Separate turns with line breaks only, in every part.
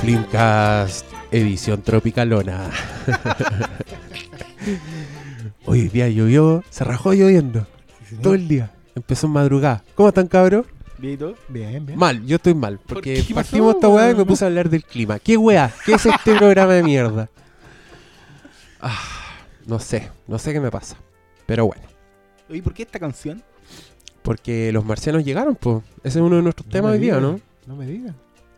Flimcast edición tropicalona. Hoy día llovió, se rajó lloviendo todo el día. Empezó en madrugada. ¿Cómo están, cabros?
¿Bien y tú?
Bien, bien.
Mal, yo estoy mal. Porque?
¿Qué
partimos
pasó,
esta weá y me puse a hablar del clima. ¿Qué weá? ¿Qué es este programa de mierda? Ah, no sé, no sé qué me pasa. Pero bueno,
Oye, ¿por qué esta canción?
porque los marcianos llegaron, pues. Ese es uno de nuestros
No
temas hoy día, ¿no?
No me digas.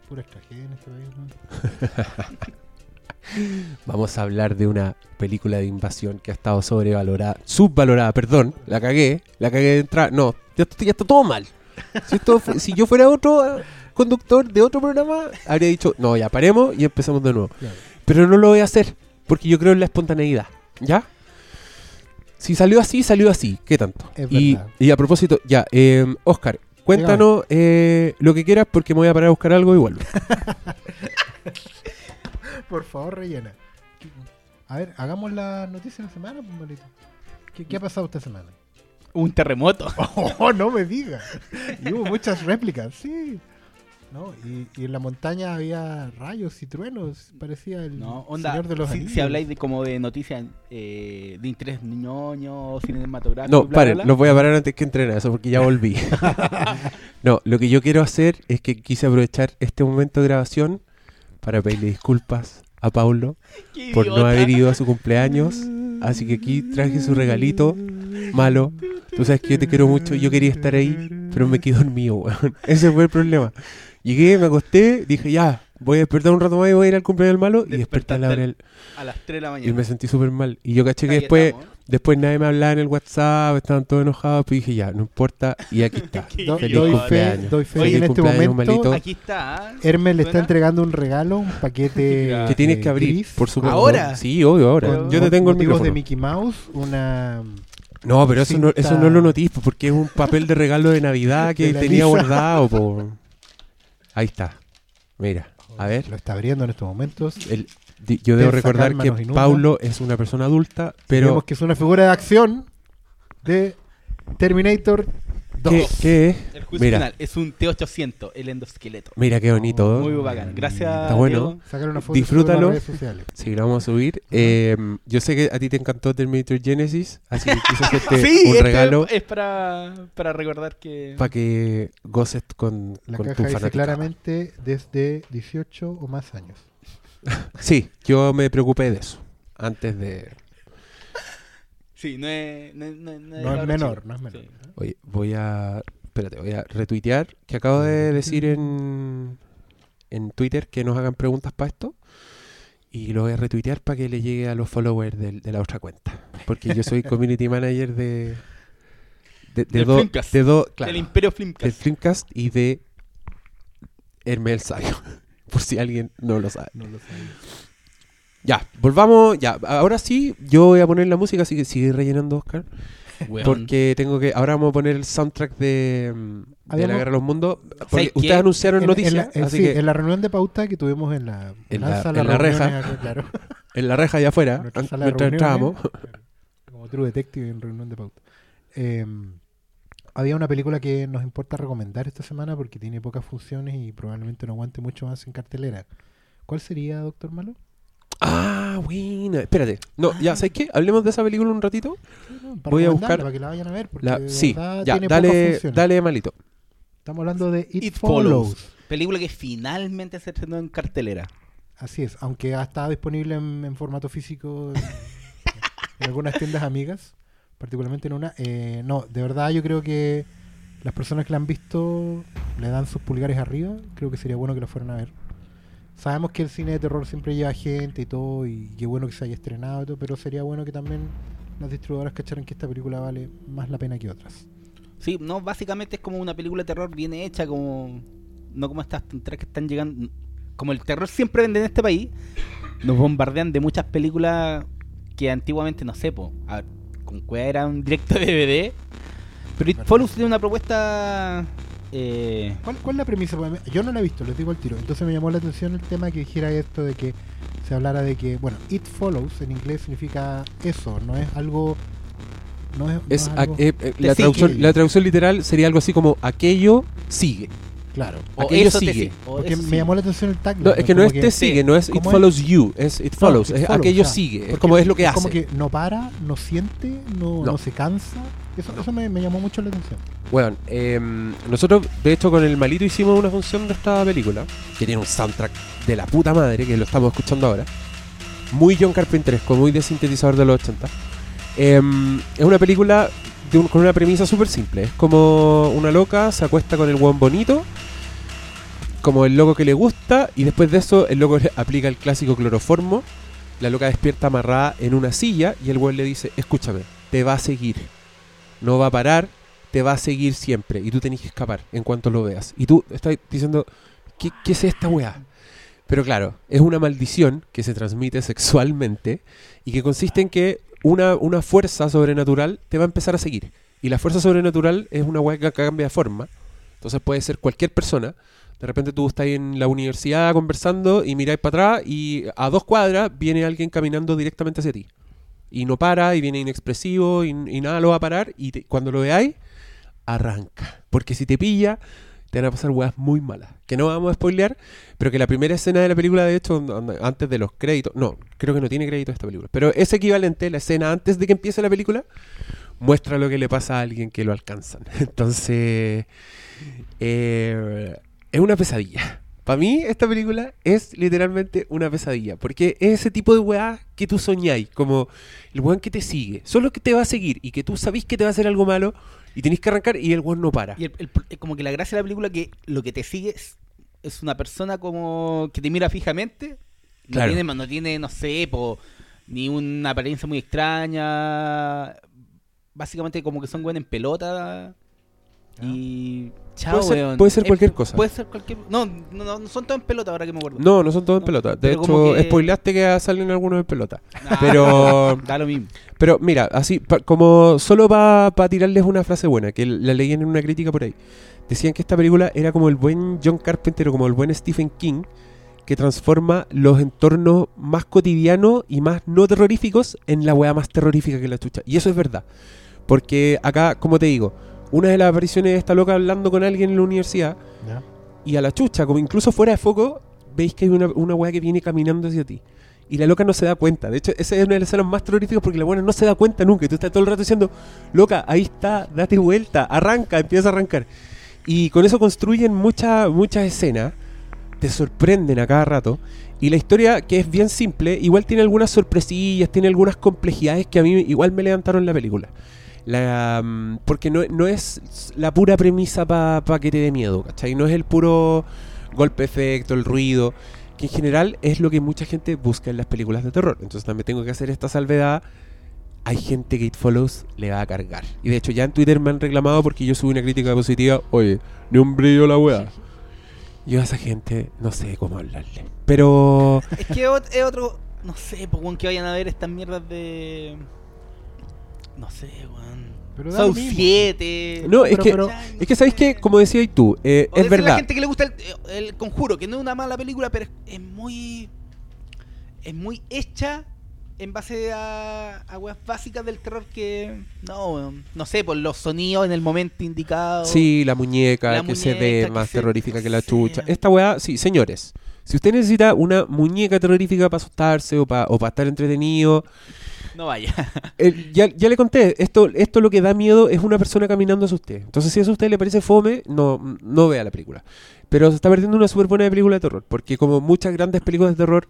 Pura tragedia en este país, ¿no?
Vamos a hablar de una película de invasión que ha estado sobrevalorada, subvalorada, perdón, la cagué, la cagué de entrada. No, ya, está- ya está todo mal. Si, esto si yo fuera otro eh, conductor de otro programa, habría dicho, no, ya paremos y empezamos de nuevo.
Claro.
Pero no lo voy a hacer, porque yo creo en la espontaneidad, ¿ya? Si salió así, salió así, ¿qué tanto?
Es
y,
verdad.
y a propósito, ya, eh, Oscar, cuéntanos eh, lo que quieras porque me voy a parar a buscar algo y vuelvo.
Por favor, rellena. A ver, hagamos la noticia de la semana, pues. ¿Qué, qué ha pasado esta semana?
Un terremoto.
Oh, no me digas. Y hubo muchas réplicas, sí. ¿No? Y, y en la montaña había rayos y truenos. Parecía el
No, onda,
señor de los
si, si habláis de como de noticias eh, de interés ñoño, cinematográfico,
No,
bla,
paren,
bla, bla.
los voy a parar antes que entren a eso porque ya volví. no, lo que yo quiero hacer es que quise aprovechar este momento de grabación para pedirle disculpas a Paulo por no haber ido a su cumpleaños. Así que aquí traje su regalito malo. Tú sabes que yo te quiero mucho y yo quería estar ahí, pero me quedé dormido, weón. Ese fue el problema. Llegué, me acosté, dije ya, voy a despertar un rato más y voy a ir al cumpleaños del malo. Y desperté a la hora del-
A las 3 de la
Y
mañana.
me sentí súper mal. Y yo caché que
Ahí
después...
estamos, ¿eh?
Después nadie me hablaba en el WhatsApp, estaban todos enojados, pero dije ya, no importa, y aquí está.
Do-
Feliz
doy fe,
cumpleaños.
doy fe
Oye,
en este
cumpleaños,
momento
malito.
Aquí está. ¿ah?
Hermes le está entregando un regalo, un paquete.
Que tienes
eh,
que abrir,
gris,
por supuesto.
¿Ahora?
Sí, obvio, ahora.
con
Yo te tengo el micrófono.
de Mickey Mouse, una
No, pero eso no, eso no lo notis, po, porque es un papel de regalo de Navidad que
De
tenía
Lisa.
guardado. po. Ahí está. Mira, a ver.
lo está abriendo en estos momentos.
el- di- yo debo recordar que. Paulo es una persona adulta, pero
Vemos que es una figura de acción de Terminator 2.
¿Qué, qué es?
El juicio
Mira.
final es un T800, el endoesqueleto.
Mira qué bonito.
Muy bacán. Gracias.
Está bueno.
Diego.
Sacar una foto
Disfrútalo.
en las redes sociales.
Sí, lo vamos a subir. Eh, yo sé que a ti te encantó Terminator Genesis, así que quise hacerte
Sí,
un
este
regalo
es para, para recordar que.
para que goces con,
La
con tu
caja dice claramente desde 18 o más años.
Sí, yo me preocupé de eso antes de...
Sí, no es. No, es- no es- no es
menor,
chico.
no es menor.
Sí.
Oye, voy a... Espérate, voy a retuitear que acabo de decir en, en Twitter que nos hagan preguntas para esto. Y lo voy a retuitear para que le llegue a los followers del- de, la otra cuenta. Porque yo soy community manager de... De, de
Del
dos...
Flimcast.
De dos... Claro.
El Imperio
del
Flimcast.
Flimcast y de Hermes el Sabio. Por si alguien no lo sabe.
No lo sabía.
Ya, volvamos. Ya, ahora sí, yo voy a poner la música, así que sigue rellenando Oscar.
Weón.
Porque tengo que. Ahora vamos a poner el soundtrack de, mm, de la Guerra de los Mundos. Porque
¿Sabes
ustedes
qué?
anunciaron
En-
noticias,
en la, en-
así
sí,
que
en la reunión de pauta que tuvimos en la,
En la-
sala
en la reja.
acá, claro,
en la reja allá afuera, mientras entrábamos.
como True Detective en reunión de pauta. Eh, había una película que nos importa recomendar esta semana porque tiene pocas funciones y probablemente no aguante mucho más en cartelera. ¿Cuál sería, Doctor Malo?
Ah, buena. Espérate. No, ya, ¿sabes qué? Hablemos de esa película un ratito.
Para
Voy a buscar
Para que la vayan a ver. Porque
La,
de
sí,
verdad
ya,
tiene
dale, dale, malito.
Estamos hablando de It,
It
Follows.
Follows. Película que finalmente se estrenó en cartelera.
Así es, aunque ha estado disponible en, en formato físico en, en algunas tiendas amigas, particularmente en una. eh, no, de verdad yo creo que las personas que la han visto le dan sus pulgares arriba. Creo que sería bueno que la fueran a ver. Sabemos que el cine de terror siempre lleva gente y todo, y qué bueno que se haya estrenado y todo, pero sería bueno que también las distribuidoras cacharan que esta película vale más la pena que otras.
Sí, no, básicamente es como una película de terror bien hecha, como. No como estas tonterías que están llegando. Como el terror siempre vende en este país, nos bombardean de muchas películas que antiguamente no sé, po. A ver, con cuál era un directo de DVD. Pero It. Follows tiene una propuesta Eh,
¿Cuál, cuál es la premisa? Yo no la he visto, les digo al tiro. Entonces me llamó la atención el tema que dijera esto de que se hablara de que, bueno, it follows en inglés significa eso, no es algo. No es, no
Es
es
a-
algo-
eh, eh, la, traducción, la traducción literal sería algo así como aquello sigue.
Claro.
o
aquello
eso te
sigue.
sigue, o
Porque
eso
me
sigue.
llamó la atención el tag.
No, es que no es te sigue, no es it follows you, es it follows, es aquello
ya.
sigue, es como es lo que
es
hace.
Como que no para, no siente, no,
No.
no se cansa. Eso, eso me, me llamó mucho la atención.
Bueno, em, nosotros de hecho con el Malito hicimos una función de esta película, que tiene un soundtrack de la puta madre, que lo estamos escuchando ahora. Muy John Carpenteresco, muy de sintetizador de los 80. Em, es una película con una premisa súper simple. Es como una loca se acuesta con el buen bonito, como el loco que le gusta, y después de eso el loco aplica el clásico cloroformo. La loca despierta amarrada en una silla y el buen le dice, escúchame, te va a seguir. No va a parar, te va a seguir siempre. Y tú tenés que escapar en cuanto lo veas. Y tú estás diciendo, ¿qué, qué es esta weá? Pero claro, es una maldición que se transmite sexualmente y que consiste en que una, una fuerza sobrenatural te va a empezar a seguir. Y la fuerza sobrenatural es una weá que cambia de forma. Entonces puede ser cualquier persona. De repente tú estás en la universidad conversando y miráis para atrás y a dos cuadras viene alguien caminando directamente hacia ti. Y no para y viene inexpresivo y, nada lo va a parar. Y cuando lo veáis, arranca. Porque si te pilla, te van a pasar weas muy malas. Que no vamos a spoilear, pero que la primera escena de la película, de hecho, antes de los créditos, no, creo que no tiene crédito esta película, pero es equivalente, la escena antes de que empiece la película, muestra lo que le pasa a alguien que lo alcanzan. Entonces, eh, es una pesadilla. Para mí, esta película es literalmente una pesadilla. Porque es ese tipo de weá que tú soñáis. Como el weón que te sigue. Solo que te va a seguir y que tú sabís que te va a hacer algo malo y tenés que arrancar y el weón no para.
Y el- como que la gracia de la película que lo que te sigue es, es una persona como que te mira fijamente. No,
Claro.
tiene, no tiene, no sé, po, ni una apariencia muy extraña. Básicamente como que son güeyes en pelota. Y... Chao,
Puede ser-
weón.
puede ser
Es-
cualquier cosa.
Puede ser cualquier... No, no, no, son todos en pelota ahora que me acuerdo.
No, no son todos en pelota. De hecho,
que-
spoileaste que salen algunos en pelota.
Ah,
Pero-
Da lo mismo.
Pero mira, así, pa- como solo para tirarles una frase buena, que la leí en una crítica por ahí. Decían que esta película era como el buen John Carpenter o como el buen Stephen King, que transforma los entornos más cotidianos y más no terroríficos en la weá más terrorífica que la chucha. Y eso es verdad. Porque acá, como te digo, una de las apariciones de esta loca hablando con alguien en la universidad
¿ya?
y a la chucha, como incluso fuera de foco, veis que hay una, una weá que viene caminando hacia ti. Y la loca no se da cuenta. De hecho, esa es una de las escenas más terroríficas porque la buena no se da cuenta nunca. Y tú estás todo el rato diciendo, loca, ahí está, date vuelta, arranca, empieza a arrancar. Y con eso construyen muchas muchas escenas, te sorprenden a cada rato. Y la historia, que es bien simple, igual tiene algunas sorpresillas, tiene algunas complejidades que a mí igual me levantaron la película. La, mm, porque no, no es la pura premisa para que te dé miedo, ¿cachai? No es el puro golpe efecto, el ruido, que en general es lo que mucha gente busca en las películas de terror. Entonces también tengo que hacer esta salvedad. Hay gente que It Follows le va a cargar. Y de hecho ya en Twitter me han reclamado porque yo subí una crítica positiva. Oye, ni un brillo la wea. Yo a esa gente no sé cómo hablarle. Pero...
Es que es otro. No sé, pues, que vayan a ver estas mierdas de. No sé, weón.
Mismo.
7.
No, es
Pero-
que,
pero-
es que ¿sabéis qué? Como decías tú, eh, es verdad.
la gente que le gusta el, el conjuro, que no es una mala película, pero es, es muy. Es muy hecha en base a, a weas básicas del terror que. No, weón, no sé, por los sonidos en el momento indicado.
Sí, la muñeca
La
que se ve
que
más
se-
terrorífica que la chucha. Esta weá, sí, señores. Si usted necesita una muñeca terrorífica para asustarse o para o para estar entretenido,
No vaya.
eh, ya, le conté, esto, esto lo que da miedo es una persona caminando hacia usted. Entonces, si eso a usted le parece fome, no, no vea la película. Pero se está perdiendo una súper buena película de terror, porque como muchas grandes películas de terror,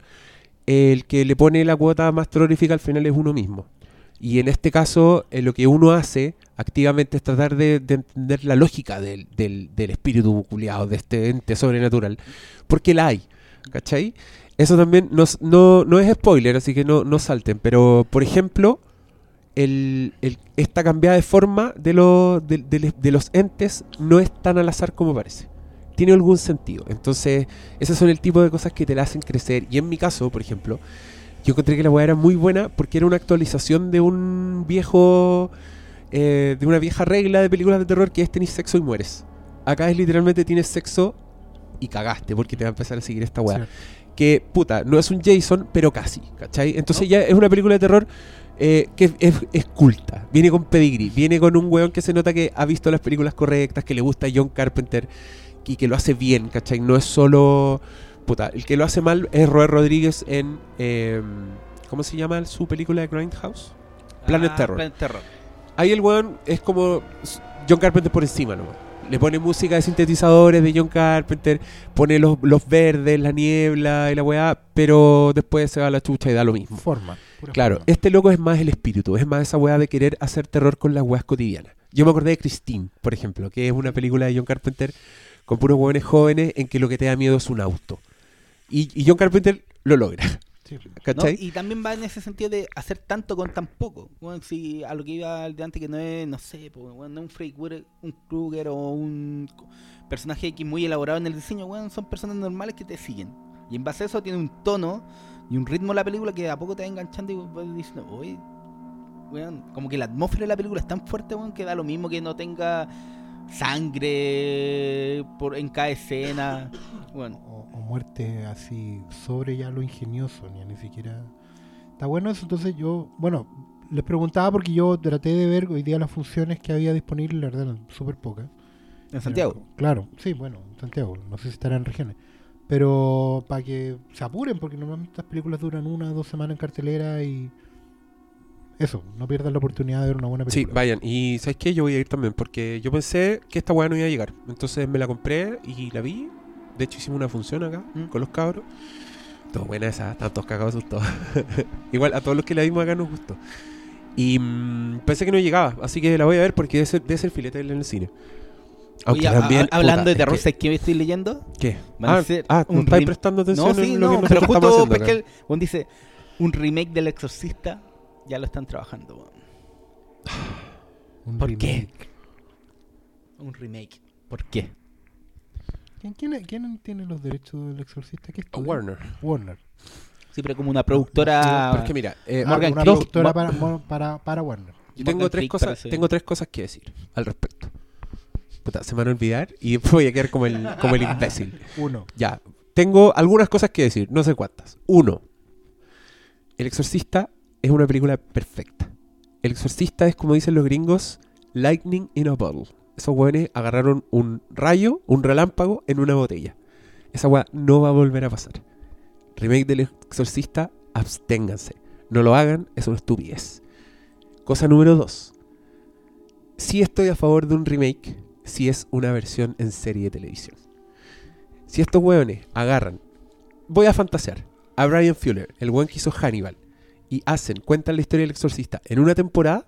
el que le pone la cuota más terrorífica al final es uno mismo. Y en este caso, eh, lo que uno hace activamente es tratar de, de entender la lógica del, del, del espíritu culiado, de este ente sobrenatural, porque la hay, ¿cachai? Eso también nos- no, no es spoiler, así que no, no salten, pero por ejemplo, el, el- esta cambiada de forma de, los de, de- los entes no es tan al azar como parece. Tiene algún sentido. Entonces, esos son el tipo de cosas que te la hacen crecer. Y en mi caso, por ejemplo, yo encontré que la weá era muy buena porque era una actualización de un viejo. eh, de una vieja regla de películas de terror que es tener sexo y mueres. Acá es literalmente tienes sexo y cagaste porque te va a empezar a seguir esta weá. Que, puta, no es un Jason, pero casi, ¿cachai? Entonces ya es una película de terror eh, que es, es culta, viene con pedigree, viene con un weón que se nota que ha visto las películas correctas, que le gusta John Carpenter y que lo hace bien, ¿cachai? No es solo... Puta, el que lo hace mal es Robert Rodríguez en... eh, ¿Cómo se llama su película de Grindhouse? Planet
Ah,
Terror.
Planet Terror.
Ahí el weón es como John Carpenter por encima nomás. Le pone música de sintetizadores de John Carpenter, pone los, los verdes, la niebla y la weá, pero después se va a la chucha y da lo mismo.
Forma.
Claro,
forma.
este loco es más el espíritu, es más esa weá de querer hacer terror con las weas cotidianas. Yo me acordé de Christine, por ejemplo, que es una película de John Carpenter con puros weones jóvenes en que lo que te da miedo es un auto. Y, y John Carpenter lo logra,
Sí.
¿no?
¿cachai?
Y también va en ese sentido de hacer tanto con tan poco. Bueno, si a lo que iba al de antes que no es, no sé, pues, bueno, no es un Freddy Krueger, un Krueger o un personaje X muy elaborado en el diseño, bueno, son personas normales que te siguen. Y en base a eso tiene un tono y un ritmo la película que de a poco te va enganchando y vas diciendo, oye, weón, como que la atmósfera de la película es tan fuerte, weón, que da lo mismo que no tenga sangre por en cada escena. Bueno,
O, o muerte así sobre ya lo ingenioso, ni, ni siquiera. Está bueno eso, entonces yo, bueno, les preguntaba porque yo traté de ver hoy día las funciones que había disponibles, la verdad, eran súper pocas.
en Santiago.
Pero, claro, sí, bueno, en Santiago, no sé si estará en regiones. Pero para que se apuren, porque normalmente estas películas duran una o dos semanas en cartelera y eso, no pierdan la oportunidad de ver una buena
Sí,
película.
vayan. Y ¿sabes qué? Yo voy a ir también porque yo pensé que esta weá no iba a llegar. Entonces me la compré y la vi. De hecho hicimos una función acá
Mm.
con los cabros. Todo buena esa, están todos cagados todos. Igual a todos los que la vimos acá nos gustó. Y mm, pensé que no llegaba, así que la voy a ver porque debe ser, debe ser filete en el cine. Aunque
Oye, a-
también.
a- hablando
puta,
de
es
terror,
que-
¿sabes qué estoy leyendo?
¿Qué?
van a
Ah,
hacer
ah, ¿no
un
estáis prestando atención
No, sí,
en lo
no,
que
pero justo
acá?
Juan dice un remake del Exorcista, ya lo están trabajando. weón. ¿por qué? Un remake. ¿Por qué?
¿Quién, quién, quién tiene los derechos del exorcista? ¿Qué estudio?
Warner.
Warner.
Siempre como una productora.
Pero es que mira, eh,
Ah,
Morgan
una
Creek.
productora para, para, para Warner.
Yo tengo
Morgan
tres cosas, tengo tres cosas que decir al respecto. Puta, se me van a olvidar y después voy a quedar como el, como el imbécil.
Uno.
Ya, tengo algunas cosas que decir, no sé cuántas. Uno, El Exorcista es una película perfecta. El Exorcista es como dicen los gringos, lightning in a bottle. Esos hueones agarraron un rayo, un relámpago en una botella. Esa hueá no va a volver a pasar. Remake del Exorcista, absténganse. No lo hagan, es una estupidez. Cosa número dos. Sí estoy a favor de un remake si es una versión en serie de televisión. Si estos hueones agarran, voy a fantasear, a Brian Fuller, el hueón que hizo Hannibal, y hacen, cuentan la historia del exorcista en una temporada,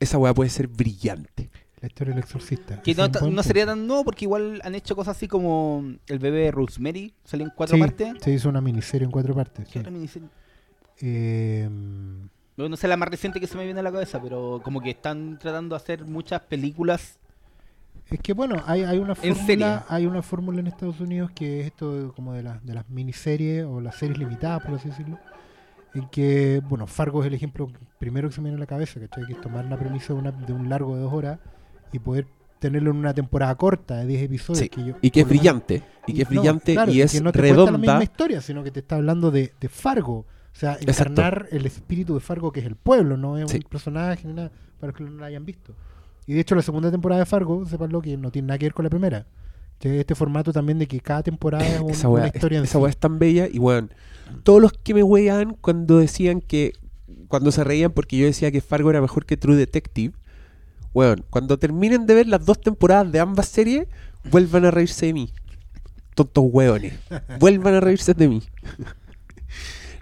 esa hueá puede ser brillante.
La historia del exorcista.
Que no, no sería tan nuevo porque igual han hecho cosas así como el bebé de Rosemary, salió en cuatro
Sí,
partes.
Se hizo una miniserie en cuatro partes.
¿Qué
sí.
otra miniserie?
Eh,
No, no sé la más reciente que se me viene a la cabeza, pero como que están tratando de hacer muchas películas.
es que bueno, hay, hay una fórmula, hay una fórmula en Estados Unidos que es esto de- como de, las de las miniseries o las series limitadas, por así decirlo. En que, bueno, Fargo es el ejemplo primero que se me viene a la cabeza, ¿cachai? Que es tomar la premisa de, una- de un largo de dos horas y poder tenerlo en una temporada corta de 10 episodios.
Sí,
que yo-
Y que es brillante, y que es
no,
brillante
claro,
y es
que no te cuenta la misma
redonda.
historia, sino que te está hablando de, de Fargo. O sea,
Exacto.
encarnar el espíritu de Fargo, que es el pueblo, no es
Sí.
un personaje ni nada, para los que no lo hayan visto. Y de hecho, la segunda temporada de Fargo, sepanlo que no tiene nada que ver con la primera. Este formato también de que cada temporada es un-
esa
una
weá,
historia en
esa
sí.
weá es tan bella y weón, todos los que me wean cuando decían que, cuando se reían porque yo decía que Fargo era mejor que True Detective, weón, cuando terminen de ver las dos temporadas de ambas series, vuelvan a reírse de mí. Tontos weones. Vuelvan a reírse de mí.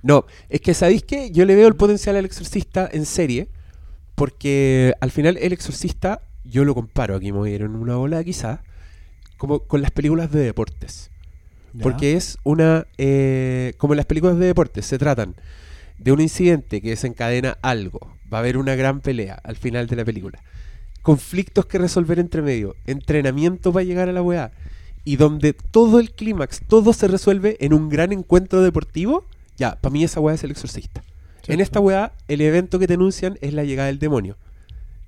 No, es que sabéis que yo le veo el potencial al exorcista en serie, porque al final el exorcista, yo lo comparo, aquí me en una ola quizás, como con las películas de deportes.
Ya.
Porque es una. eh, como en las películas de deportes, se tratan de un incidente que desencadena algo. Va a haber una gran pelea al final de la película. Conflictos que resolver entre medio. Entrenamiento para llegar a la weá. Y donde todo el clímax, todo se resuelve en un gran encuentro deportivo. Ya, para mí esa weá es el exorcista. En esta weá, el evento que te anuncian es la llegada del demonio.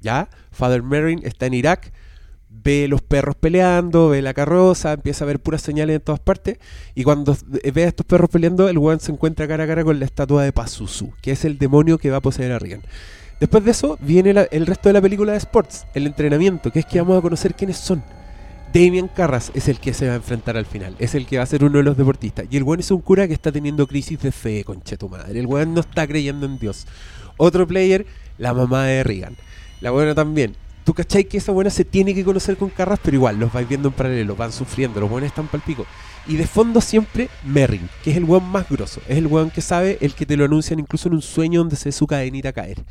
¿Ya? Father Merrin está en Irak, ve los perros peleando, ve la carroza, empieza a ver puras señales en todas partes. Y cuando ve a estos perros peleando, el weón se encuentra cara a cara con la estatua de Pazuzu, que es el demonio que va a poseer a Regan. Después de eso viene el resto de la película de Sports, el entrenamiento, que es que vamos a conocer quiénes son. Damian Carras es el que se va a enfrentar al final, es el que va a ser uno de los deportistas. Y el weón es un cura que está teniendo crisis de fe, conche tu madre. El weón no está creyendo en Dios. Otro player, la mamá de Regan. La buena también. Tú cachai que esa buena se tiene que conocer con Carras, pero igual, los vais viendo en paralelo, van sufriendo, los buenos están pal pico. Y de fondo siempre Merrin, que es el weón más grosso, es el weón que sabe, el que te lo anuncian incluso en un sueño donde se su cadenita caer.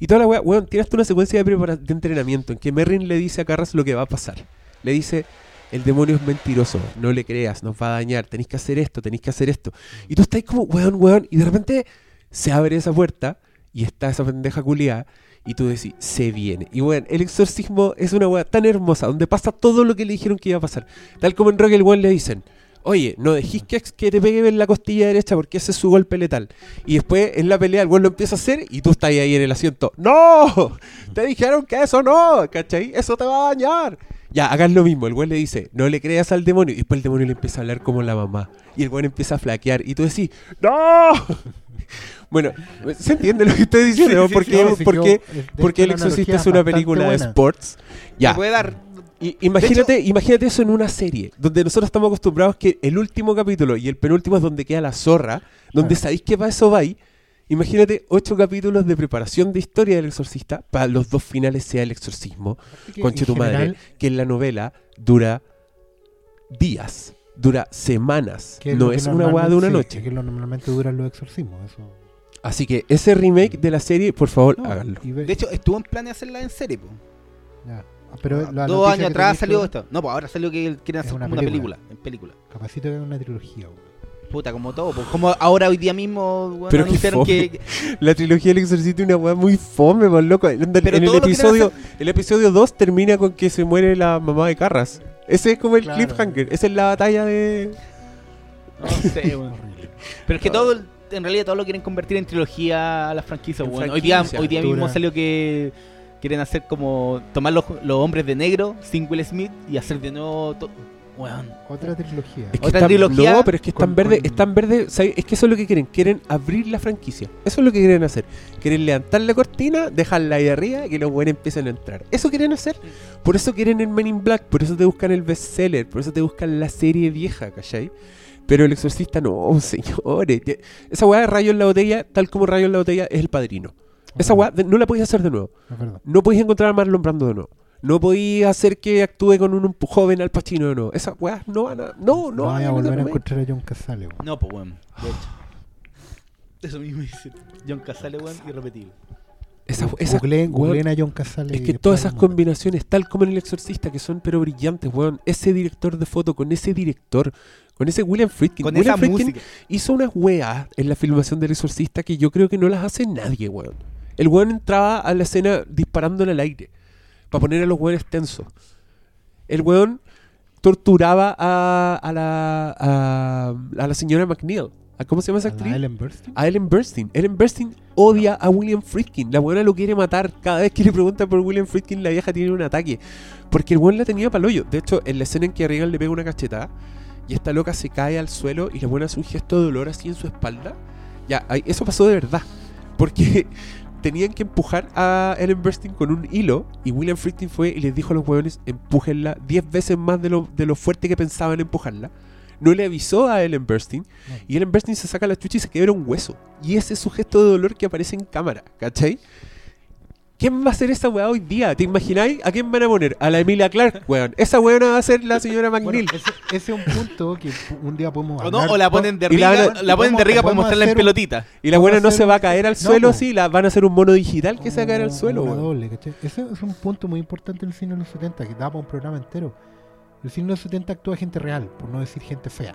Y toda la weá, weón, tienes tú una secuencia de, de entrenamiento en que Merrin le dice a Carras lo que va a pasar. Le dice, el demonio es mentiroso, no le creas, nos va a dañar, tenéis que hacer esto, tenéis que hacer esto. Y tú estás como, weón, weón, y de repente se abre esa puerta y está esa pendeja culiada y tú decís, se viene. Y bueno, el exorcismo es una weá tan hermosa, donde pasa todo lo que le dijeron que iba a pasar. Tal como en Rock el weón le dicen, oye, no dejís que, que te pegue en la costilla derecha porque ese es su golpe letal. Y después en la pelea el weón lo empieza a hacer y tú estás ahí en el asiento, ¡No! Te dijeron que eso no, ¿cachai? Eso te va a dañar. Ya, hagan lo mismo. El weón le dice, no le creas al demonio. Y después el demonio le empieza a hablar como la mamá. Y el weón empieza a flaquear. Y tú decís, ¡No! Bueno, ¿se entiende lo que estoy diciendo?
Sí, sí,
porque,
sí,
porque, porque El Exorcista es una película de sports. Ya,
puede dar.
I- imagínate, imagínate eso en una serie, donde nosotros estamos acostumbrados que el último capítulo y el penúltimo es donde queda la zorra, donde
Claro.
sabéis que va eso va ahí. Imagínate ocho capítulos de preparación de historia del exorcista para los dos finales sea el exorcismo. Conche tu madre, que en la novela dura días, dura semanas,
que
no
que
es una hueá de una
sí,
noche.
es que lo normalmente duran los exorcismos. Eso.
Así que ese remake de la serie, por favor,
No,
háganlo.
De hecho, estuvo en plan de hacerla en serie, po.
ya. Ah, Pero la
Dos
noticia
años atrás salió
tú,
esto. No, pues ahora salió que quieren hacer
una película.
película. En película.
Capacito que es una trilogía. güey.
Puta, como todo. pues, como ahora hoy día mismo weón,
Pero qué
anunciaron
fome.
que.
La trilogía del exorcista es una weá muy fome, más loco. En,
Pero
en el episodio, el episodio 2 termina con que se muere la mamá de Carras. Ese es como el
Claro.
cliffhanger. Esa es la batalla de.
No sé, weón.
Horrible.
Pero es que todo, en realidad todo lo quieren convertir en trilogía a las franquicias,
En
weón. Hoy día,
franquicia.
hoy día mismo salió que quieren hacer como tomar los, los hombres de negro, sin Will Smith, y hacer de nuevo weón.
Otra trilogía.
Es que
Otra
están-
trilogía
no, pero es que es tan
con-
verde,
con-
es tan verde, ¿sabes? es que eso es lo que quieren, quieren abrir la franquicia. Eso es lo que quieren hacer. Quieren levantar la cortina, dejarla ahí arriba y que los buenos empiecen a entrar. Eso quieren hacer. Por eso quieren el Men in Black, por eso te buscan el bestseller, por eso te buscan la serie vieja, ¿cachai? Pero el exorcista no, señores. Esa weá de rayo en la botella, tal como rayo en la botella, es el padrino. Esa weá no la podéis hacer de nuevo. No podéis encontrar a Marlon Brando de nuevo. No podéis hacer que actúe con un joven al Pacino de nuevo. Esas weas no van a. No, no,
No
van
a volver a encontrar a John Casale. güey.
No, pues weón. De hecho. Eso mismo dice John Casale, weón, irrepetible.
Esa, esa-
Googleen,
weón,
googleen a John Casale.
es que todas esas combinaciones, tal como en El Exorcista, que son pero brillantes, weón. Ese director de foto, con ese director, con ese William Friedkin.
Con
William
esa
Friedkin
música.
hizo unas weas en la filmación del Exorcista que yo creo que no las hace nadie, weón. El weón entraba a la escena disparándole al aire para poner a los weones tensos. El weón torturaba a, a la, a, a la señora McNeil. ¿A ¿Cómo se llama esa
A
actriz?
Ellen Burstyn.
A Ellen Burstyn. Ellen Burstyn odia a William Friedkin. La buena lo quiere matar. Cada vez que le pregunta por William Friedkin, la vieja tiene un ataque. Porque el buen la tenía para hoyo. De hecho, en la escena en que a Regan le pega una cachetada y esta loca se cae al suelo y la buena hace un gesto de dolor así en su espalda. Ya, eso pasó de verdad. Porque tenían que empujar a Ellen Burstyn con un hilo y William Friedkin fue y les dijo a los hueones, empújenla 10 veces más de lo, de lo fuerte que pensaban empujarla. No le avisó a Ellen Burstyn y Ellen Burstyn se saca la chucha y se quiebra un hueso. Y ese es su gesto de dolor que aparece en cámara, ¿cachai? ¿Quién va a hacer esa weá hoy día? ¿Te imagináis? ¿A quién van a poner? A la Emilia Clark, weón. Esa weona va a ser la señora
Bueno,
McNeil.
ese, ese es un punto que un día podemos
O no,
hablar.
o la ponen de
Y la
ponen de riga para mostrarla en pelotita.
y la buena no
hacer
se va a caer al
No,
suelo,
po.
sí, la van a hacer un mono digital que se va a caer al
Como
suelo, weón.
doble. Ese es un punto muy importante en el cine de los 70 que da para un programa entero. El cine de los 70 actúa gente real, por no decir gente fea.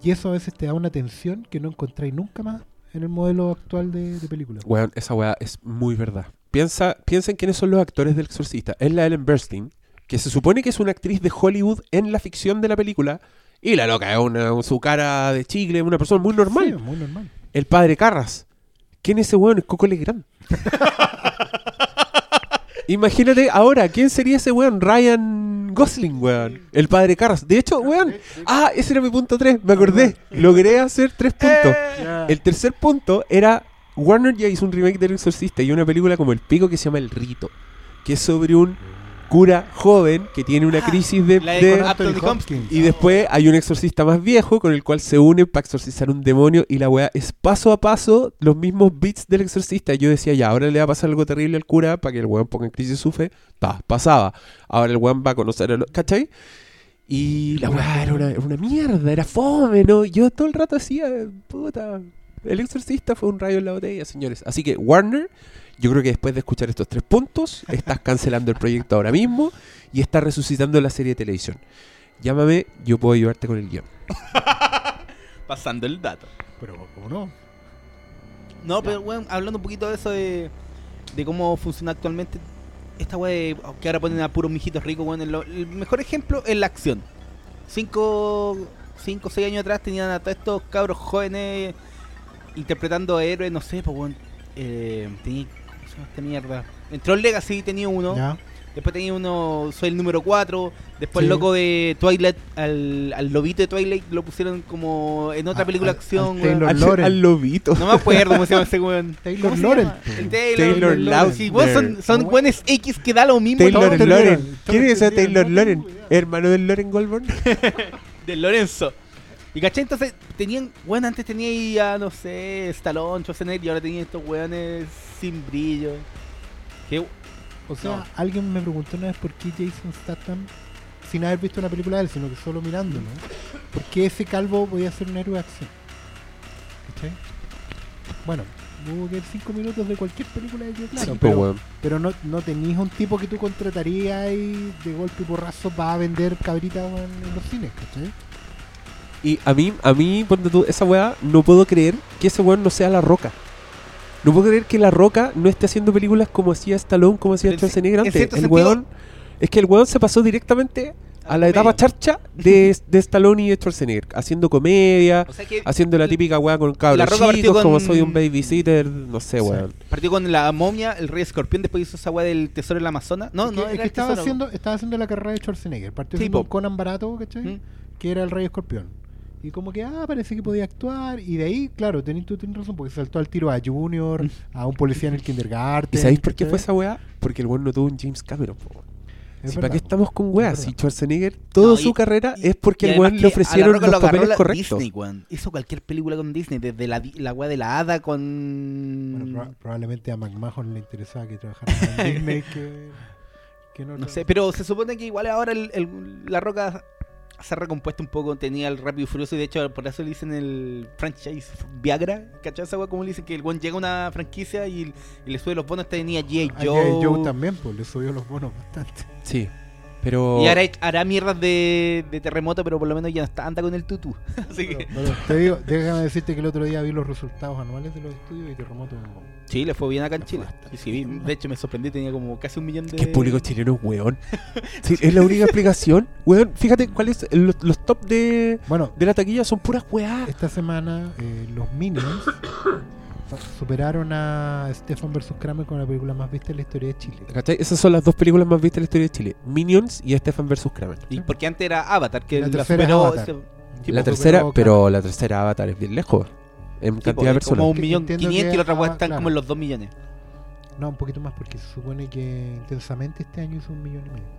Y eso a veces te da una tensión que no encontráis nunca más en el modelo actual de, de película.
Weón, esa weá es muy verdad. Piensa, piensa en quiénes son los actores del exorcista. Es la Ellen Burstyn, que se supone que es una actriz de Hollywood en la ficción de la película. Y la loca es una, su cara de chicle, una persona muy normal.
Sí, muy normal.
El padre Carras. ¿Quién es ese weón? Es Coco Legrand. Imagínate ahora, ¿quién sería ese weón? Ryan Gosling, weón. El padre Carras. De hecho, weón. Ah, ese era mi punto 3, me acordé. Logré hacer tres puntos.
Ya.
El tercer punto era Warner ya hizo un remake del Exorcista y una película como El Pico que se llama El Rito, que es sobre un cura joven que tiene una crisis de,
la de
de-
Con
Anthony
Anthony
Hopkins.
y después hay un exorcista más viejo con el cual se une para exorcizar un demonio y la weá es paso a paso los mismos beats del exorcista. Y yo decía, ya, ahora le va a pasar algo terrible al cura para que el weón ponga en crisis su fe. Ta, pasaba. Ahora el weón va a conocer a los... ¿Cachai? Y la weá era una, era una mierda, era fome, ¿no? Yo todo el rato decía, puta, el exorcista fue un rayo en la botella, señores. Así que Warner, yo creo que después de escuchar estos tres puntos, estás cancelando el proyecto ahora mismo y estás resucitando la serie de televisión. Llámame, yo puedo ayudarte con el guion.
Pasando el dato.
Pero, ¿cómo no?
No, pero weón, hablando un poquito de eso de, de cómo funciona actualmente esta de que ahora ponen a puros mijitos ricos, weón. el, el mejor ejemplo es la acción. Cinco, cinco, seis años atrás tenían a todos estos cabros jóvenes interpretando a héroes, no sé, pues weón. Eh, tenía, ¿cómo se llama esta mierda? En Troll Legacy tenía uno.
Ya.
Después tenía uno, soy el número 4. Después
Sí.
el loco de Twilight, al, al lobito de Twilight lo pusieron como en otra
A-
película de acción.
al
Al,
Loren.
al lobito.
No me acuerdo cómo se llama ese weón.
Taylor
¿Cómo se
Loren.
llama? El Taylor,
Taylor.
Sí, son, son buenos X que da lo mismo.
Taylor
todos
¿Quién es ese Taylor
idea.
Hermano del Loren Goldborn.
de Lorenzo. Y caché, entonces tenían, bueno, antes tenía ahí a, no sé, Stallone, Schwarzenegger, y ahora tenían estos weones sin brillo. Que,
O sea,
No.
alguien me preguntó una vez por qué Jason Statham, sin haber visto una película de él, sino que solo mirándolo, ¿por qué ese calvo podía ser un héroe de acción? ¿Cachai? Bueno, hubo que ver 5 minutos de cualquier película de Joe Claro,
Sí, po,
pero,
weón.
pero no, no tenías un tipo que tú contratarías y de golpe y porrazo para vender cabritas en los cines, ¿cachai?
Y a mí, a mí, ponte tú, esa weá, no puedo creer que ese weón no sea La Roca. No puedo creer que La Roca no esté haciendo películas como hacía Stallone, como hacía Schwarzenegger
en
antes. El
sentido-
weón, es que el weón se pasó directamente a la
comedia.
etapa charcha de, de Stallone y de Schwarzenegger, haciendo comedia,
O sea que
haciendo la típica weá con cabros chicos, como
con-
soy un babysitter, no sé,
Sí.
weón.
partió con la momia, el rey escorpión, después hizo esa weá del tesoro del Amazonas. No,
es que,
no,
es
era
que estaba,
tesoro.
haciendo, estaba haciendo la carrera de Schwarzenegger. Partió
Sí, po.
Conan barato, ¿cachai?
¿Mm?
Que era el Rey Escorpión. Y como que, ah, parece que podía actuar. Y de ahí, claro, tenés, tú tienes razón, porque saltó al tiro a Junior, a un policía en el kindergarten.
¿Y sabéis por qué fue esa weá? Porque el weón no tuvo un James Cameron, po, weón.
Es
Si
verdad,
¿Para qué estamos con weas?
Es
Si. Schwarzenegger, toda
No,
su
y-
carrera
y-
es porque el weón le ofrecieron los
lo
papeles correctos.
Disney, weón. Hizo cualquier película con Disney, desde la, di- la weá de la hada con.
Bueno, proba- probablemente a McMahon le interesaba que trabajara en Disney que, que no.
No sé, pero se supone que igual ahora el, el- la roca se ha recompuesto un poco, tenía el Rápido y Furioso y de hecho por eso le dicen el franchise Viagra, ¿cachai esa? Como le dicen que el buen llega a una franquicia y, y le sube los bonos, tenía G.I.
A
Joe.
G.I. Joe también, pues le subió los bonos bastante.
Sí, pero...
Y ahora hará mierdas de, de terremoto, pero por lo menos ya no está, anda con el tutú. Así
Pero,
que
pero te digo, déjame decirte que el otro día vi los resultados anuales de los estudios y Terremoto.
sí, le fue bien acá en Chile. Y sí, de hecho me sorprendí, tenía como casi un millón de...
¿Qué público chileno es weón? Sí, es la única explicación. Weón, fíjate cuál es el- los, los top de,
Bueno,
de la taquilla son puras weas.
esta semana eh, los Minions superaron a Stefan vs. Kramer con la película más vista en la historia de Chile.
¿Cachai? Esas son las dos películas más vistas en la historia de Chile. Minions y Stefan vs. Kramer.
Y porque antes era Avatar, que
La
la,
tercera es
superó...
Avatar.
ese- sí,
la tercera,
superó,
pero la tercera Avatar es bien lejos. En cantidad de
es
personas.
Como un millón quinientos y la otra
ah,
están
claro.
como en los dos millones.
No, un poquito más porque se supone que intensamente este año hizo un millón y medio.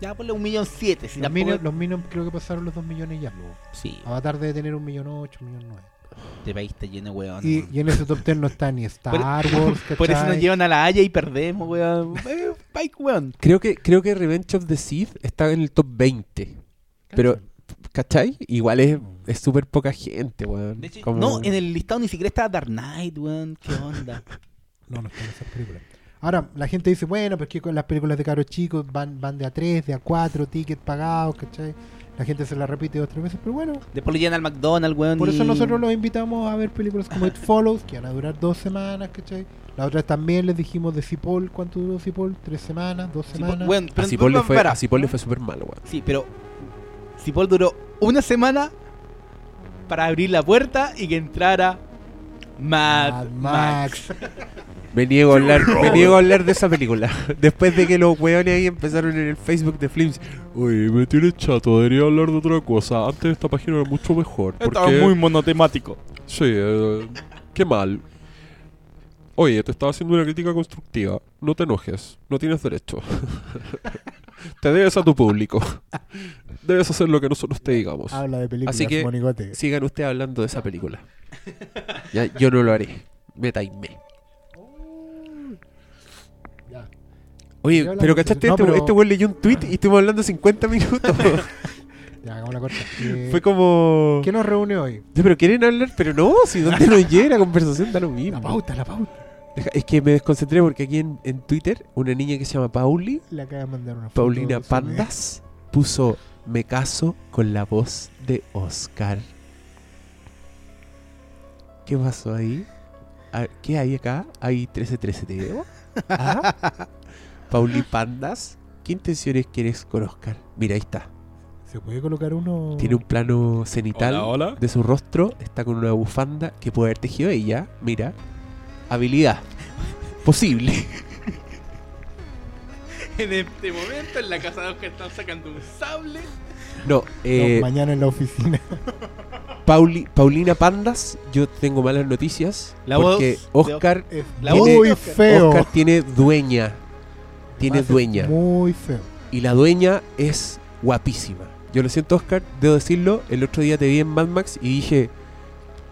Ya ponle un millón siete, si
los,
tampoco...
Minions, los Minions creo que pasaron los dos millones ya.
Sí,
Avatar debe tener un millón ocho, un millón nueve.
Este país está lleno de weón.
Y, y en ese top ten no está ni Star Wars,
Por eso nos
¿cachai?
llevan a la Haya y perdemos, weón. Eh, Pike, weón.
Creo que, creo que Revenge of the Sith está en el top 20. Pero, ¿cachai? Igual es es súper poca gente, weón.
De hecho,
Como-
No, en el listado ni siquiera está Dark Knight, weón. ¿Qué onda?
No, no están esas películas. Ahora, la gente dice, bueno, pero es que con las películas de caros chicos van, van de a 3, de a 4, tickets pagados, ¿cachai? La gente se la repite dos o tres veces, pero bueno,
Después lo llevan al McDonald's, weón.
por eso nosotros los invitamos a ver películas como It Follows, que van a durar dos semanas, ¿cachai? La otra también les dijimos de Cipoll, ¿cuánto duró Cipoll? ¿Tres semanas? ¿Dos semanas?
weón, pero
a Cipoll le fue, a Cipoll le fue súper mal, weón.
Sí, pero Cipoll duró una semana para abrir la puerta y que entrara Mad,
Mad
Max.
Max.
Me niego, a hablar, me niego a hablar de esa película. Después de que los weones ahí empezaron en el Facebook de Flims. Uy, me tienes chato, debería hablar de otra cosa. Antes esta página era mucho mejor. Porque...
monotemático.
Sí, eh, qué mal. Oye, te estaba haciendo una crítica constructiva. No te enojes, no tienes derecho. te debes a tu público. Debes hacer lo que nosotros te digamos.
Habla de películas,
Así que-
monigote.
Sigan ustedes hablando de esa película. Ya, yo no lo haré. Me taimé.
Ya.
Oye, pero ¿cachaste?
eso. No,
este,
pero-
este weón leyó un tweet y estuvimos hablando 50 minutos.
Ya, hagamos la corta. Eh,
Fue como...
¿Qué nos reúne hoy?
Ya, pero quieren hablar, pero no, si dónde nos llega la conversación da lo
La
mismo.
pauta, la pauta.
Es que me desconcentré porque aquí en, en Twitter una niña que se llama Pauli,
Le acaba de mandar una foto.
Paulina Pandas, puso me caso con la voz de Oscar. ¿Qué pasó ahí? Ah, ¿Qué hay acá? ¿Hay 1313 de Evo? ¿Ah? Pauli Pandas, ¿qué intenciones quieres con Oscar? Mira, ahí está.
¿Se puede colocar uno?
Tiene un plano cenital
Hola, hola.
de su rostro, está con una bufanda que puede haber tejido ella. Mira, habilidad. Posible.
En este momento, en la casa de Oscar están sacando un sable.
No,
No,
eh,
mañana en la oficina.
Pauli- Paulina Pandas, yo tengo malas noticias.
La
porque
voz de
Oscar,
Es
La voz
muy feo.
Oscar tiene dueña. Tiene
a
dueña.
Muy feo.
Y la dueña es guapísima. Yo lo siento, Oscar, debo decirlo. El otro día te vi en Mad Max y dije,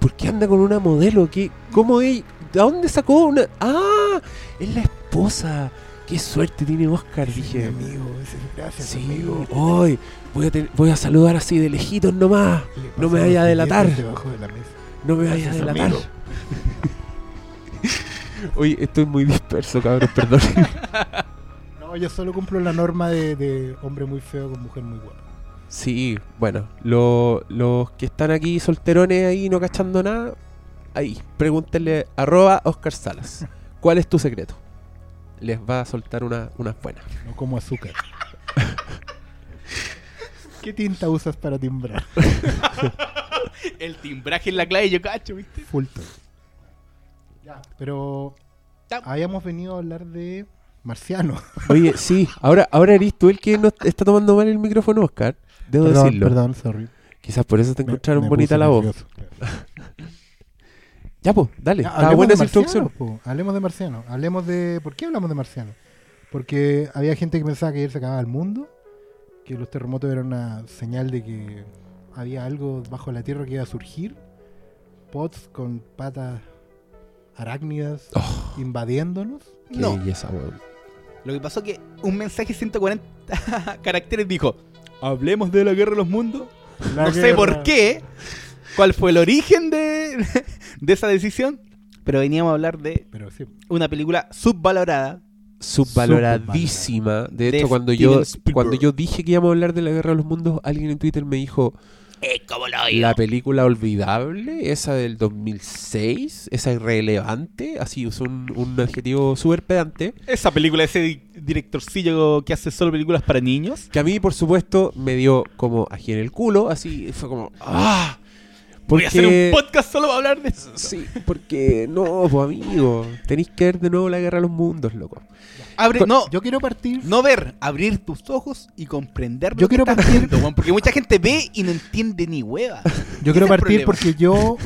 ¿por qué anda con una modelo? ¿Qué, ¿Cómo es? ¿De dónde sacó una? ¡Ah! Es la esposa. ¡Qué suerte tiene Oscar!
Mi
Dije.
amigo, ese- gracias,
Sí,
amigo.
hoy voy, a voy a saludar así de lejitos nomás. No me vaya a delatar.
billetes debajo de la mesa.
No me vayas a
Gracias,
delatar.
amigo.
Oye, estoy muy disperso, cabrón, perdón.
No, yo solo cumplo la norma de, de hombre muy feo con mujer muy guapa.
Sí, bueno, lo- los que están aquí solterones ahí no cachando nada, ahí, pregúntenle arroba Oscar Salas. ¿Cuál es tu secreto? Les va a soltar una, unas buenas.
No como azúcar. ¿Qué tinta usas para timbrar?
El timbraje en la clave, yo cacho, ¿viste?
Fulton. Ya, pero habíamos venido a hablar de Marciano.
Oye, sí, ahora, ahora eres tú el que no está tomando mal el micrófono, Oscar. Debo
perdón,
decirlo.
perdón, sorry.
Quizás por eso te encontraron
me
bonita la voz. Ya, pues, dale.
Ya, hablemos
buena
de. Marciano, po. Hablemos de Marciano. Hablemos de. ¿Por qué hablamos de Marciano? Porque había gente que pensaba que ayer se acababa el mundo, que los terremotos eran una señal de que había algo bajo la tierra que iba a surgir. Pots con patas arácnidas
Oh.
invadiéndonos.
Qué
No.
belleza.
Lo que pasó que un mensaje de 140 caracteres dijo: Hablemos de la guerra de los mundos.
La
no sé por qué, cuál fue el origen de, de esa decisión, pero veníamos a hablar de
Pero sí.
una película subvalorada.
subvaloradísima. De
De
hecho, cuando
Steven
yo,
Spielberg.
cuando yo dije que íbamos a hablar de la Guerra de los Mundos, alguien en Twitter me dijo, la película olvidable, esa del 2006, esa irrelevante, así usó un, un adjetivo súper pedante,
Esa película, ese di- directorcillo que hace solo películas para niños.
que a mí, por supuesto, me dio como aquí en el culo, así, fue como, ¡ah!
Voy a hacer
Porque-
un podcast solo para hablar de eso.
Sí, porque no, pues amigo, tenéis que ver de nuevo la Guerra de los Mundos, loco.
Abre, no,
Yo quiero partir.
no ver, abrir tus ojos y comprender lo
Yo
que
quiero
estás
partir-
viendo, porque mucha gente ve y no entiende ni hueva.
Yo quiero partir porque yo.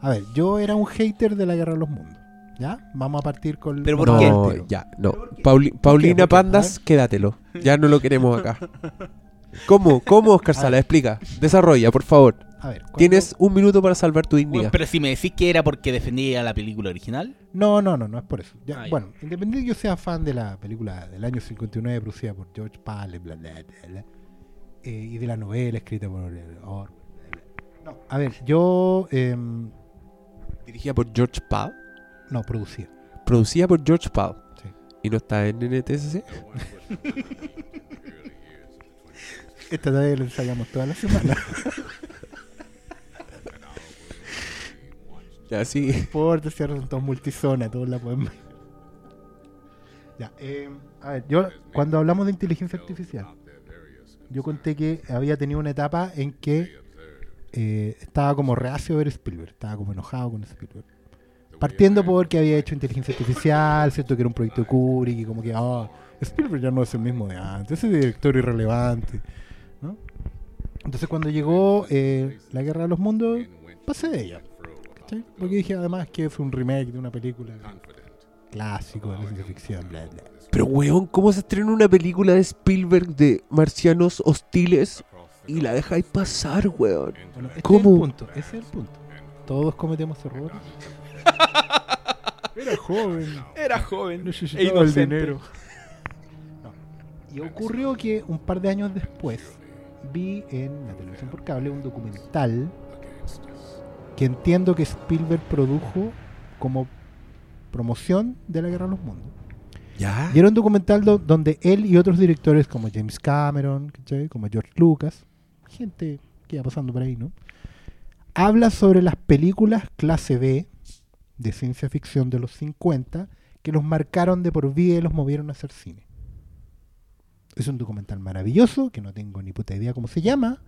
A ver, yo era un hater de la guerra de los mundos. ¿Ya? Vamos a partir con.
Pero ¿por qué?
ya, no. Pauli- Paulina
¿Por qué?
Pandas, quédatelo. Ya no lo queremos acá. ¿Cómo? ¿Cómo, Oscar Sala? Explica. Desarrolla, por favor.
A ver. cuando-
Tienes un minuto para salvar tu dignidad.
pero si me decís que era porque defendía la película original,
No, no, no, no es por eso. Ya,
Ah.
Bueno, independiente que yo sea fan de la película del año 59 producida por George Pal, bla, bla, bla, bla, eh, y de la novela escrita por eh, Orwell. bla, bla. No, a ver, yo. em,
Dirigida por George Pal.
no, producía.
Producida por George Pal.
Sí.
¿Y no está en NTSC?
Esta todavía la ensayamos toda la semana.
Ya, sí.
por cierto, son todos multizona, todos la pueden ver. Ya, eh, a ver, yo cuando hablamos de inteligencia artificial, yo conté que había tenido una etapa en que eh, estaba como reacio a ver Spielberg, estaba como enojado con Spielberg. Partiendo porque había hecho inteligencia artificial, ¿cierto? Que era un proyecto de Kubrick y como que, ah, Spielberg ya no es el mismo de antes, ese director irrelevante, ¿no? Entonces cuando llegó eh, La Guerra de los Mundos, pasé de ella. ¿Cachai? Porque dije además que es un remake de una película clásico de la ciencia ficción, bla, bla.
Pero, weón, ¿cómo se estrena una película de Spielberg de marcianos hostiles y la dejáis pasar, weón?
Bueno, este
¿Cómo?
es el punto, ese es el punto. Todos cometemos errores. Era joven.
Era joven.
Necesitaba
e
el
inocente.
dinero. Y ocurrió que un par de años después vi en la televisión por cable un documental que entiendo que Spielberg produjo como promoción de la Guerra de los Mundos.
¿Ya?
Y era un documental do- donde él y otros directores como James Cameron, ¿cachai? como George Lucas, gente que iba pasando por ahí, ¿no? Habla sobre las películas clase B de ciencia ficción de los 50 que los marcaron de por vida y los movieron a hacer cine. Es un documental maravilloso, que no tengo ni puta idea cómo se llama,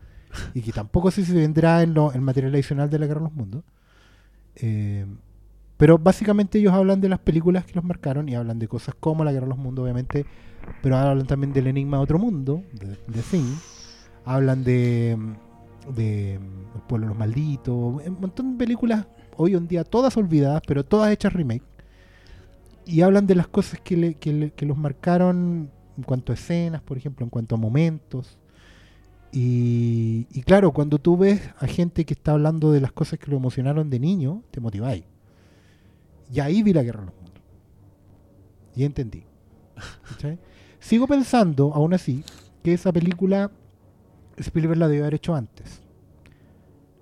y que tampoco sé si se vendrá en lo- el material adicional de la Guerra de los Mundos. Eh, pero básicamente ellos hablan de las películas que los marcaron y hablan de cosas como La Guerra de los Mundos, obviamente, pero hablan también del Enigma de Otro Mundo, de, de. Hablan de, de El Pueblo de los Malditos, un montón de películas hoy en día todas olvidadas, pero todas hechas remake. Y hablan de las cosas que, le- que que los marcaron en cuanto a escenas, por ejemplo, en cuanto a momentos. Y, claro, cuando tú ves a gente que está hablando de las cosas que lo emocionaron de niño, te motiváis. Y ahí vi la guerra de los mundos. Y entendí. Sigo pensando, aún así, que esa película Spielberg la debió haber hecho antes.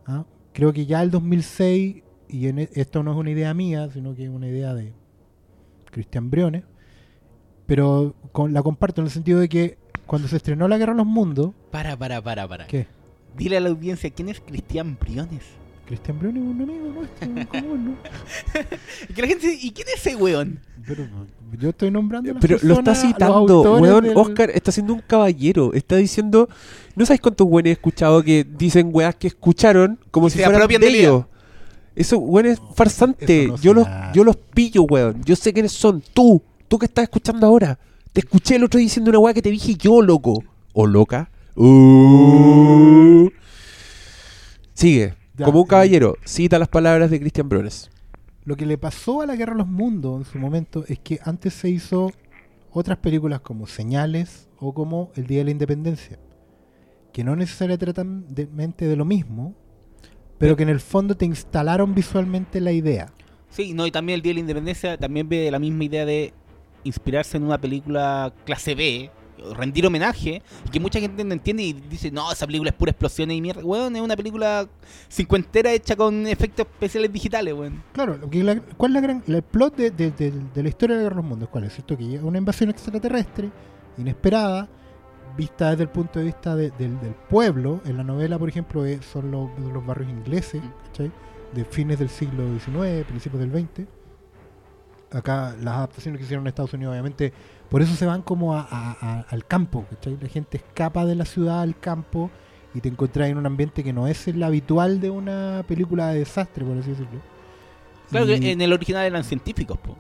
¿Ah? Creo que ya el 2006, y e- esto no es una idea mía, sino que es una idea de Cristian Briones, pero la comparto en el sentido de que cuando se estrenó La Guerra de los Mundos,
Para, para, para, para.
¿qué?
Dile a la audiencia quién es Cristian Briones.
Cristian Briones es un amigo nuestro, común, ¿no?
Y que la gente dice, ¿y quién es ese weón?
Pero yo estoy nombrando a las
Pero lo está citando, weón.
del-
Oscar está siendo un caballero. Está diciendo. ¿No sabes cuántos weones he escuchado que dicen weas que escucharon como
Y
si fueran de ellos? Eso, weón, es farsante.
no
yo, los, yo los pillo, weón. Yo sé quiénes son. Tú, tú que estás escuchando ahora. Te escuché el otro día diciendo una wea que te dije yo, loco. ¿O loca? Uh. Sigue.
Ya,
Como un
eh.
caballero, cita las palabras de Cristian Brones.
Lo que le pasó a la Guerra de los Mundos en su momento es que antes se hizo otras películas como Señales o como El Día de la Independencia, que no necesariamente tratan de, mente de lo mismo, pero que en el fondo te instalaron visualmente la idea.
Sí, no, y también el Día de la Independencia también ve la misma idea de inspirarse en una película clase B, rendir homenaje, y que mucha gente no entiende y dice, no, esa película es pura explosión y mierda. Weón, es una película cincuentera hecha con efectos especiales digitales, weón.
Claro, lo que la- ¿cuál es la gran, el plot de, de- de- de la historia de los Mundos? ¿Cuál es? ¿Cierto? Que una invasión extraterrestre, inesperada, vista desde el punto de vista de- del, del pueblo. En la novela, por ejemplo, es- son los, los barrios ingleses, ¿cachai? De fines del siglo XIX, principios del XX. Acá las adaptaciones que hicieron en Estados Unidos, obviamente, por eso se van como a- a- a- al campo, ¿cachai? La gente escapa de la ciudad al campo y te encontrás en un ambiente que no es el habitual de una película de desastre, por así decirlo.
Claro
Y-
que en el original eran científicos, po.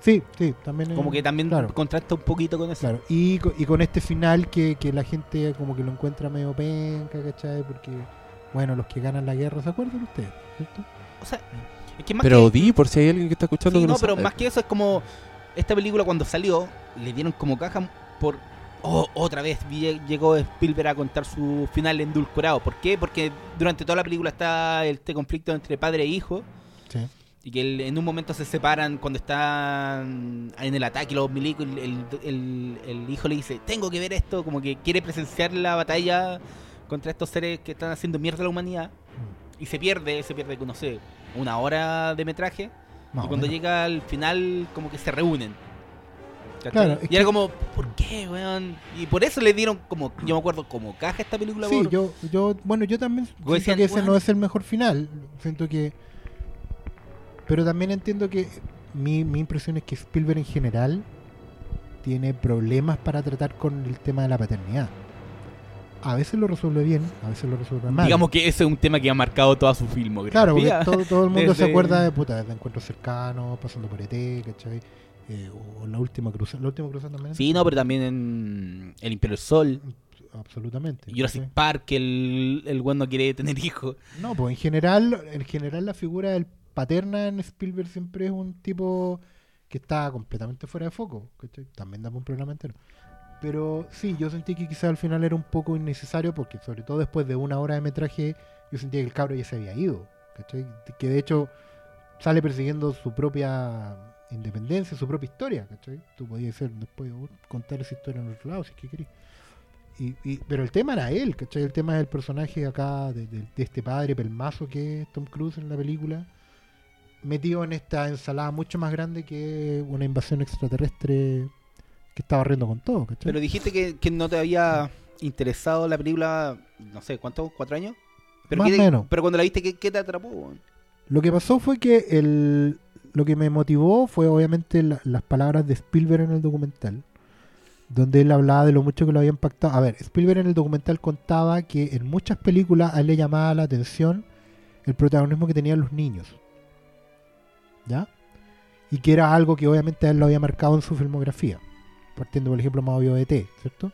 Sí, sí, también.
como
eh,
que también
Claro,
contrasta un poquito con eso.
claro. Y, y con este final que, que la gente como que lo encuentra medio penca, ¿cachai? Porque, bueno, los que ganan la guerra, ¿se acuerdan ustedes? ¿Cierto?
O sea, es que más
Pero
que...
di, por si hay alguien que está escuchando
Sí,
que
no,
no
pero
sabe.
más que eso es como esta película cuando salió le dieron como caja por oh, otra vez llegó Spielberg a contar su final endulcorado. ¿Por qué? Porque durante toda la película está este conflicto entre padre e hijo
Sí.
y que el- en un momento se separan cuando están en el ataque los milicos el, el- el- el hijo le dice tengo que ver esto como que quiere presenciar la batalla contra estos seres que están haciendo mierda a la humanidad y se pierde se pierde no sé una hora de metraje
Más
y cuando
menos.
llega al final, como que se reúnen. Y
que-
era como, ¿por qué, weón? Y por eso le dieron como, yo me acuerdo, como caja esta película.
Sí,
por-
yo, yo, bueno, yo también siento
decían,
que ese
bueno.
no es el mejor final. Siento que. Pero también entiendo que mi, mi impresión es que Spielberg en general tiene problemas para tratar con el tema de la paternidad. A veces lo resuelve bien, a veces lo resuelve mal.
Digamos que ese es un tema que ha marcado toda su filmografía.
Claro, porque todo, todo el mundo se
Desde-
acuerda de puta, de encuentros cercanos, pasando por ET, ¿cachai? Eh, o la última cruzada. La última cruzada también.
Sí, no, pero también en El Imperio del Sol,
Absolutamente.
Jurassic
¿cachai?
Park, que el, el weón no quiere tener hijos.
No, pues en general, en general la figura del paterna en Spielberg siempre es un tipo que está completamente fuera de foco. ¿cachai? También damos un programa entero. Pero sí, yo sentí que quizás al final era un poco innecesario porque sobre todo después de una hora de metraje yo sentía que el cabro ya se había ido. ¿cachai? Que de hecho sale persiguiendo su propia independencia, su propia historia. ¿cachai? Tú podías ser después oh, contar esa historia en otro lado si es que querías. Y, y- pero el tema era él, ¿cachai? El tema del personaje acá, de, de- de este padre pelmazo que es Tom Cruise en la película, metido en esta ensalada mucho más grande que una invasión extraterrestre que estaba riendo con todo, ¿cachai?
Pero dijiste que, que no te había interesado la película, no sé, ¿cuántos? ¿Cuatro años? Pero,
Más
¿qué
o menos.
pero cuando la viste, ¿qué, qué te atrapó?
Lo que pasó fue que el, lo que me motivó fue obviamente la- las palabras de Spielberg en el documental, donde él hablaba de lo mucho que lo había impactado. A ver, Spielberg en el documental contaba que en muchas películas a él le llamaba la atención el protagonismo que tenían los niños. ¿Ya? Y que era algo que obviamente a él lo había marcado en su filmografía. Partiendo, por ejemplo, más obvio de T, ¿cierto?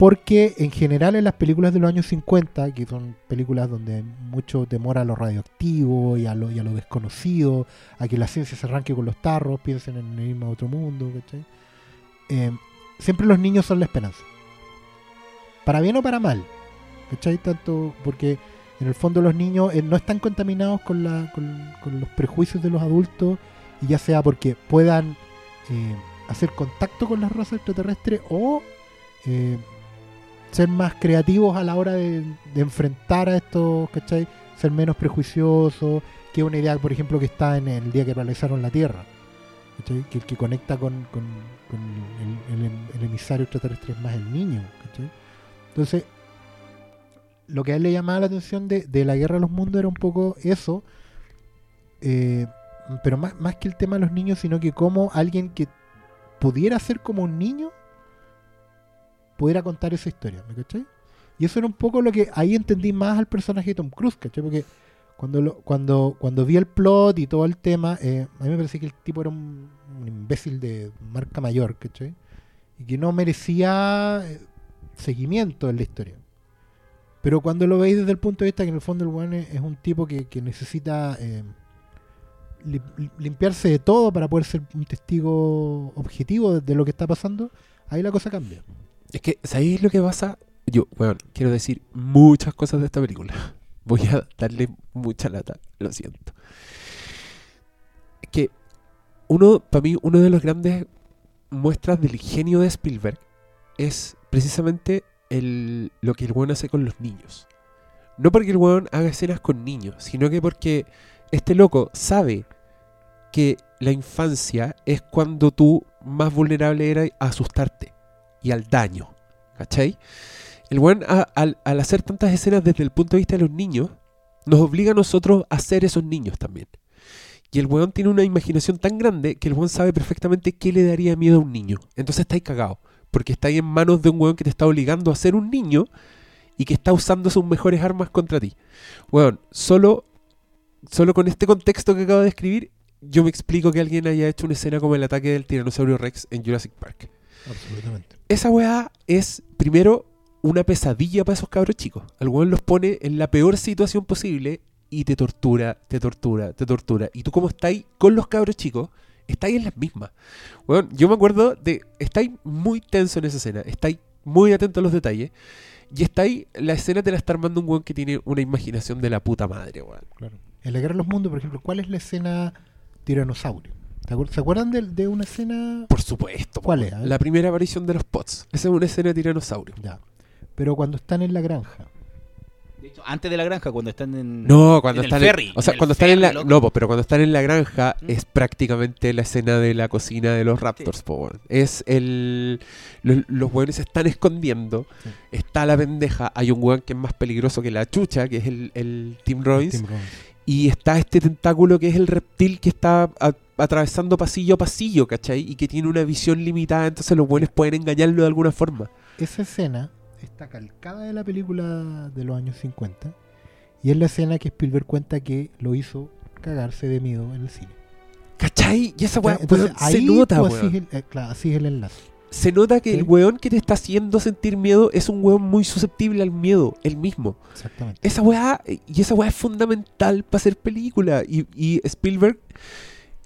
Porque en general en las películas de los años 50, que son películas donde mucho temor a lo radioactivo y a lo, desconocido, a que la ciencia se arranque con los tarros, piensen en el mismo otro mundo, ¿cachai? Eh, siempre los niños son la esperanza. Para bien o para mal, ¿cachai? Tanto porque en el fondo los niños eh, no están contaminados con, la, con, los prejuicios de los adultos, y ya sea porque puedan eh, hacer contacto con las razas extraterrestres o eh, ser más creativos a la hora de, enfrentar a estos, ¿cachai? Ser menos prejuiciosos, que una idea, por ejemplo, que está en el día que realizaron la Tierra, ¿cachai? Que el que conecta con, el, emisario extraterrestre es más el niño, ¿cachai? Entonces, lo que a él le llamaba la atención de, la Guerra de los Mundos era un poco eso, eh, pero más que el tema de los niños, sino que como alguien que pudiera ser como un niño pudiera contar esa historia, ¿me cachai? Y eso era un poco lo que ahí entendí más al personaje de Tom Cruise, ¿cachai? Porque cuando, lo- cuando, cuando vi el plot y todo el tema, eh, a mí me parecía que el tipo era un, imbécil de marca mayor, ¿cachai? Y que no merecía eh, seguimiento en la historia. Pero cuando lo veis desde el punto de vista que en el fondo el es, es un tipo que, que necesita eh, li- li- limpiarse de todo para poder ser un testigo objetivo de lo que está pasando, ahí la cosa cambia.
Es que, ¿sabéis lo que pasa? Yo, bueno, quiero decir muchas cosas de esta película. Voy a darle mucha lata, lo siento. Es que uno, para mí, uno de los grandes muestras del genio de Spielberg es precisamente el, lo que el weón hace con los niños. No porque el weón haga escenas con niños, sino que porque este loco sabe que la infancia es cuando tú más vulnerable eras a asustarte y al daño. ¿Cachai? El a- al, al hacer tantas escenas desde el punto de vista de los niños, nos obliga a nosotros a ser esos niños también. Y el weón tiene una imaginación tan grande que el weón sabe perfectamente qué le daría miedo a un niño. Entonces estáis cagados. Porque estáis en manos de un weón que te está obligando a ser un niño y que está usando sus mejores armas contra ti. Weón, solo, solo con este contexto que acabo de escribir, yo me explico que alguien haya hecho una escena como el ataque del tiranosaurio Rex en Jurassic Park
Absolutamente.
esa weá es, primero, una pesadilla para esos cabros chicos. Al weón los pone en la peor situación posible y te tortura, te tortura, te tortura. Y tú como estáis con los cabros chicos, estáis en las mismas. Weón, yo me acuerdo de... Estáis muy tenso en esa escena, estáis muy atento a los detalles. Y estáis... La escena te la está armando un weón que tiene una imaginación de la puta madre, weón.
Claro. En la Guerra de los Mundos, por ejemplo, ¿cuál es la escena tiranosaurio? ¿Te acuer- ¿Se acuerdan de, de una escena?
Por supuesto.
¿Cuál es?
La primera aparición de los pots. Esa es una escena de tiranosaurio.
Ya. Pero cuando están en la granja.
De hecho, antes de la granja, cuando están en.
No, cuando
en el ferry,
en, o sea,
en el
cuando están en la
loco.
no, pero cuando están en la granja
Mm.
es prácticamente la escena de la cocina de los Raptors, po, weón. Es el los, los weones se están escondiendo,
Sí.
está la pendeja, hay un weón que es más peligroso que la chucha, que es el, el Tim Robbins,
Tim Robbins.
Y está este tentáculo que es el reptil que está a- atravesando pasillo a pasillo, ¿cachai? Y que tiene una visión limitada, entonces los weones pueden engañarlo de alguna forma.
Esa escena está calcada de la película de los años 50. Y es la escena que Spielberg cuenta que lo hizo cagarse de miedo en el cine.
¿Cachai? Y esa weá, se nota,
así, es el, eh, claro, así es el enlace.
Se nota que
Sí.
el weón que te está haciendo sentir miedo es un weón muy susceptible al miedo, el mismo.
Exactamente.
Esa weá, y esa weá es fundamental para hacer película. Y, y Spielberg,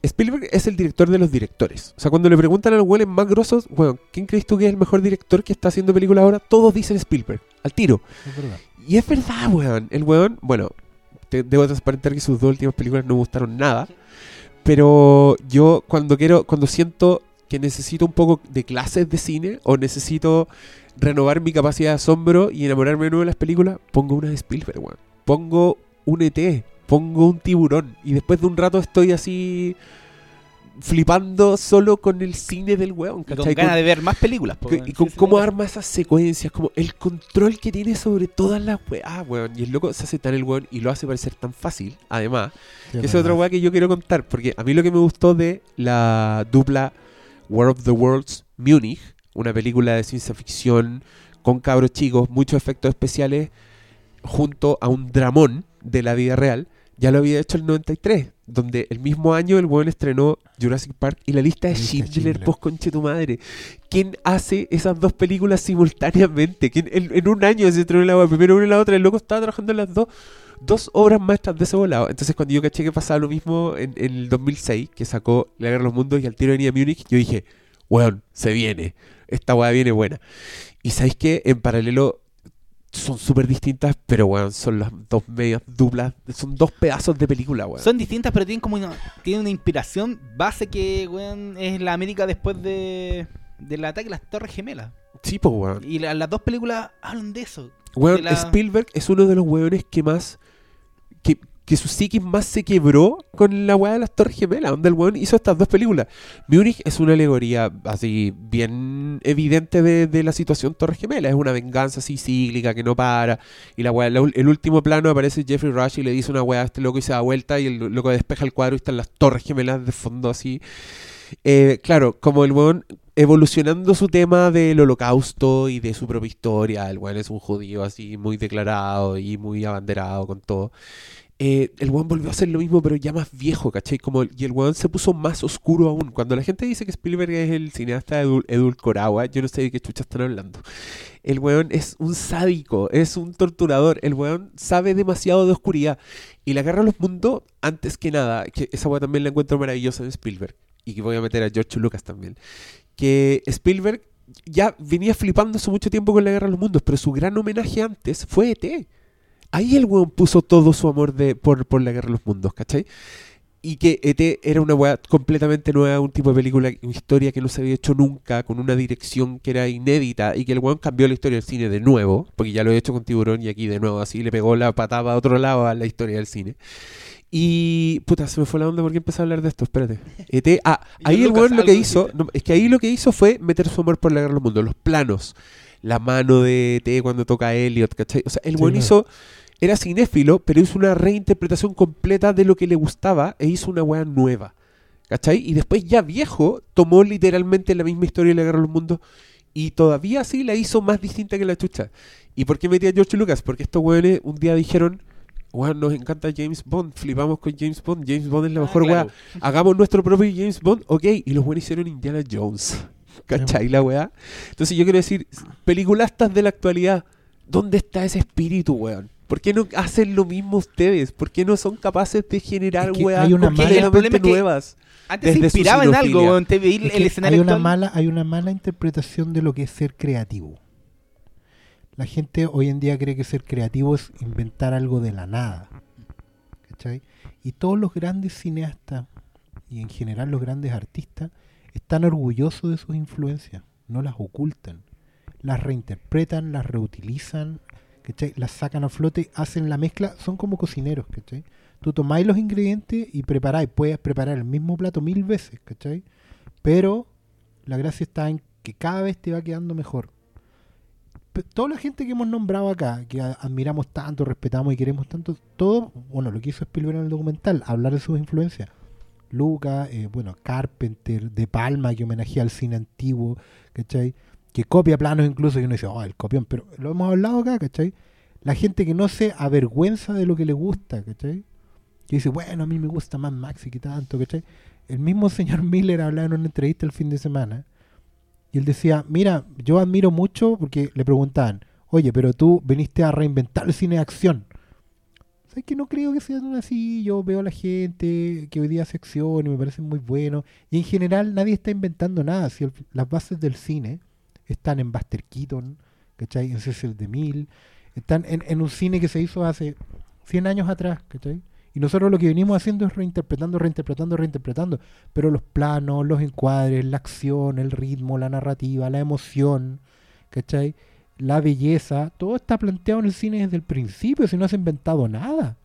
Spielberg es el director de los directores. O sea, cuando le preguntan a los weones más grosos, weón, ¿quién crees tú que es el mejor director que está haciendo película ahora? Todos dicen Spielberg, al tiro.
Es verdad.
Y es verdad, weón. El weón, bueno, te, debo transparentar que sus dos últimas películas no me gustaron nada. Pero yo cuando quiero, cuando siento que necesito un poco de clases de cine o necesito renovar mi capacidad de asombro y enamorarme de nuevo de las películas, pongo una de Spielberg, weón. Pongo un ET, pongo un tiburón. Y después de un rato estoy así flipando solo con el cine del weón.
Y con
¿cachai?
ganas de ver más películas. po,
y con cómo
sí.
arma esas secuencias, como el control que tiene sobre todas las weas, weón. Y el loco se hace tan el weón y lo hace parecer tan fácil, además. Que
es
esa es otra wea que yo quiero contar, porque a mí lo que me gustó de la dupla War of the Worlds Munich, una película de ciencia ficción con cabros chicos, muchos efectos especiales, junto a un dramón de la vida real, ya lo había hecho el 93, donde el mismo año el weón estrenó Jurassic Park y la lista de
La lista de
Schindler,
Schindler.
post conche tu madre. ¿Quién hace esas dos películas simultáneamente? ¿Quién, en, en un año se estrenó la primero una y la otra, el loco estaba trabajando en las dos dos obras maestras de ese volado. Entonces, cuando yo caché que pasaba lo mismo en, en el 2006, que sacó La Guerra de los Mundos y al tiro venía Múnich, yo dije, weón, se viene. Esta weá viene buena. Y sabéis que en paralelo son súper distintas, pero weón, son las dos medias duplas, son dos pedazos de película, weón.
Son distintas, pero tienen como una, tienen una inspiración base que, weón, es la América después de del ataque a las Torres Gemelas.
Sí, pues, weón.
Y la- las dos películas hablan de eso.
Weón,
de la-
Spielberg es uno de los weones que más. Que, que su psiquis más se quebró con la weá de las Torres Gemelas, donde el weón hizo estas dos películas. Munich es una alegoría así bien evidente de, de la situación Torres Gemelas. Es una venganza así cíclica que no para. Y la weá, el último plano aparece Jeffrey Rush y le dice una weá a este loco y se da vuelta y el loco despeja el cuadro y están las Torres Gemelas de fondo así. Eh, claro, como el weón evolucionando su tema del holocausto y de su propia historia, el weón es un judío así muy declarado y muy abanderado con todo. Eh, el weón volvió a hacer lo mismo, pero ya más viejo, ¿cachai? Como, el- y el weón se puso más oscuro aún. Cuando la gente dice que Spielberg es el cineasta edul edulcorado, ¿eh? yo no sé de qué chucha están hablando. El weón es un sádico, es un torturador. El weón sabe demasiado de oscuridad. Y la guerra a los mundos, antes que nada, que esa weá también la encuentro maravillosa en Spielberg. Y que voy a meter a George Lucas también. Que Spielberg ya venía flipando hace mucho tiempo con la guerra a los mundos, pero su gran homenaje antes fue ET. Ahí el weón puso todo su amor de, por, por la guerra de los mundos, ¿cachai? Y que ET era una weá completamente nueva, un tipo de película, una historia que no se había hecho nunca, con una dirección que era inédita, y que el weón cambió la historia del cine de nuevo, porque ya lo he hecho con Tiburón y aquí de nuevo, así le pegó la patada a otro lado a la historia del cine. Y puta, se me fue la onda porque empecé a hablar de esto, espérate. ET, ah, ahí el weón lo que
algo
hizo, no, es que ahí lo que hizo fue meter su amor por la guerra de los mundos, los planos, la mano de ET cuando toca a Elliot, ¿cachai? O sea, el weón hizo, era cinéfilo, pero hizo una reinterpretación completa de lo que le gustaba e hizo una weá nueva, ¿cachai? Y después ya viejo, tomó literalmente la misma historia de la guerra de los mundos y todavía así la hizo más distinta que la chucha. ¿Y por qué metí a George Lucas? Porque estos weones un día dijeron, weón, nos encanta James Bond, flipamos con James Bond, James Bond es la
Ah,
mejor
claro.
weá, hagamos nuestro propio James Bond, ok, y los buenos hicieron Indiana Jones, ¿cachai la weá? Entonces yo quiero decir, peliculastas de la actualidad, ¿dónde está ese espíritu, weón? ¿Por qué no hacen lo mismo ustedes? ¿Por qué no son capaces de generar
Es que
weas
hay una mala-
completamente
El problema es que-
nuevas?
Antes se inspiraba en algo, weón. Te veí el,
Es
el
que
escenario
hay una
actual.
mala hay una mala interpretación de lo que es ser creativo. La gente hoy en día cree que ser creativo es inventar algo de la nada. ¿Cachai? Y todos los grandes cineastas y en general los grandes artistas están orgullosos de sus influencias, no las ocultan. Las reinterpretan, las reutilizan, ¿cachai? las sacan a flote, hacen la mezcla, son como cocineros, ¿cachai? Tú tomáis los ingredientes y preparáis, puedes preparar el mismo plato mil veces, ¿cachai? Pero la gracia está en que cada vez te va quedando mejor. Toda la gente que hemos nombrado acá, que admiramos tanto, respetamos y queremos tanto, todo, bueno, lo que hizo Spielberg en el documental, hablar de sus influencias. Lucas, eh, bueno, Carpenter, De Palma, que homenajea al cine antiguo, ¿cachai? que copia planos incluso, y uno dice, oh, el copión, pero lo hemos hablado acá, ¿cachai? La gente que no se avergüenza de lo que le gusta, ¿cachai? Que dice, bueno, a mí me gusta más Maxi que tanto, ¿cachai? El mismo señor Miller hablaba en una entrevista el fin de semana, y él decía, mira, yo admiro mucho, porque le preguntaban, oye, pero tú viniste a reinventar el cine de acción. ¿Sabes que no creo que sea así? Yo veo a la gente que hoy día hace acción y me parece muy bueno. Y en general nadie está inventando nada. Si las bases del cine están en Buster Keaton, ¿cachai? En Cecil DeMille, están en, en un cine que se hizo hace 100 años atrás, ¿cachai? Y nosotros lo que venimos haciendo es reinterpretando, reinterpretando, reinterpretando. Pero los planos, los encuadres, la acción, el ritmo, la narrativa, la emoción, ¿cachai? La belleza, todo está planteado en el cine desde el principio, si no has inventado nada.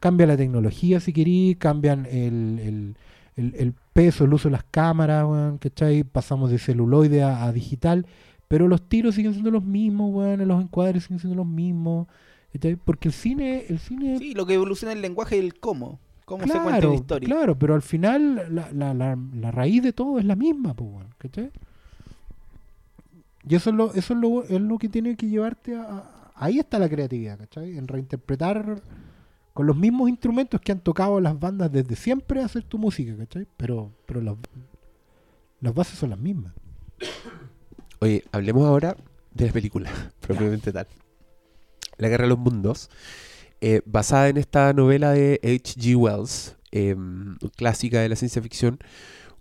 Cambia la tecnología si querís, cambian el, el- el- peso, el uso de las cámaras, ¿cachai? Pasamos de celuloide a, a digital, pero los tiros siguen siendo los mismos, weón, los encuadres siguen siendo los mismos, ¿cachai? Porque el cine, el cine
Sí, lo que evoluciona es el lenguaje y el cómo. Cómo se cuenta una historia.
claro, pero al final la, la, la, la raíz de todo es la misma, pues, ¿cachai? Y eso es lo, eso es lo, es lo que tiene que llevarte a, a- Ahí está la creatividad, ¿cachai? En reinterpretar con los mismos instrumentos que han tocado las bandas desde siempre hacer tu música, ¿cachai? Pero, pero las, las bases son las mismas.
Oye, hablemos ahora de la película, propiamente tal. La Guerra de los Mundos, eh, basada en esta novela de H.G. Wells, eh, clásica de la ciencia ficción,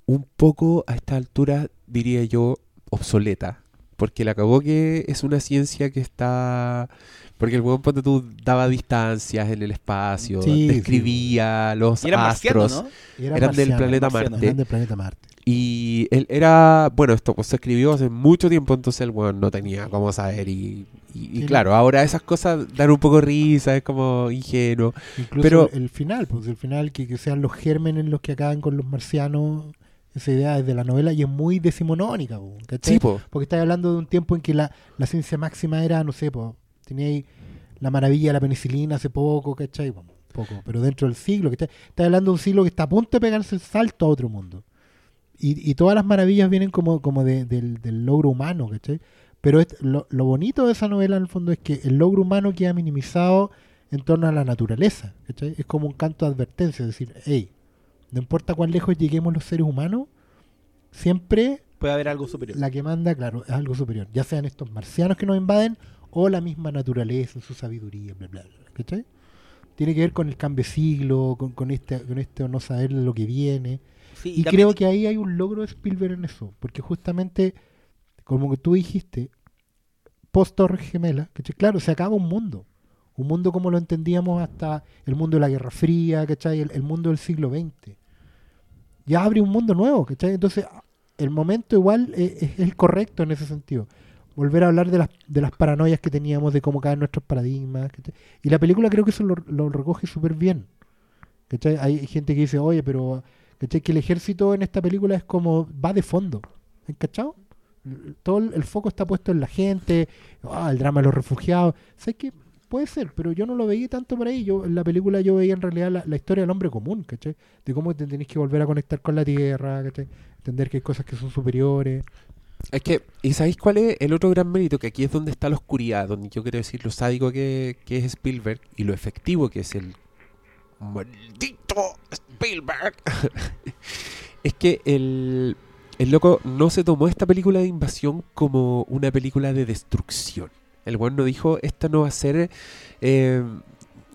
un poco a esta altura, diría yo, obsoleta. Porque la cagó que es una ciencia que está... Porque el buen ponte tú daba distancias en el espacio,
Sí, sí.
describía los
Y era marciano,
astros.
¿no?
Y
Eran del planeta
marciano,
Marte.
Eran del planeta Marte.
Y él era, bueno, esto pues, se escribió hace mucho tiempo, entonces el weón no tenía cómo saber. Y, y- claro, ahora esas cosas dan un poco risa, es como ingenuo.
Incluso
Pero-
el final, pues el final, que, que sean los gérmenes los que acaban con los marcianos, esa idea es de la novela y es muy decimonónica, po, ¿cachai?
Sí, po.
Porque estás hablando de un tiempo en que la, la ciencia máxima era, no sé, pues, tenía ahí la maravilla de la penicilina hace poco, ¿cachai? Poco, pero dentro del siglo, que Estás hablando de un siglo que está a punto de pegarse el salto a otro mundo. Y, y todas las maravillas vienen como, como de- del, del logro humano, ¿cachai? Pero es- lo, lo bonito de esa novela en el fondo es que el logro humano queda minimizado en torno a la naturaleza, ¿cachai? Es como un canto de advertencia, es decir, hey, no importa cuán lejos lleguemos los seres humanos, siempre
Puede haber algo superior.
la que manda, claro, es algo superior. Ya sean estos marcianos que nos invaden o la misma naturaleza en su sabiduría, bla, bla, bla. ¿Cachai? Tiene que ver con el cambio de siglo, con, con este, con este no saber lo que viene.
Sí,
Y creo que ahí hay un logro de Spielberg en eso, porque justamente, como que tú dijiste, post Torres Gemela, ¿cachai? claro, se acaba un mundo. Un mundo como lo entendíamos hasta el mundo de la Guerra Fría, ¿cachai? El, el mundo del siglo XX. Ya abre un mundo nuevo, ¿cachai? Entonces, el momento igual es, el correcto en ese sentido. Volver a hablar de las, de las paranoias que teníamos, de cómo caen nuestros paradigmas. ¿cachai? Y la película creo que eso lo, recoge súper bien. ¿cachai? Hay gente que dice, oye, pero ¿cachai? que el ejército en esta película es como, va de fondo. ¿Cachado? Todo el, foco está puesto en la gente, ah, el drama de los refugiados. ¿Sabes qué? Puede ser, pero yo no lo veía tanto por ahí. Yo, en la película yo veía en realidad la, historia del hombre común, ¿cachai? De cómo te tenés que volver a conectar con la tierra, ¿cachai? Entender que hay cosas que son superiores.
Es que, ¿y sabéis cuál es el otro gran mérito? Que aquí es donde está la oscuridad, donde yo quiero decir lo sádico que, que es Spielberg y lo efectivo que es el maldito Spielberg. es que el, el loco no se tomó esta película de invasión como una película de destrucción. El bueno no dijo, esta no va a ser... eh,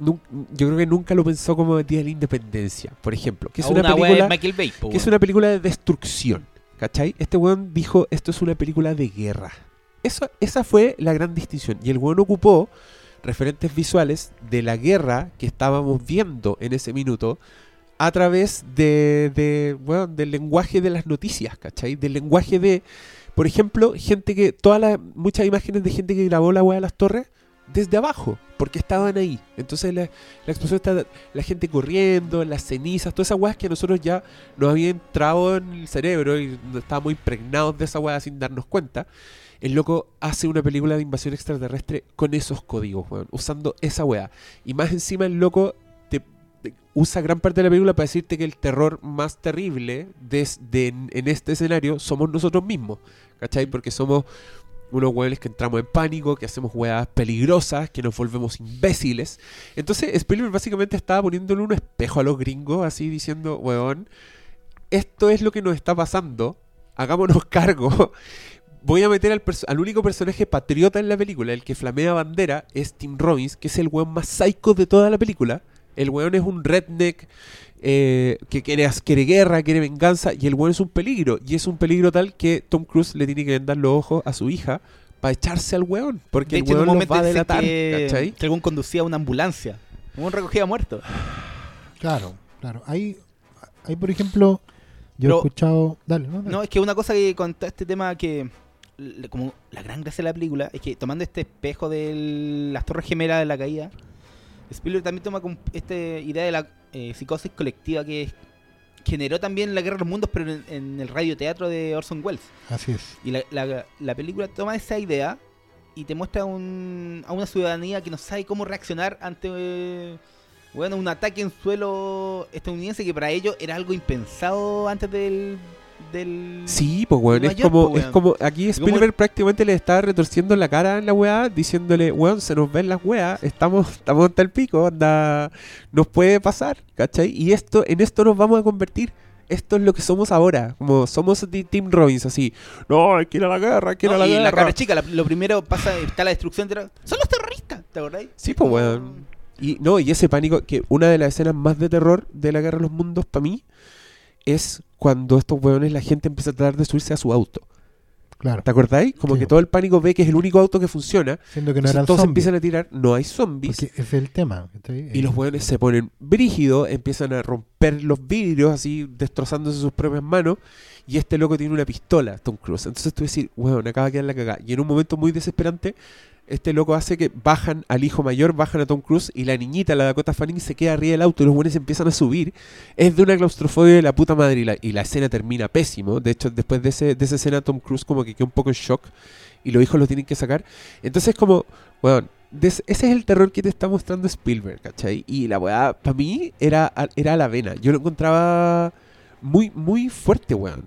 yo creo que nunca lo pensó como el Día de la Independencia, por ejemplo. Que es una, película
de Michael Bay. po,
que es
weón.
una película de destrucción. ¿Cachai? Este weón dijo, esto es una película de guerra. Eso, esa fue la gran distinción. Y el weón ocupó referentes visuales de la guerra que estábamos viendo en ese minuto a través de, de weón, del lenguaje de las noticias, ¿cachai? Del lenguaje de, por ejemplo, gente que, todas las, muchas imágenes de gente que grabó la weá de las torres desde abajo, porque estaban ahí. Entonces la, la explosión está la gente corriendo, las cenizas, todas esas weas que a nosotros ya nos había entrado en el cerebro y estábamos impregnados de esa wea sin darnos cuenta. El loco hace una película de invasión extraterrestre con esos códigos, weón, usando esa wea. Y más encima el loco usa gran parte de la película para decirte que el terror más terrible des- de- en este escenario somos nosotros mismos, ¿cachai? Porque somos unos hueones que entramos en pánico, que hacemos hueadas peligrosas, que nos volvemos imbéciles. Entonces Spielberg básicamente estaba poniéndole un espejo a los gringos, así diciendo, huevón, esto es lo que nos está pasando, hagámonos cargo. Voy a meter al, único personaje patriota en la película, el que flamea bandera, es Tim Robbins, que es el weón más psycho de toda la película. El weón es un redneck eh, que quiere, quiere guerra, quiere venganza, y el weón es un peligro. Y es un peligro tal que Tom Cruise le tiene que vendar los ojos a su hija para echarse al weón, porque
De
el
hecho, en
weón
un
los
momento
va a delatar,
que,
¿cachai?
que algún conducía una ambulancia. Un recogida muerto.
Claro, claro. Hay, hay por ejemplo, yo
Pero-
he escuchado. Dale, no, dale.
No, es que una cosa que con todo este tema que. Como la gran gracia de la película es que tomando este espejo de las Torres Gemelas de la caída, Spielberg también toma esta idea de la eh, psicosis colectiva que generó también la Guerra de los Mundos, pero en, en el radioteatro de Orson Welles.
Así es.
Y la, la- la película toma esa idea y te muestra un- a una ciudadanía que no sabe cómo reaccionar ante eh, bueno, un ataque en suelo estadounidense que para ellos era algo impensado antes del... del
Sí, pues weón, es como,
po,
es como aquí Spielberg prácticamente le estaba retorciendo la cara en la weá, diciéndole, weón, se nos ven las weas, estamos, estamos hasta el pico, anda, nos puede pasar, ¿cachai? Y esto, en esto nos vamos a convertir. Esto es lo que somos ahora, como somos de Tim Robbins, así, no, hay que ir a la guerra, hay que ir
No,
a la
y
guerra.
la cara chica, la- lo primero pasa, está la destrucción de la- ¡Son los terroristas! ¿Te acordáis?
Sí,
Es
pues weón. Y no, y ese pánico, que una de las escenas más de terror de la Guerra de los Mundos para mí es cuando estos weones la gente empieza a tratar de subirse a su auto.
Claro.
¿Te acordáis? Como
Sí.
que todo el pánico ve que es el único auto que funciona.
Siendo que no eran
todos
zombies.
empiezan a tirar, no hay zombies.
Porque ese es el tema.
Y los
Eh,
hueones se ponen brígidos, empiezan a romper los vidrios, así destrozándose sus propias manos. Y este loco tiene una pistola, Tom Cruise. Entonces tú decís, weón, acaba de quedar la cagada. Y en un momento muy desesperante, este loco hace que bajan al hijo mayor, bajan a Tom Cruise. Y la niñita, la Dakota Fanning, se queda arriba del auto. Y los buenos empiezan a subir. Es de una claustrofobia de la puta madre. Y la, escena termina pésimo. De hecho, después de, ese, esa escena, Tom Cruise como que queda un poco en shock. Y los hijos lo tienen que sacar. Entonces, como, des- ese es el terror que te está mostrando Spielberg, ¿cachai? Y la weá, para mí, era, era la vena. Yo lo encontraba muy, muy fuerte, weón.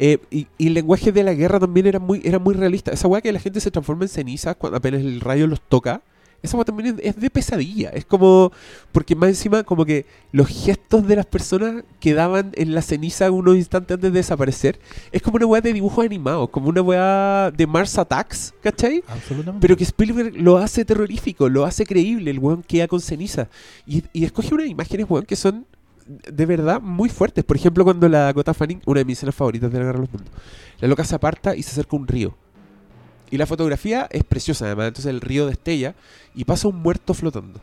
Eh, y, y el lenguaje de la guerra también era muy, era muy realista. Esa weá que la gente se transforma en cenizas cuando apenas el rayo los toca. Esa weá también es, es de pesadilla. Es como. Porque más encima, como que los gestos de las personas quedaban en la ceniza unos instantes antes de desaparecer. Es como una weá de dibujos animados. Como una weá de Mars Attacks, ¿cachai?
Absolutamente.
Pero que Spielberg lo hace terrorífico, lo hace creíble, el weón queda con ceniza. Y, y escoge unas imágenes, weón, que son de verdad muy fuertes. Por ejemplo, cuando la Dakota Fanning, una de mis escenas favoritas de la Guerra de los Mundos, la loca se aparta y se acerca a un río. Y la fotografía es preciosa, además. Entonces el río destella y pasa un muerto flotando.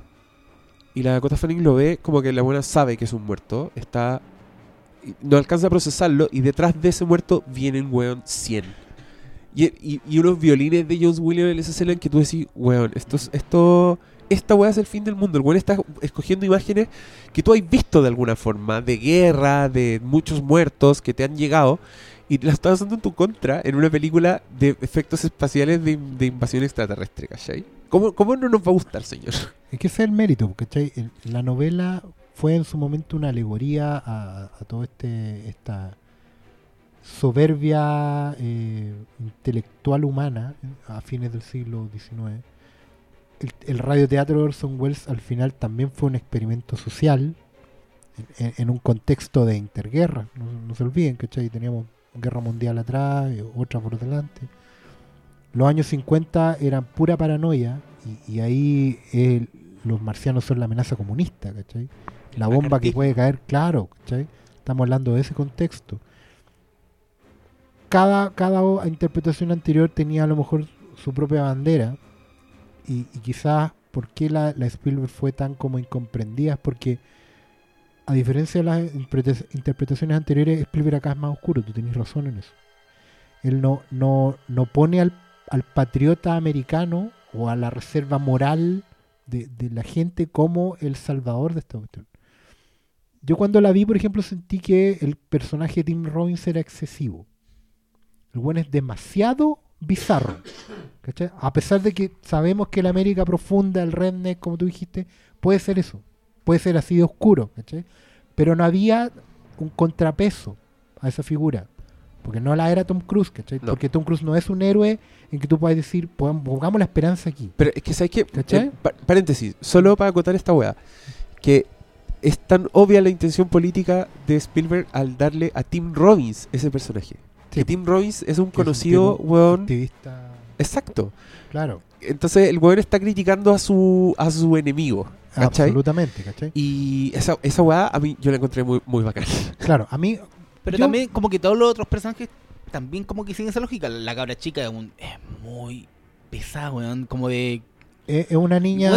Y la Dakota Fanning lo ve como que la buena sabe que es un muerto. Está. No alcanza a procesarlo. Y detrás de ese muerto vienen, weón, 100. Y, y- unos violines de Jones Williams en esa escena en que tú decís, weón, esto, es- esto, esta weá es el fin del mundo. El weón está escogiendo imágenes que tú has visto de alguna forma, de guerra, de muchos muertos que te han llegado, y las estás usando en tu contra en una película de efectos espaciales de, de invasión extraterrestre, ¿cachai? ¿Cómo, ¿Cómo no nos va a gustar, señor?
Es que ese es el mérito, ¿cachai? La novela fue en su momento una alegoría a, a todo este esta soberbia eh, intelectual humana a fines del siglo XIX. El, el radioteatro de Orson Welles al final también fue un experimento social en, en un contexto de interguerra. No, no se olviden, ¿cachai? Teníamos guerra mundial atrás, eh, otra por delante. Los años 50 eran pura paranoia y, y ahí eh, los marcianos son la amenaza comunista, ¿cachai? La bomba que puede caer, claro, ¿cachai? Estamos hablando de ese contexto. Cada, cada interpretación anterior tenía a lo mejor su propia bandera y, quizás por qué la, la Spielberg fue tan como incomprendida porque a diferencia de las interpreta- interpretaciones anteriores, Spielberg acá es más oscuro, tú tenés razón en eso. Él no, no, no pone al, al patriota americano o a la reserva moral de, de la gente como el salvador de esta cuestión. Yo cuando la vi, por ejemplo, sentí que el personaje de Tim Robbins era excesivo. El buen es demasiado bizarro. ¿cachai? A pesar de que sabemos que la América profunda, el redneck, como tú dijiste, puede ser eso. puede ser así de oscuro, ¿cachai? Pero no había un contrapeso a esa figura. Porque no la era Tom Cruise, ¿cachai?
No.
Porque Tom Cruise no es un héroe en que tú puedas decir, "Pon- pongamos la esperanza aquí.
Pero es que, ¿sabes qué? Eh, pa- paréntesis, solo para acotar esta weá. Que es tan obvia la intención política de Spielberg al darle a Tim Robbins ese personaje.
Sí.
Que Tim Robbins es un
Que es un
conocido
tipo
weón.
Activista,
Exacto.
claro.
Entonces el weón está criticando a su, a su enemigo. ¿Cachai?
Absolutamente, ¿cachai?
Y esa, esa weá a mí yo la encontré muy, muy bacán.
Claro, a mí...
Pero
yo-
también como que todos los otros personajes también como que siguen esa lógica. La cabra chica es, un, es muy pesada, weón. Como de...
Es es una niña...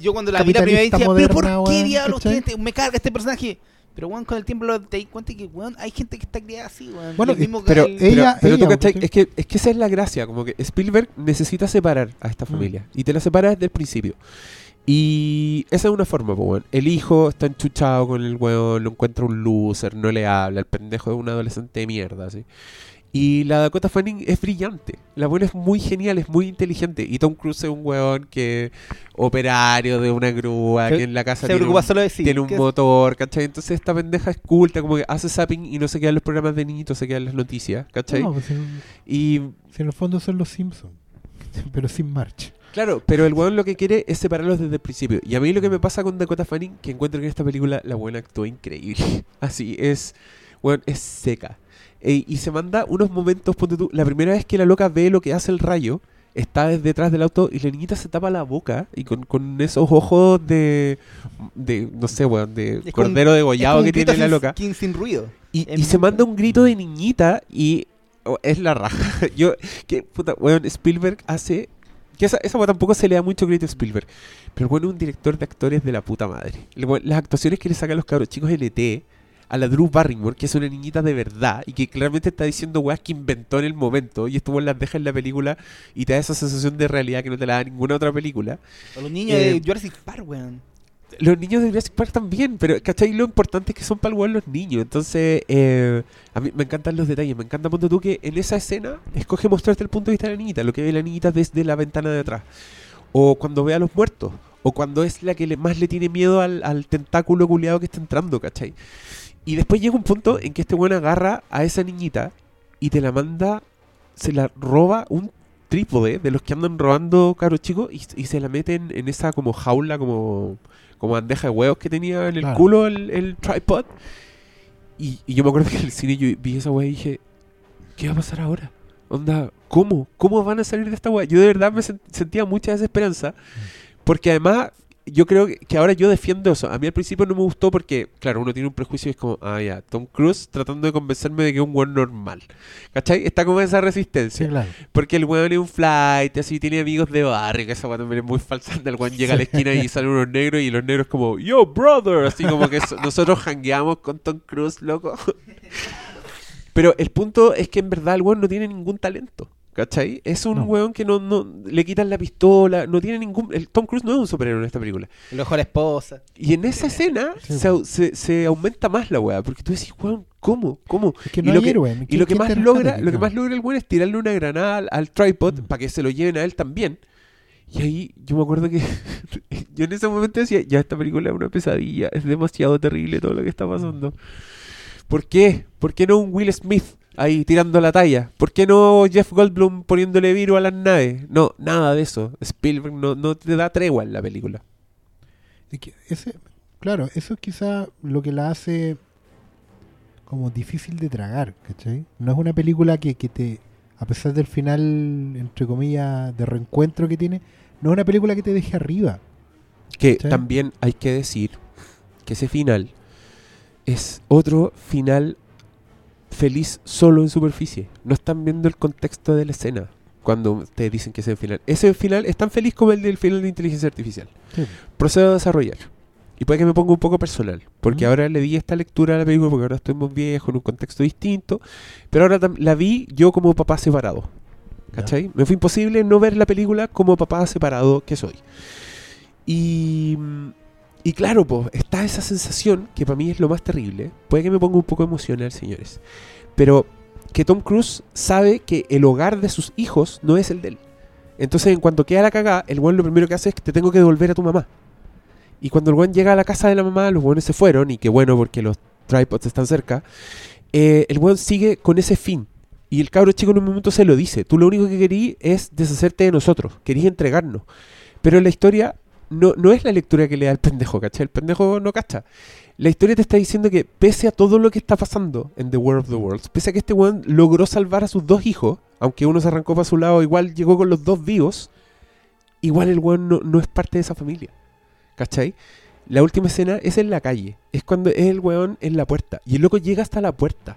Yo cuando la vi la primera vez decía, pero ¿por qué diablos este- me carga este personaje? Pero weón, con el tiempo lo- te das cuenta que weón, hay gente que está criada así, weón.
Bueno,
mismo
Pero,
el-
pero,
Ella-
pero tú
ella,
cachai,
¿cachai?
es que, es que esa es la gracia, como que Spielberg necesita separar a esta
Mm.
familia y te la separa desde el principio. Y esa es una forma, pues, weón. El hijo está enchuchado con el weón, lo encuentra un loser, no le habla, el pendejo es un adolescente de mierda, así. Y la Dakota Fanning es brillante. La buena es muy genial, es muy inteligente. Y Tom Cruise es un weón que operario de una grúa, que en la casa
se
tiene un,
solo de sí.
tiene un
es-
motor, ¿cachai? Entonces esta pendeja es culta, como que hace zapping y no se queda en los programas de niñitos, se queda en las noticias, ¿cachai?
No, pues en,
Y
si en el fondo son los Simpsons, pero sin marcha.
claro, pero el weón lo que quiere es separarlos desde el principio. Y a mí lo que me pasa con Dakota Fanning, que encuentro que en esta película la buena actúa increíble. Así es, weón, es seca. E- y se manda unos momentos, ponte tú, la primera vez que la loca ve lo que hace el rayo, está desde detrás del auto y la niñita se tapa la boca y con, con esos ojos de, de, no sé, weón, de
Es como un-
cordero degollado que tiene la loca.
sin- sin ruido.
Y,
En
y se manda un grito de niñita y oh, es la raja. Yo, que puta, weón, Spielberg hace. Que esa, esa weá tampoco se le da mucho crédito a Spielberg. Pero bueno, un director de actores de la puta madre. Weón- Las actuaciones que le sacan los cabros chicos LT a la Drew Barrymore, que es una niñita de verdad y que claramente está diciendo weas que inventó en el momento y esto weón las deja en la película y te da esa sensación de realidad que no te la da ninguna otra película.
O los niños
Eh,
de Jurassic Park, weón.
Los niños de Jurassic Park también, pero ¿cachai? Lo importante es que son para el weón los niños. Entonces, eh, a mí me encantan los detalles. Me encanta, ponte tú, que en esa escena escoge mostrarte el punto de vista de la niñita, lo que ve la niñita desde la ventana de atrás. O cuando ve a los muertos. O cuando es la que le- más le tiene miedo al, al tentáculo culiado que está entrando, ¿cachai? Y después llega un punto en que este weón agarra a esa niñita y te la manda, se la roba un trípode de los que andan robando caros chicos y, y se la meten en esa como jaula, como, como bandeja de huevos que tenía en el
Claro.
culo el, el tripod. Y, y yo me acuerdo que en el cine yo vi esa wea y dije, ¿qué va a pasar ahora? Onda, ¿cómo? ¿Cómo van a salir de esta wea? Yo de verdad me sen- sentía mucha desesperanza. Porque además, yo creo que- ahora yo defiendo eso. A mí al principio no me gustó porque, claro, uno tiene un prejuicio y es como, ah, ya, Tom Cruise tratando de convencerme de que es un weón normal. ¿Cachai? Está como esa resistencia.
Sí, claro.
Porque el weón es un flight, así tiene amigos de barrio, que esa weón también es muy falsa. El weón llega a la esquina y salen unos negros y los negros como, yo, brother, así como que so- nosotros hangueamos con Tom Cruise, loco. Pero el punto es que en verdad el weón no tiene ningún talento. ¿Cachai? Es un
No.
weón que no, no le quitan la pistola, no tiene ningún... El Tom Cruise no es un superhéroe en esta película.
El ojo a la esposa.
Y en esa escena
Sí,
se, au- se- se aumenta más la weá, porque tú decís, weón, ¿cómo? ¿Cómo?
Es que
Y lo
hay
que-
héroe.
Y
¿Quién-
lo que
quién
más logra, lo que más logra el weón es tirarle una granada al, al tripod
Mm.
para que se lo lleven a él también. Y ahí yo me acuerdo que yo en ese momento decía, ya esta película es una pesadilla, es demasiado terrible todo lo que está pasando. ¿Por qué? ¿Por qué no un Will Smith ahí tirando la talla? ¿Por qué no Jeff Goldblum poniéndole virus a las naves? No, nada de eso. Spielberg no, no te da tregua en la película.
Es que ese, claro, eso es quizá lo que la hace como difícil de tragar, ¿cachai? No es una película que, que te, a pesar del final, entre comillas, de reencuentro que tiene, no es una película que te deje arriba.
Que también hay que decir que ese final es otro final feliz solo en superficie. No están viendo el contexto de la escena cuando te dicen que ese es el final. Ese final es tan feliz como el del final de inteligencia artificial.
Sí.
Procedo a desarrollar. Y puede que me ponga un poco personal, porque ahora le di esta lectura a la película porque ahora estoy más viejo, en un contexto distinto, pero ahora la vi yo como papá separado. ¿Cachai? Me fue imposible no ver la película como papá separado que soy. Y, y claro, pues está esa sensación que para mí es lo más terrible. Puede que me ponga un poco emocional, señores. Pero que Tom Cruise sabe que el hogar de sus hijos no es el de él. Entonces, en cuanto queda la cagada, el weón lo primero que hace es que te tengo que devolver a tu mamá. Y cuando el weón llega a la casa de la mamá, los weones se fueron, y qué bueno porque los tripods están cerca. eh, el weón sigue con ese fin. Y el cabro chico en un momento se lo dice. Tú lo único que querí es deshacerte de nosotros. Querías entregarnos. Pero la historia no, no es la lectura que le da el pendejo, ¿cachai? El pendejo no cacha. La historia te está diciendo que pese a todo lo que está pasando en The War of the Worlds, pese a que este weón logró salvar a sus dos hijos, aunque uno se arrancó para su lado, igual llegó con los dos vivos, igual el weón no, no es parte de esa familia. ¿Cachai? La última escena es en la calle. Es cuando es el weón en la puerta. Y el loco llega hasta la puerta.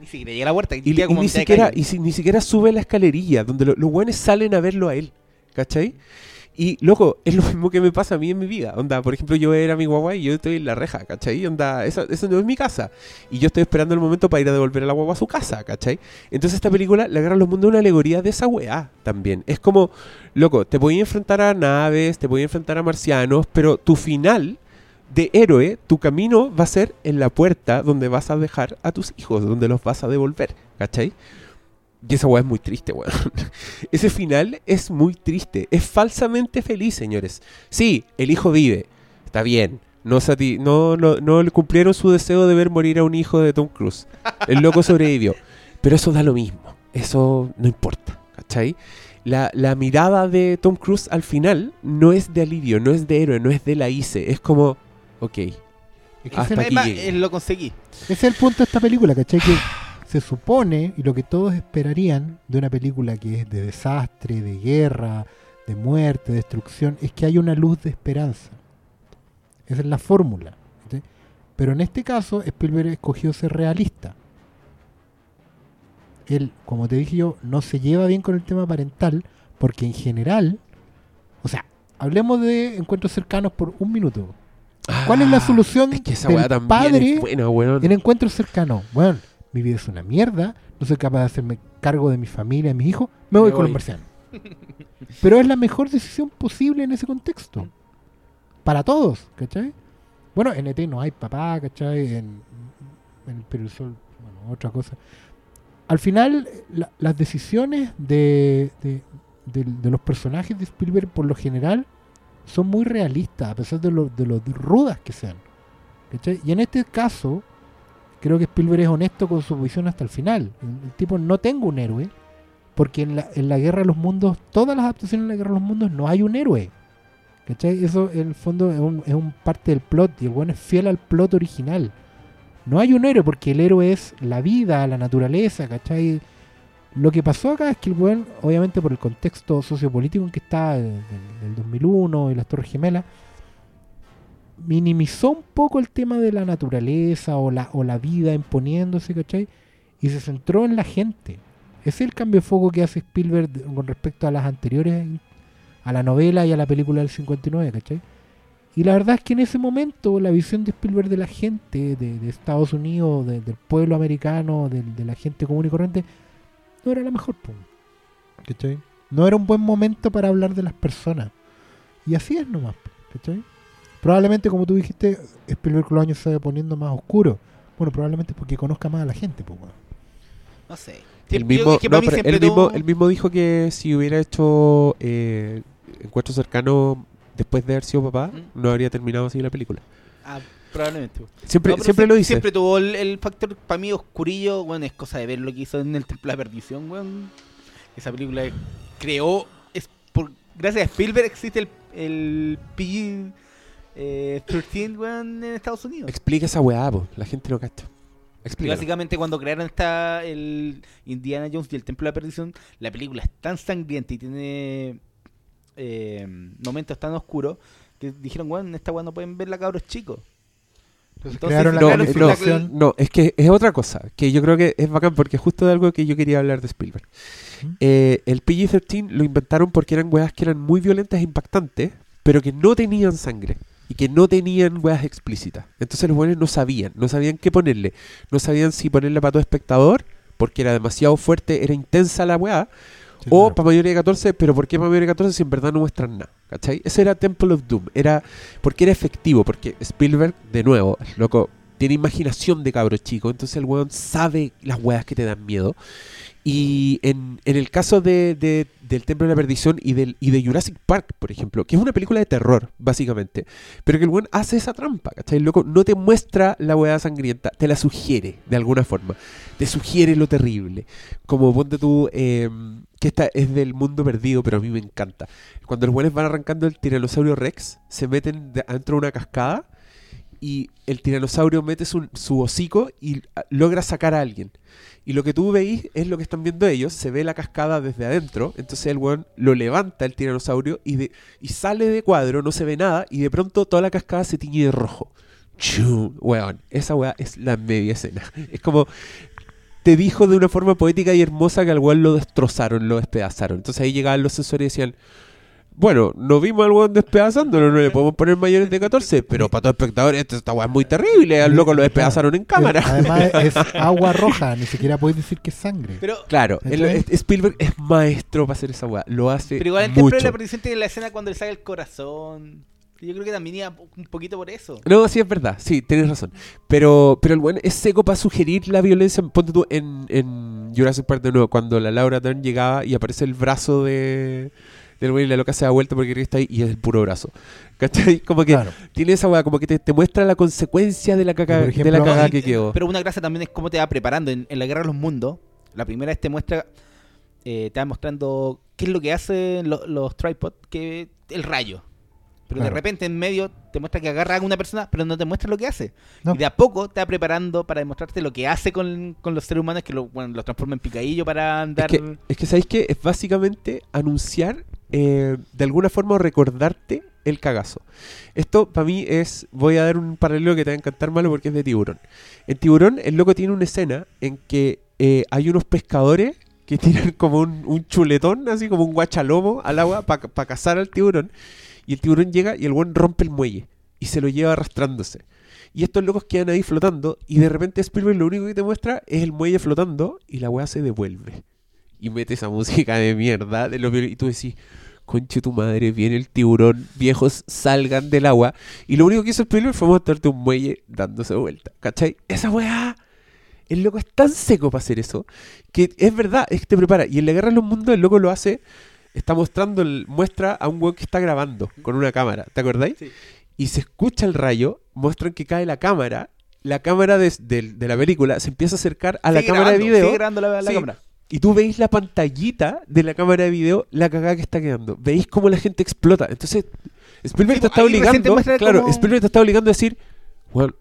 Ni siquiera llega a la puerta.
Y,
queda
y
como
ni, siquiera, y si- ni siquiera sube la escalerilla, donde lo- los weones salen a verlo a él. ¿Cachai? Y, loco, es lo mismo que me pasa a mí en mi vida. Onda, por ejemplo, yo era mi guagua y yo estoy en la reja, ¿cachai? Onda, esa, esa no es mi casa. Y yo estoy esperando el momento para ir a devolver a la guagua a su casa, ¿cachai? Entonces esta película, La Guerra de los Mundos, una alegoría de esa weá también. Es como, loco, te podías enfrentar a naves, te podías enfrentar a marcianos, pero tu final de héroe, tu camino va a ser en la puerta donde vas a dejar a tus hijos, donde los vas a devolver, ¿cachai? Y esa weá es muy triste, weón. Ese final es muy triste. Es falsamente feliz, señores. Sí, el hijo vive. Está bien. No, sati- no, no, no le cumplieron su deseo de ver morir a un hijo de Tom Cruise. El loco sobrevivió. Pero eso da lo mismo. Eso no importa. ¿Cachai? La, la mirada de Tom Cruise al final no es de alivio, no es de héroe, no es de la hice. Es como, ok.
Es que
Hasta
ese,
aquí
eh, lo conseguí.
ese es el punto de esta película, ¿cachai? Que se supone, y lo que todos esperarían de una película que es de desastre, de guerra, de muerte, de destrucción, es que hay una luz de esperanza. Esa es la fórmula. Pero en este caso, Spielberg escogió ser realista. Él, como te dije yo, no se lleva bien con el tema parental, porque en general, o sea, hablemos de encuentros cercanos por un minuto. ¿Cuál es la
Ah,
solución
Es que esa
del padre
es buena,
en encuentros cercanos? Bueno, mi vida es una mierda, no soy capaz de hacerme cargo de mi familia, de mis hijos, me voy
Me
con los
voy.
marcianos. Pero es la mejor decisión posible en ese contexto. Para todos, ¿cachai? Bueno, en ET no hay papá, ¿cachai? En, en el Sol, bueno, otra cosa. Al final, la- las decisiones de, de, de- de los personajes de Spielberg, por lo general, son muy realistas, a pesar de lo, de lo rudas que sean. ¿cachai? Y en este caso, creo que Spielberg es honesto con su visión hasta el final. El, el tipo no tengo un héroe, porque en la, en la Guerra de los Mundos, todas las adaptaciones de la Guerra de los Mundos no hay un héroe. ¿Cachai? Eso en el fondo es un, es un parte del plot y el bueno es fiel al plot original. No hay un héroe porque el héroe es la vida, la naturaleza, ¿cachai? Lo que pasó acá es que el weón, obviamente por el contexto sociopolítico en que está, del, del 2001 y las Torres Gemelas, minimizó un poco el tema de la naturaleza o la, o la vida imponiéndose, ¿cachai? Y se centró en la gente. Ese es el cambio de foco que hace Spielberg con respecto a las anteriores, a la novela y a la película del 59, ¿cachai? Y la verdad es que en ese momento la visión de Spielberg de la gente, de, Estados Unidos, de- del pueblo americano, de, la gente común y corriente, no era la mejor. ¿Cachai? No era un buen momento para hablar de las personas. Y así es nomás. ¿Cachai? Probablemente, como tú dijiste, Spielberg con los años se va poniendo más oscuro. Bueno, probablemente porque conozca más a la gente. weón.
No sé.
El mismo, no, pero él, mismo,
todo-
él mismo dijo que si hubiera hecho eh, encuentros cercanos después de haber sido papá,
¿Mm?
no habría terminado así la película.
Ah, probablemente.
Siempre,
No,
siempre
sie-
lo dice.
Siempre tuvo el, el factor, para mí, oscurillo. Bueno, es cosa de ver lo que hizo en el Templo de la Perdición, weón. Esa película creó. Es por, gracias a Spielberg existe el, el PG eh, 13, weón, en Estados Unidos.
Explica esa weá, po. la gente no cacha.
Y
Explica.
básicamente cuando crearon esta el Indiana Jones y el Templo de la Perdición, la película es tan sangrienta y tiene eh, momentos tan oscuros que dijeron, bueno, en esta weá no pueden ver la cabros chicos.
Entonces crearon la
No, eh, no, es que es otra cosa, que yo creo que es bacán porque es justo de algo que yo quería hablar de Spielberg.
¿Mm?
Eh, el PG-13 lo inventaron porque eran weas que eran muy violentas e impactantes, pero que no tenían sangre y que no tenían weas explícitas. Entonces los buenos no sabían, no sabían qué ponerle, no sabían si ponerle para todo espectador, porque era demasiado fuerte, era intensa la wea,
Sí,
o
claro.
para mayoría de 14, pero ¿por qué para mayoría de 14 si en verdad no muestran nada? ¿Cachai? Ese era Temple of Doom. Era porque era efectivo, porque Spielberg, de nuevo, loco, tiene imaginación de cabro chico, entonces el weón sabe las weas que te dan miedo. Y en, en el caso de, de- del Templo de la Perdición y, del, y de Jurassic Park, por ejemplo, que es una película de terror, básicamente, pero que el weón hace esa trampa, ¿cachai? Loco, no te muestra la weá sangrienta, te la sugiere de alguna forma, te sugiere lo terrible. Como ponte tú, eh, que esta es del mundo perdido, pero a mí me encanta. Cuando los weones van arrancando el tiranosaurio Rex, se meten de- adentro de una cascada y el tiranosaurio mete su, hocico y ah, logra sacar a alguien. Y lo que tú veis es lo que están viendo ellos, se ve la cascada desde adentro, entonces el weón lo levanta el tiranosaurio y, de, y sale de cuadro, no se ve nada, y de pronto toda la cascada se tiñe de rojo. Chum, weón, esa weá es la media escena. Es como, te dijo de una forma poética y hermosa que al weón lo destrozaron, lo despedazaron. Entonces ahí llegaban los sensores y decían, bueno, no vimos al weón despedazándolo, no le podemos poner mayores de 14, pero para todos los espectadores esta, esta weá es muy terrible, al loco lo despedazaron en cámara.
Además es agua roja, ni siquiera puedes decir que es sangre.
Pero,
Claro, el-
¿Cachai?
es- Spielberg es maestro para hacer esa weá, lo hace
pero igual el templo
mucho.
de la escena cuando le sale el corazón. Yo creo que también iba un poquito por eso.
No, sí es verdad, sí, tienes razón. Pero, pero el buen es seco para sugerir la violencia. Ponte tú en, en Jurassic Park de nuevo, cuando la Laura Dern llegaba y aparece el brazo de del güey y la loca se da vuelta porque está ahí y es el puro brazo. ¿Cachai? Como que
Claro.
tiene esa weá, como que te, te muestra la consecuencia de la
ejemplo,
de la
y-
que quedó.
Pero una gracia también es cómo te va preparando. En, en la Guerra de los Mundos, la primera vez te muestra, eh, te va mostrando qué es lo que hacen lo- los tripods, que el rayo. Pero de repente en medio te muestra que agarra a una persona, pero no te muestra lo que hace.
No.
Y de a poco te va preparando para demostrarte lo que hace con, con los seres humanos, que lo, bueno, los transforma en picadillo para
Es
andar...
que, es que ¿sabéis qué? Es básicamente anunciar, eh, de alguna forma, o recordarte el cagazo. Esto, para mí, es... Voy a dar un paralelo que te va a encantar malo porque es de Tiburón. En Tiburón, el loco tiene una escena en que eh, hay unos pescadores que tiran como un, un chuletón, así como un guachalomo al agua para cazar al tiburón. Y el tiburón llega y el buen rompe el muelle y se lo lleva arrastrándose. Y estos locos quedan ahí flotando y de repente Spielberg lo único que te muestra es el muelle flotando y la weá se devuelve. Y mete esa música de mierda de los y tú decís, conche tu madre, viene el tiburón, viejos salgan del agua. Y lo único que hizo Spielberg fue mostrarte un muelle dándose vuelta. ¿Cachai? Esa weá. El loco es tan seco para hacer eso que es verdad, es que te prepara. Y en la guerra de los mundos el loco lo hace, está mostrando, el, muestra a un weón que está grabando con una cámara, ¿te acordáis?
Sí.
Y se escucha el rayo, muestran que cae la cámara, la cámara de, de- de la película se empieza a acercar a la cámara de video.
sigue grabando la, la
Sí.
cámara.
Y tú veis la pantallita de la cámara de video, la cagada que está quedando. Veis cómo la gente explota. Entonces, Spielberg
Sí,
te está obligando. Claro,
cómo-
Spielberg te está obligando a decir, bueno,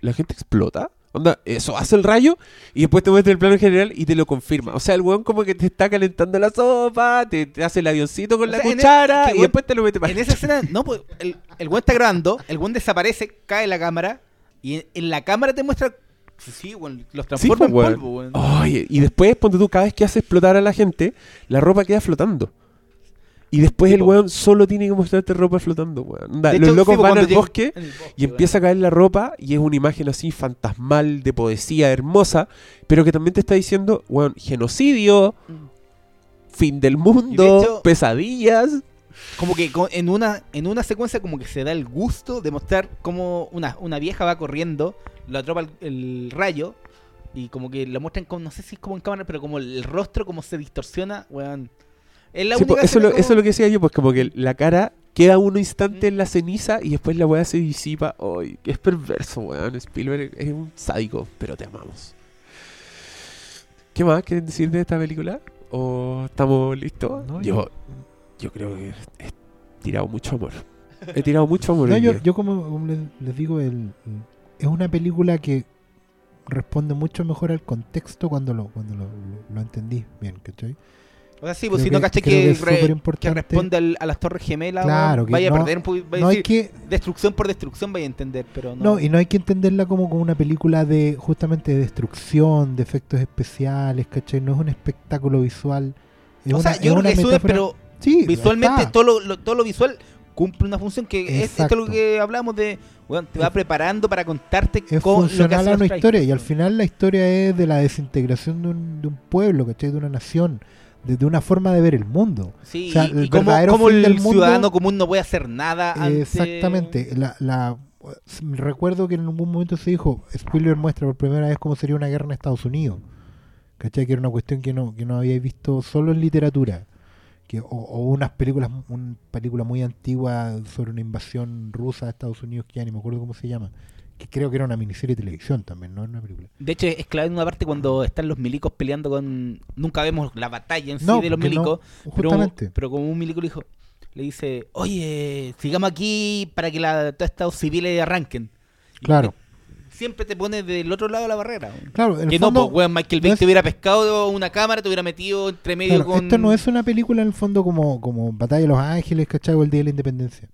la gente explota. Onda, eso hace el rayo y después te muestra el plano general y te lo confirma. O sea, el weón como que te está calentando la sopa, te, te hace el avioncito con
O
la
sea, en el-
cuchara
es que,
y
weón,
después te lo mete para
En esa escena, no, pues el, el buen está grabando, el buen desaparece, cae la cámara y en, en la cámara te muestra. Sí, weón, los transforma
Sí, pues,
en
weón.
polvo, weón.
Oye, y después, ponte tú, cada vez que hace explotar a la gente, la ropa queda flotando. Y después el weón solo tiene que mostrarte ropa flotando, weón. Los
hecho,
locos
sí,
van al bosque y empieza a caer la ropa y es una imagen así fantasmal de poesía hermosa, pero que también te está diciendo, weón, genocidio,
weón.
fin del mundo,
hecho-
pesadillas.
Como que en una, en una secuencia como que se da el gusto de mostrar cómo una, una vieja va corriendo, lo atrapa el, el rayo y como que lo muestran con, no sé si es como en cámara, pero como el rostro como se distorsiona, weón. Es la
Sí, po,
única
eso, es lo, eso es lo que decía yo, pues como que la cara queda un instante en la ceniza y después la weá se disipa. Ay, es perverso, weón. Spielberg es un sádico, pero te amamos. ¿Qué más quieren decir de esta película? ¿O estamos listos?
No,
yo, yo creo que he tirado mucho amor. He tirado mucho amor.
No, yo, yo como como les, les digo, el, es una película que responde mucho mejor al contexto cuando lo cuando lo, lo, lo entendí bien, ¿cachai?
O sea, sí, pues
Creo
si no caché que,
que es
re-
superimportante.
que responde al- a las torres gemelas,
Claro,
weón,
que
vaya a
no-
perder un poquito, vaya
No hay que
destrucción por destrucción vaya a entender, pero no.
no, y no hay que entenderla como, como una película de justamente de destrucción, de efectos especiales, ¿cachai? No es un espectáculo visual. Es
o
una,
sea, yo creo que sube,
metáfora-
pero
Sí,
visualmente todo lo, lo- todo lo visual cumple una función que es esto es lo que hablamos de, weón, te va
Es-
preparando para contarte
es
con lo que
funcional
hacen
a una historia y al final la historia es de la desintegración de un, de un pueblo, ¿cachai? De una nación, de, de una forma de ver el mundo.
Sí,
O sea,
y-
el
y
del mundo-
ciudadano común no puede hacer nada ante...
Exactamente. La, la, recuerdo que en algún momento se dijo, Spielberg muestra por primera vez cómo sería una guerra en Estados Unidos. ¿Cachai? Que era una cuestión que no, que no habíais visto solo en literatura. Que, o, o unas películas, una película muy antigua sobre una invasión rusa a Estados Unidos, que ya ni me acuerdo cómo se llama. Que creo que era una miniserie de televisión también, no era una película.
De hecho, es clave en una parte cuando están los milicos peleando con. Nunca vemos la batalla en sí
No,
de los
porque no,
milicos. pero, pero como un milico le dijo, le dice, oye, sigamos aquí para que la, todos estos civiles arranquen. Y
Claro.
Siempre te pones del otro lado de la barrera.
Claro, en el
que
fondo,
no, pues, weón, Michael
no
Bay
es-
te hubiera pescado una cámara, te hubiera metido entre medio
Claro,
con.
Esto no es una película en el fondo como, como Batalla de los Ángeles, ¿cachai? O el Día de la Independencia.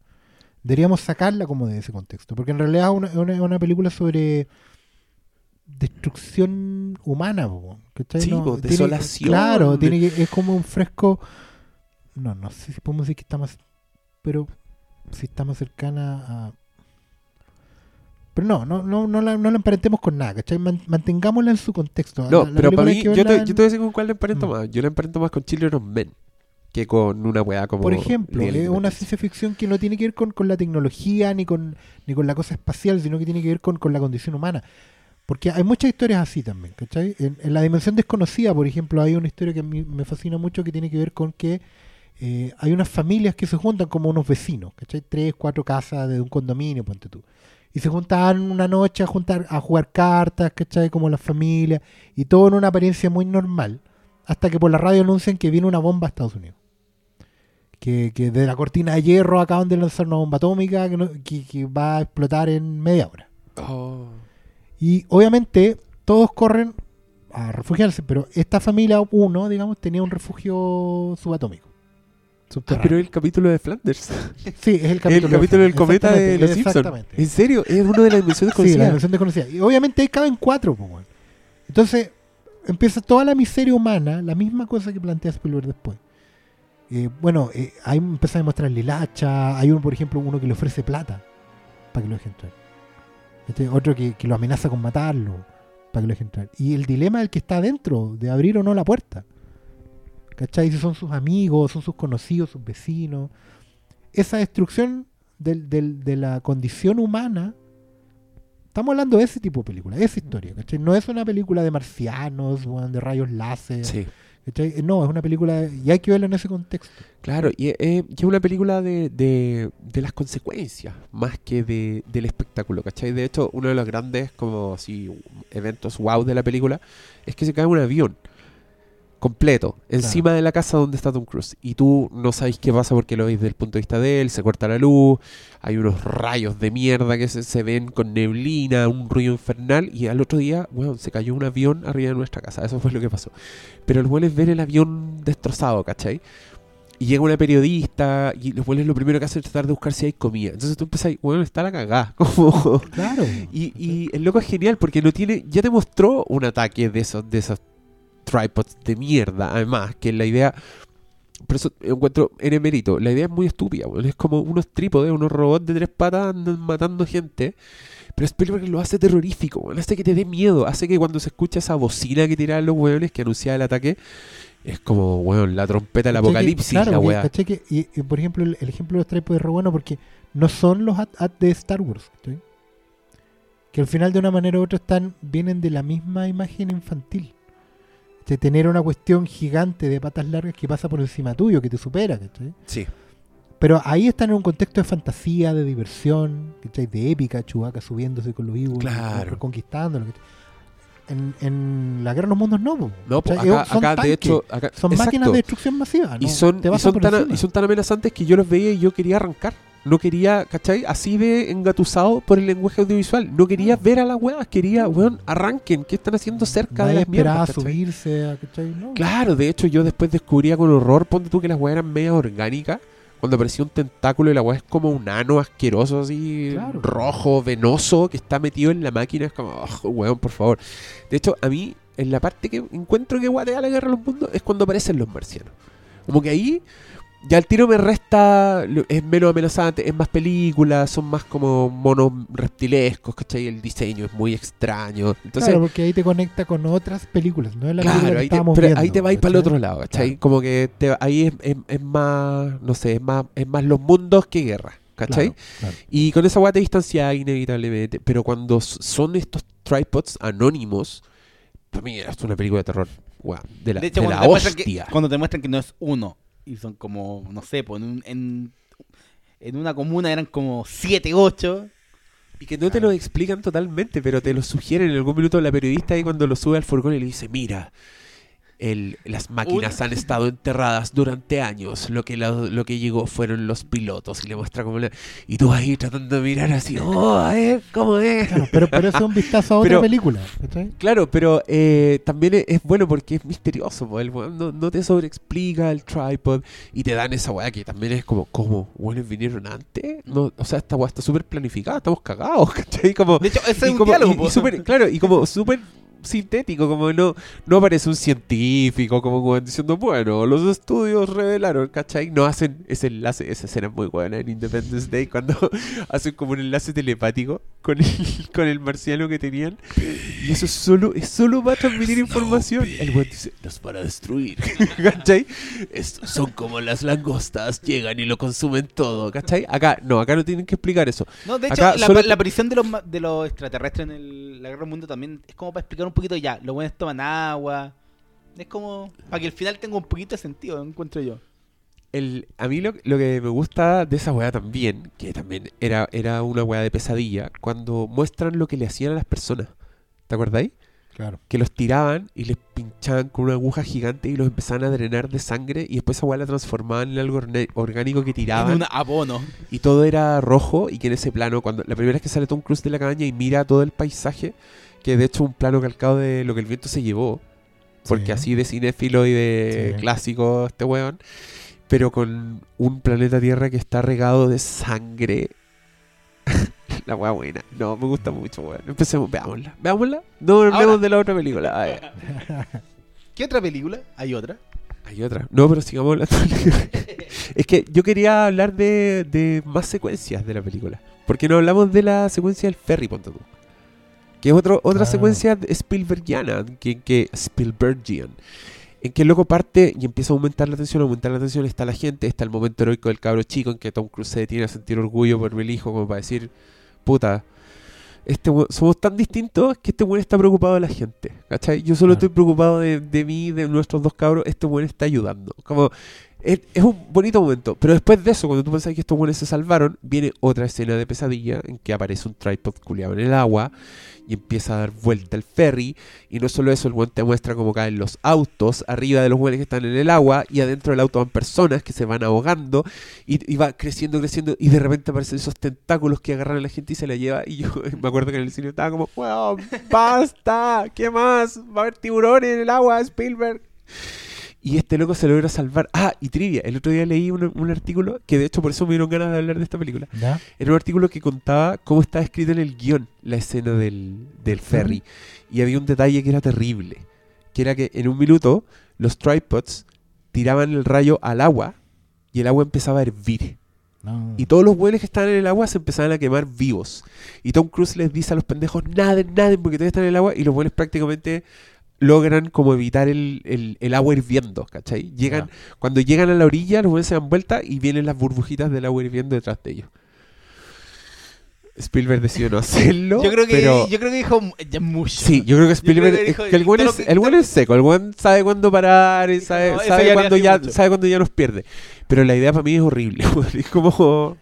Deberíamos sacarla como de ese contexto. Porque en realidad es una, una, película sobre destrucción humana, ¿cachai?
Sí, po,
tiene-
desolación.
Claro, tiene que, es como un fresco. No, no sé si podemos decir que está más. Pero si está más cercana a. Pero no, no, no, no, la, no la emparentemos con nada, ¿cachai? Man- mantengámosla en su contexto.
No,
La- la
pero para mí, yo te, yo te voy a decir con cuál la emparento
Mm.
más. Yo la emparento más con Children of Men que con una weá como.
Por ejemplo, es una ciencia ficción que no tiene que ver con, con la tecnología ni con, ni con la cosa espacial, sino que tiene que ver con, con la condición humana. Porque hay muchas historias así también, ¿cachai? En, en la dimensión desconocida, por ejemplo, hay una historia que a mí me fascina mucho que tiene que ver con que eh, hay unas familias que se juntan como unos vecinos, ¿cachai? Tres, cuatro casas de un condominio, ponte tú. Y se juntan una noche a, juntar, a jugar cartas, ¿cachai? Como las familias, y todo en una apariencia muy normal, hasta que por la radio anuncian que viene una bomba a Estados Unidos que, que de la cortina de hierro acaban de lanzar una bomba atómica que, no- que- que va a explotar en media hora.
Oh.
Y obviamente todos corren a refugiarse, pero esta familia, uno, digamos, tenía un refugio subatómico.
Ah, pero el capítulo de Flanders.
sí, es el capítulo,
el capítulo del cometa de
Exactamente,
los Simpsons. ¿En serio? Es uno de las dimensiones
Sí, la
conocidas.
dimensión desconocida. Y obviamente ahí caben cuatro, pues. Entonces, empieza toda la miseria humana, la misma cosa que plantea Spielberg después. Eh, bueno, eh, ahí empieza a demostrar lilacha. Hay uno, por ejemplo, uno que le ofrece plata para que lo deje entrar. Este, otro que, que lo amenaza con matarlo para que lo deje entrar. Y el dilema del que está adentro, de abrir o no la puerta. ¿Cachai? Si son sus amigos, son sus conocidos, sus vecinos. Esa destrucción de la condición humana Estamos hablando de ese tipo de película, esa historia, ¿cachai? No es una película de marcianos, de rayos láser,
Sí.
No, es una película, y hay que verla en ese contexto.
Claro, y es, y es una película de, de, de las consecuencias, más que de, del espectáculo, ¿cachai? De hecho, uno de los grandes como así, eventos wow de la película es que se cae un avión completo encima de la casa donde está Tom Cruise y tú no sabes qué pasa porque lo veis desde el punto de vista de él, se corta la luz, hay unos rayos de mierda que se, se ven con neblina, un ruido infernal y al otro día, bueno, se cayó un avión arriba de nuestra casa, eso fue lo que pasó. Pero el bueno es ver el avión destrozado, ¿cachai? Y llega una periodista y los buenos lo primero que hacen es tratar de buscar si hay comida. Entonces tú empiezas, bueno, está la cagada. Como...
Claro.
Y, y el loco es genial porque no tiene, ya te mostró un ataque de esos, de esos tripods de mierda, además, que la idea, por eso encuentro en Emerito, la idea es muy estúpida, weón. es como unos trípodes, unos robots de tres patas andan matando gente, pero Spielberg lo hace terrorífico, hace que te dé miedo, hace que cuando se escucha esa bocina que tiraban los weones que anunciaba el ataque, es como, weón, la trompeta del
¿Cachai que-
apocalipsis,
claro,
la
que-
weá.
¿cachai que- y, y, por ejemplo, el, el ejemplo de los tripos es bueno porque no son los at, at de Star Wars, ¿cachai? Que al final de una manera u otra están, vienen de la misma imagen infantil. De tener una cuestión gigante de patas largas que pasa por encima tuyo, que te supera, ¿cachai?
Sí,
Pero ahí están en un contexto de fantasía, de diversión, ¿cachai? De épica, Chewbacca subiéndose con los vivos,
Claro.
reconquistándolo. En, en la guerra de los mundos no, po.
no,
¿cachai?
acá,
Son
acá de hecho, acá,
son
exacto.
máquinas de destrucción masiva.
y
¿no?
son, y son tan,
encima.
y son tan amenazantes que yo los veía y yo quería arrancar. No quería, ¿cachai? Así de engatusado por el lenguaje audiovisual. No quería ver a las huevas, quería, weón, arranquen. ¿Qué están haciendo cerca
Nadie
de las mierdas? ¿cachai?
subirse, a- ¿cachai? No.
Claro, de hecho yo después descubría con horror, ponte tú que las huevas eran media orgánicas. Cuando aparecía un tentáculo y la hueá es como un ano asqueroso así,
Claro.
rojo, venoso, que está metido en la máquina. Es como, oh, weón, por favor. De hecho, a mí, en la parte que encuentro que guatea la guerra de los mundos es cuando aparecen los marcianos. Como que ahí ya el tiro me resta, es menos amenazante, es más películas, son más como monos reptilescos, ¿cachai? El diseño es muy extraño. Entonces,
claro, porque ahí te conecta con otras películas, no es la película
Claro,
que
ahí te, pero
viendo,
ahí te vais para el otro lado, ¿cachai?
Claro.
Como que te- ahí es, es- es más, no sé, es más, es más los mundos que guerra. ¿cachai?
Claro, claro.
Y con esa weá te distancias inevitablemente. Pero cuando son estos tripods anónimos, para mí es una película de terror. de la,
De hecho,
de
cuando
la
te, muestran que,
hostia.
cuando te muestran que no es uno, y son como, no sé, pues en, un- en, en una comuna eran como 7, 8.
Y que no te lo explican totalmente, pero te lo sugieren en algún minuto la periodista ahí cuando lo sube al furgón y le dice, mira, el, las máquinas han estado enterradas durante años, lo que, lo, lo que llegó fueron los pilotos y le muestra cómo le... Y tú ahí tratando de mirar así, oh, a ver, ¿cómo es?
Claro, pero, pero eso es un vistazo a otra
Pero-
película.
Claro, pero eh, también es, es bueno porque es misterioso, po, el weón no, no te sobreexplica el tripod y te dan esa weá que también es como, ¿cómo? ¿Buenos vinieron antes? No, o sea, esta weá está súper planificada, estamos cagados, ¿cachai? Como,
De hecho, ese
y
es un
como-
diálogo.
y- y
po.
súper- claro, y como súper sintético, como no, no aparece un científico, como diciendo, bueno, los estudios revelaron, ¿cachai? No hacen ese enlace, esa escena es muy buena en Independence Day, cuando hacen como un enlace telepático con el, con el marciano que tenían, y eso es solo, es solo para transmitir información. El weón dice, los para destruir, ¿cachai? Estos son como las langostas, llegan y lo consumen todo, ¿cachai? Acá, no, acá no tienen que explicar eso.
No, de hecho,
Acá
la,
solo-
la aparición de los, ma- de los extraterrestres en el- la guerra del mundo también es como para explicar un poquito ya. Los buenos toman agua. Es como para que el final tenga un poquito de sentido, encuentro yo.
El, a mí lo, lo que me gusta de esa weá también, que también era, era una weá de pesadilla, cuando muestran lo que le hacían a las personas. ¿Te acordáis?
Claro.
Que los tiraban y les pinchaban con una aguja gigante y los empezaban a drenar de sangre y después esa weá la transformaban en algo orgánico que
En
tiraban
un abono.
y todo era rojo y que en ese plano, cuando la primera vez que sale Tom Cruise de la cabaña y mira todo el paisaje, que de hecho un plano calcado de lo que el viento se llevó, porque
Sí.
así de cinéfilo y de
Sí.
clásico este weón, pero con un planeta Tierra que está regado de sangre. la weá buena. No, me gusta mucho, weón. Empecemos, veámosla. ¿Veámosla? No hablemos de la otra película. A ver.
¿Qué otra película? Hay otra.
Hay otra. No, pero sigamos hablando. es que yo quería hablar de, de más secuencias de la película. Porque no hablamos de la secuencia del ferry, ponte tú. Que es otro, otra
Ah.
secuencia Spielbergiana, que, que Spielbergian. En que el loco parte y empieza a aumentar la tensión, aumentar la tensión, está la gente, está el momento heroico del cabro chico en que Tom Cruise se detiene a sentir orgullo por el hijo, como para decir, puta, este somos tan distintos que este buen está preocupado de la gente, ¿cachai? Yo solo
Claro.
estoy preocupado de, de mí, de nuestros dos cabros, este buen está ayudando. Como, es, un bonito momento, pero después de eso, cuando tú pensás que estos buenos se salvaron, viene otra escena de pesadilla en que aparece un tripod culiado en el agua y empieza a dar vuelta el ferry. Y no solo eso, el buen te muestra cómo caen los autos arriba de los buenos que están en el agua y adentro del auto van personas que se van ahogando y, y va creciendo, creciendo y de repente aparecen esos tentáculos que agarran a la gente y se la lleva. Y yo me acuerdo que en el cine estaba como, weón, basta, ¿qué más? Va a haber tiburones en el agua, Spielberg. Y este loco se logra salvar. Ah, y trivia. El otro día leí un, un artículo que de hecho por eso me dieron ganas de hablar de esta película.
¿Ya?
Era un artículo que contaba cómo estaba escrito en el guion la escena del, del ferry. Y había un detalle que era terrible. Que era que en un minuto los tripods tiraban el rayo al agua y el agua empezaba a hervir.
No.
Y todos los buenos que estaban en el agua se empezaban a quemar vivos. Y Tom Cruise les dice a los pendejos, naden, naden, porque todavía están en el agua. Y los buenos prácticamente logran como evitar el, el- el agua hirviendo, ¿cachai? Llegan, Cuando llegan a la orilla, los buenos se dan vuelta y vienen las burbujitas del agua hirviendo detrás de ellos. Spielberg decidió no hacerlo.
Yo creo que
pero-
yo creo que dijo ya mucho.
Sí, yo creo que Spielberg
creo que
es
dijo-
que el buen es,
lo que-
el buen es seco, el buen sabe cuándo parar, y sabe,
"No, eso
sabe cuándo ya,
hace mucho".
sabe cuándo ya nos pierde. Pero la idea para mí es horrible. es como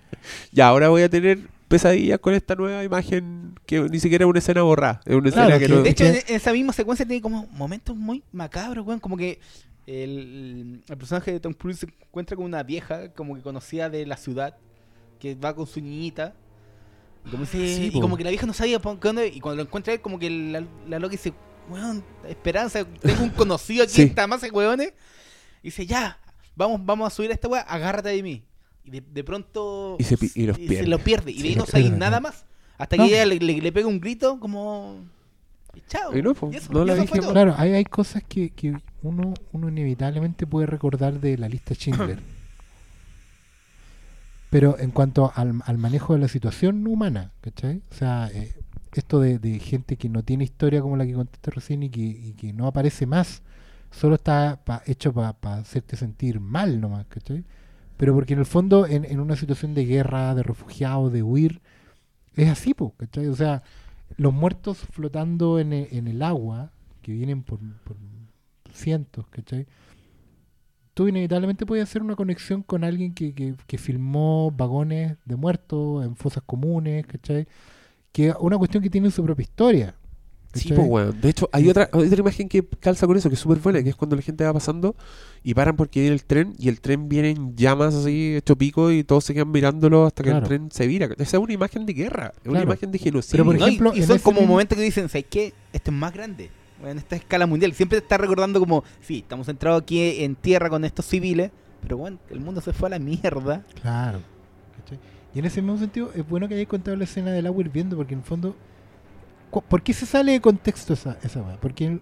ya ahora voy a tener pesadillas con esta nueva imagen que ni siquiera es una escena borrada, es una
Claro,
escena que
que-
no
De hecho, en esa misma secuencia tiene como momentos muy macabros, weón. Como que el, el personaje de Tom Cruise se encuentra con una vieja, como que conocía de la ciudad, que va con su niñita. Y como, dice-
Sí,
y como que la vieja no sabía por qué onda, Y cuando lo encuentra él, como que la, la loca dice, weón, esperanza, tengo un conocido aquí
Sí.
en esta masa de weones. Y dice, ya, vamos, vamos a subir a esta weá, agárrate de mí. Y de, de pronto.
Y se y los
se
pierde.
lo pierde. Y de ahí no
pierde,
nada más. Hasta que ella le, le- le pega un grito como. Y chao.
Y no, po,
eso-
no la
eso
dije.
Claro, hay, hay cosas que, que uno, uno inevitablemente puede recordar de la lista Schindler. Pero en cuanto al, al manejo de la situación humana, ¿cachai? O sea, eh, esto de, de gente que no tiene historia como la que contaste recién y que, y que no aparece más, solo está pa- hecho para hacerte sentir mal nomás, ¿cachai? Pero porque en el fondo, en, en una situación de guerra, de refugiados, de huir, es así, po, ¿cachai? O sea, los muertos flotando en e- en el agua, que vienen por, por cientos, ¿cachai? Tú inevitablemente puedes hacer una conexión con alguien que, que, que filmó vagones de muertos en fosas comunes, ¿cachai? Que es una cuestión que tiene su propia historia.
Sí, pues, weón. De hecho, hay otra, otra imagen que calza con eso, que es súper buena, que es cuando la gente va pasando y paran porque viene el tren y el tren viene en llamas así, hecho pico y todos se quedan mirándolo hasta que
Claro.
el tren se vira. Esa es una imagen de guerra, es una
Claro.
imagen de genocidio.
Pero, por
No, y-
ejemplo,
y, son como momentos que dicen, ¿sabes qué? Esto es más grande. En esta escala mundial. Siempre te está recordando como, sí, estamos centrados aquí en tierra con estos civiles, pero bueno, el mundo se fue a la mierda.
Claro. ¿cachai? Y en ese mismo sentido, es bueno que hayáis contado la escena del agua hirviendo, porque en el fondo. ¿Por qué se sale de contexto esa, esa weá? Porque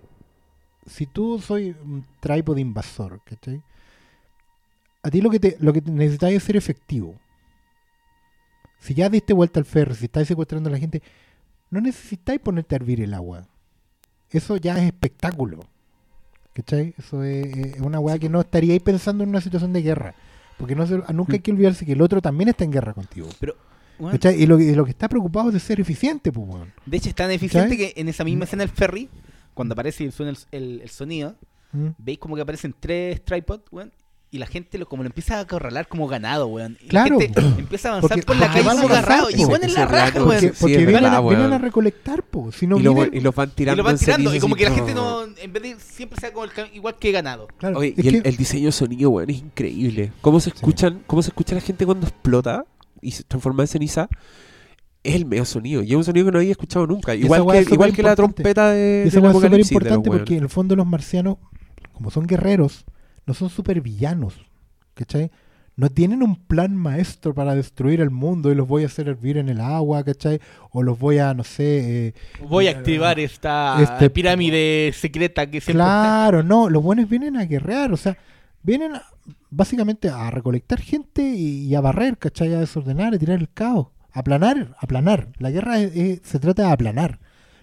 si tú soy un trípode invasor, ¿cachai? A ti lo que te, lo que te necesitáis es ser efectivo. Si ya diste vuelta al ferro, si estáis secuestrando a la gente, no necesitáis ponerte a hervir el agua. Eso ya es espectáculo. ¿Cachai? Eso es, es una weá que no estaríais pensando en una situación de guerra. Porque no se- nunca hay que olvidarse que el otro también está en guerra contigo.
Bueno.
Y lo, que- y lo que está preocupado es de ser eficiente, pues, weón.
de hecho, es tan eficiente
¿Cachai?
que en esa misma escena del ferry, cuando aparece y suena el, el- el sonido,
¿Mm?
veis como que aparecen tres tripods, weón, y la gente lo, como lo empieza a acorralar como ganado, weón. Y
Claro,
La gente
po.
empieza a avanzar
Porque-
por la calle
van
como agarrado.
po.
Y bueno, en la raja, weón.
Porque, porque vienen,
verdad,
a, vienen
weón.
a recolectar. Si no
y, lo,
vienen-
y los van
Y
tirando
lo van
en
tirando, y como que la gente
no.
en vez de siempre sea como el igual que ganado.
claro,
Oye, y el,
que-
el diseño de sonido, weón, es increíble. ¿Cómo se escuchan, cómo se escucha la gente cuando explota y se transforma en ceniza? Es el medio sonido. Y es un sonido que no había escuchado nunca. Igual que,
es
igual que la trompeta de,
esa es súper importante porque en el fondo los marcianos, como son guerreros, no son supervillanos. ¿Cachai? No tienen un plan maestro para destruir el mundo y los voy a hacer hervir en el agua, ¿cachai? O los voy a, no sé, eh,
Voy a activar esta
Este-
pirámide secreta que siempre.
Claro, no, los buenos vienen a guerrear, o sea, vienen básicamente a recolectar gente y, y a barrer, ¿cachai? A desordenar, a tirar el caos, aplanar, aplanar. La guerra es- es- se trata de aplanar,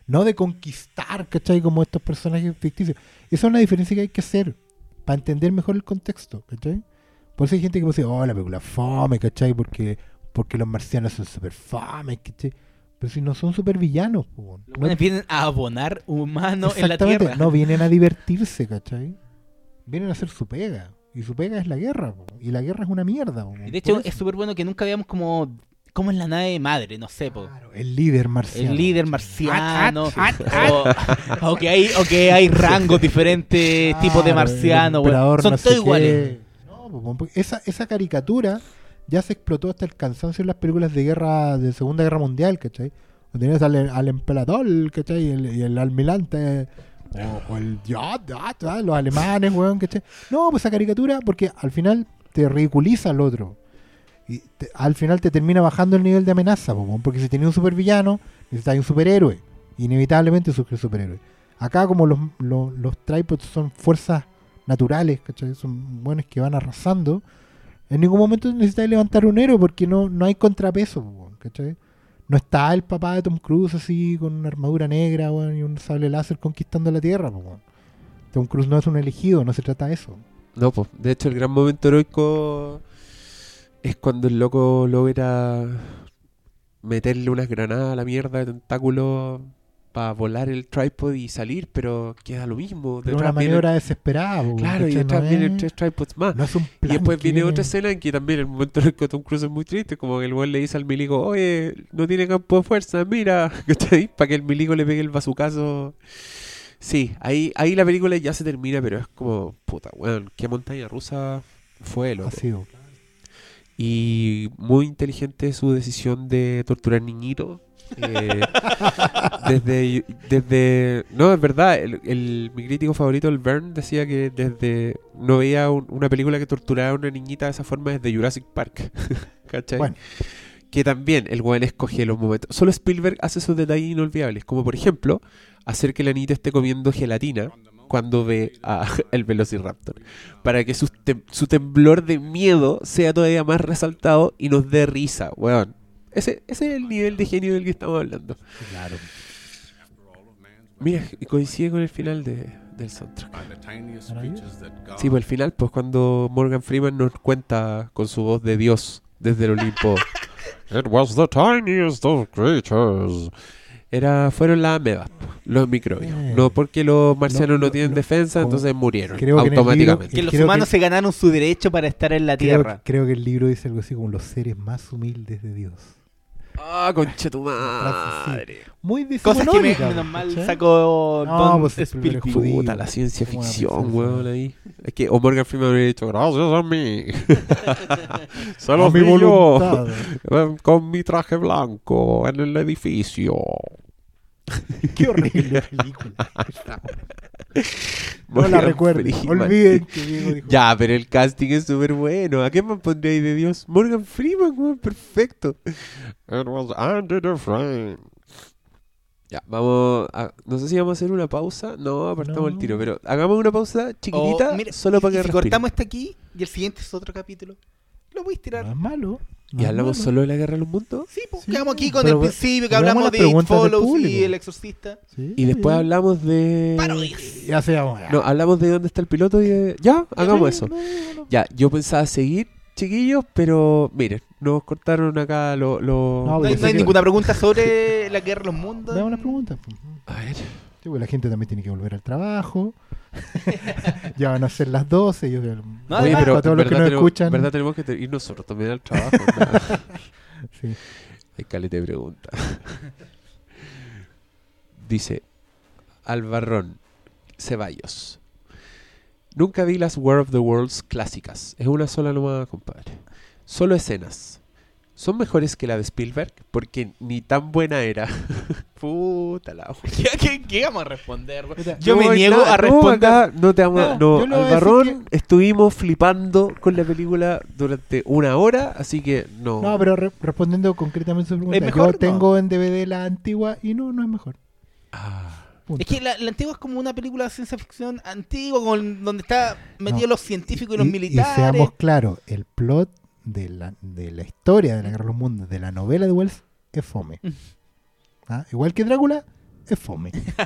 no de conquistar, ¿cachai? Como estos personajes ficticios. Esa es una diferencia que hay que hacer para entender mejor el contexto, ¿cachai? Por eso hay gente que dice, oh, la película fome, ¿cachai? Porque, porque los marcianos son super fome, ¿cachai? Pero si no son super villanos,
buenos vienen a abonar humanos en la
Exactamente,
tierra.
no vienen a divertirse, ¿cachai? Vienen a hacer su pega. Y su pega es la guerra, po. y la guerra es una mierda. po.
Y de hecho, es súper bueno que nunca veamos como. ¿Cómo es la nave madre? No sé, po.
Claro, el líder marciano.
El líder marciano. O, o que hay, o que hay rangos diferentes,
Claro,
tipos de marciano. Son
no
todos iguales.
No, po, esa, esa caricatura ya se explotó hasta el cansancio en las películas de guerra, de Segunda Guerra Mundial, ¿cachai? Donde Tenías al, al emperador, ¿cachai? Y el, y el almirante, o, o el ya, ya, ya, los alemanes, weón, ¿cachai? No, pues esa caricatura, porque al final te ridiculiza al otro. Y te- al final te termina bajando el nivel de amenaza, weón, porque si tenías un supervillano, necesitas un superhéroe. Inevitablemente surge el superhéroe. Acá, como los, los, los tripods son fuerzas naturales, ¿cachai? Son buenos que van arrasando. En ningún momento necesitáis levantar un héroe porque no, no hay contrapeso, ¿cachai? No está el papá de Tom Cruise así con una armadura negra y un sable láser conquistando la Tierra. po, weón. Tom Cruise no es un elegido, no se trata de eso.
No, pues, de hecho el gran momento heroico es cuando el loco logra meterle unas granadas a la mierda de tentáculo para volar el tripod y salir, pero queda lo mismo.
Pero una
Detrás viene-
maniobra desesperada.
Claro, y detrás
no,
vienen
es,
tres tripods más.
no
Y después viene otra escena en que también el momento en el que Tom Cruise es muy triste, como que el weón le dice al milico, oye, no tiene campo de fuerza, mira. Para que el milico le pegue el bazucazo. Sí, ahí, ahí la película ya se termina, pero es como, puta, weón, qué montaña rusa fue,
Ha
loco.
sido.
Y muy inteligente su decisión de torturar niñitos. Eh, desde, desde. No, es verdad. El, el- mi crítico favorito, el Vern, decía que desde. No veía un- una película que torturara a una niñita de esa forma desde Jurassic Park. ¿Cachai?
Bueno.
Que también el weón escoge los momentos. Solo Spielberg hace esos detalles inolvidables. Como por ejemplo, hacer que la niñita esté comiendo gelatina cuando ve a el Velociraptor. Para que su, tem- su temblor de miedo sea todavía más resaltado y nos dé risa, weón. Ese, ese es el nivel de genio del que estamos hablando.
Claro.
Mira, y coincide con el final de, del soundtrack. Sí, pues el final, pues cuando Morgan Freeman nos cuenta con su voz de Dios desde el Olimpo. It was the tiniest of creatures. Era, fueron las amebas, los microbios.
Eh.
No porque los marcianos
No,
no,
no,
tienen
no.
defensa, entonces murieron
creo que en el
automáticamente.
Que los humanos
que-
se ganaron su derecho para estar en la
Creo,
Tierra.
creo que el libro dice algo así como los seres más humildes de Dios.
Ah, concha tu madre.
Muy
Cosas que me- menos mal sacó
No,
Don
pues, el primero
Spielberg.
es judío.
Puta, la ciencia
¿Cómo van a
ficción, weón, ahí. Es que o Morgan Freeman habría dicho, gracias a mí. Los
mi voluntad.
con mi traje blanco en el edificio.
Qué horrible película. No la recuerdo.
Freeman.
Olviden que Diego dijo.
Ya, pero el casting es súper bueno. ¿A qué más pondríais de Dios? Morgan Freeman, weón, perfecto. It was Andy Dufresne. Ya, vamos a... No sé si vamos a hacer una pausa. No, apartamos el tiro, pero hagamos una pausa chiquitita
O, mira,
solo para
y
que
si
respire.
cortamos este aquí y el siguiente es otro capítulo, lo voy a
No
tirar.
es malo. no
¿Y
es
hablamos
malo.
solo de la guerra de los mundos?
Sí, pues
Sí,
quedamos aquí con
pero
el
ve-
principio que hablamos de It Follows y. El Exorcista.
Sí,
Y después hablamos de...
Parodias.
Ya se llama.
No, hablamos de dónde está el piloto y de... Ya, hagamos eso.
No, no, no.
Ya, yo pensaba seguir, chiquillos, pero miren, nos cortaron acá los...
No,
Lo...
No hay, no hay ninguna pregunta sobre la guerra de los mundos.
Veamos las preguntas. pues.
A ver...
Sí, pues la gente también tiene que volver al trabajo. Ya van a ser las 12. Ellos,
No,
Oye,
además-
pero
para todos los que
¿verdad
nos
tenemos,
escuchan.
¿verdad tenemos que ir nosotros también al trabajo?
Sí.
Hay caleta de pregunta. Dice Albarrón Ceballos. Nunca vi las War of the Worlds clásicas. Es una sola nomás, compadre. Solo escenas. ¿Son mejores que la de Spielberg? Porque ni tan buena era. Puta la.
¿Qué, qué, qué vamos a responder? Yo
No,
me niego
nada,
a responder.
No, acá no te vamos a-
No,
no,
yo le voy a decir
Albarrón, estuvimos flipando con la película durante una hora, así que no.
No, pero re- respondiendo concretamente a su pregunta,
¿Es mejor?
yo
No.
tengo en DVD la antigua y no, no es mejor.
Ah.
Punto.
Es que la, la antigua es como una película de ciencia ficción antigua, con, donde está metido
No.
los científicos y los
Y-
militares.
Y seamos claros, el plot de la, de la historia de la Guerra de los Mundos, de la novela de Wells, es fome.
Mm.
¿Ah? Igual que Drácula, es fome.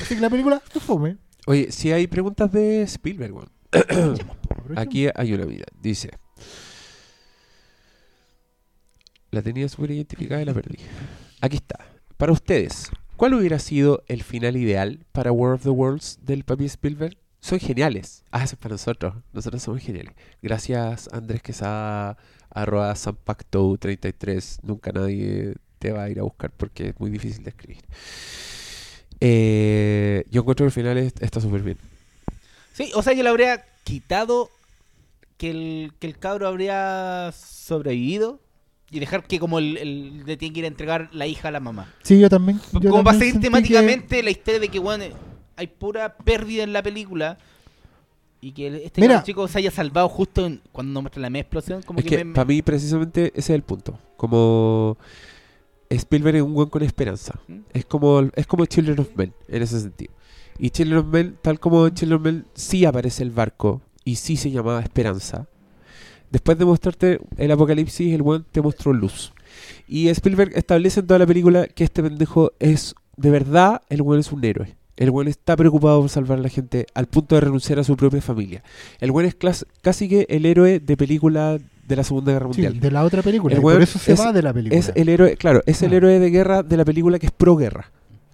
Así que la película es fome.
Oye, si hay preguntas de Spielberg. Aquí hay una vida. Dice. La tenía súper identificada y la perdí. Aquí está. Para ustedes, ¿cuál hubiera sido el final ideal para War of the Worlds del papi Spielberg? Son geniales. Ah, eso es para nosotros. Nosotros somos geniales. Gracias, Andrés Quesada, arroba Sanpacto33. Nunca nadie te va a ir a buscar porque es muy difícil de escribir. Eh, yo encuentro que el final es- está súper bien.
Sí, o sea, yo le habría quitado que el, que el cabro habría sobrevivido y dejar que como el, el- le tiene que ir a entregar la hija a la mamá.
Sí, yo también. yo
como para
también
seguir
sentí
temáticamente la historia de que, bueno, hay pura pérdida en la película y que este
Mira.
chico se haya salvado justo en- cuando nos muestra la media explosión. Como
Es
que,
que
me- me-
para mí precisamente ese es el punto. Como Spielberg es un buen con esperanza.
¿Mm?
Es como es como Children of Men en ese sentido. Y Children of Men, tal como en Children of Men sí aparece el barco y sí se llamaba Esperanza. Después de mostrarte el apocalipsis, el buen te mostró luz. Y Spielberg establece en toda la película que este pendejo es de verdad, el buen es un héroe. El buen está preocupado por salvar a la gente al punto de renunciar a su propia familia. El buen es casi que el héroe de película de la Segunda Guerra
Sí,
Mundial.
de la otra película.
El
y por eso se
es-
va de la película.
Es el héroe, claro, es el héroe de guerra de la película que es pro guerra.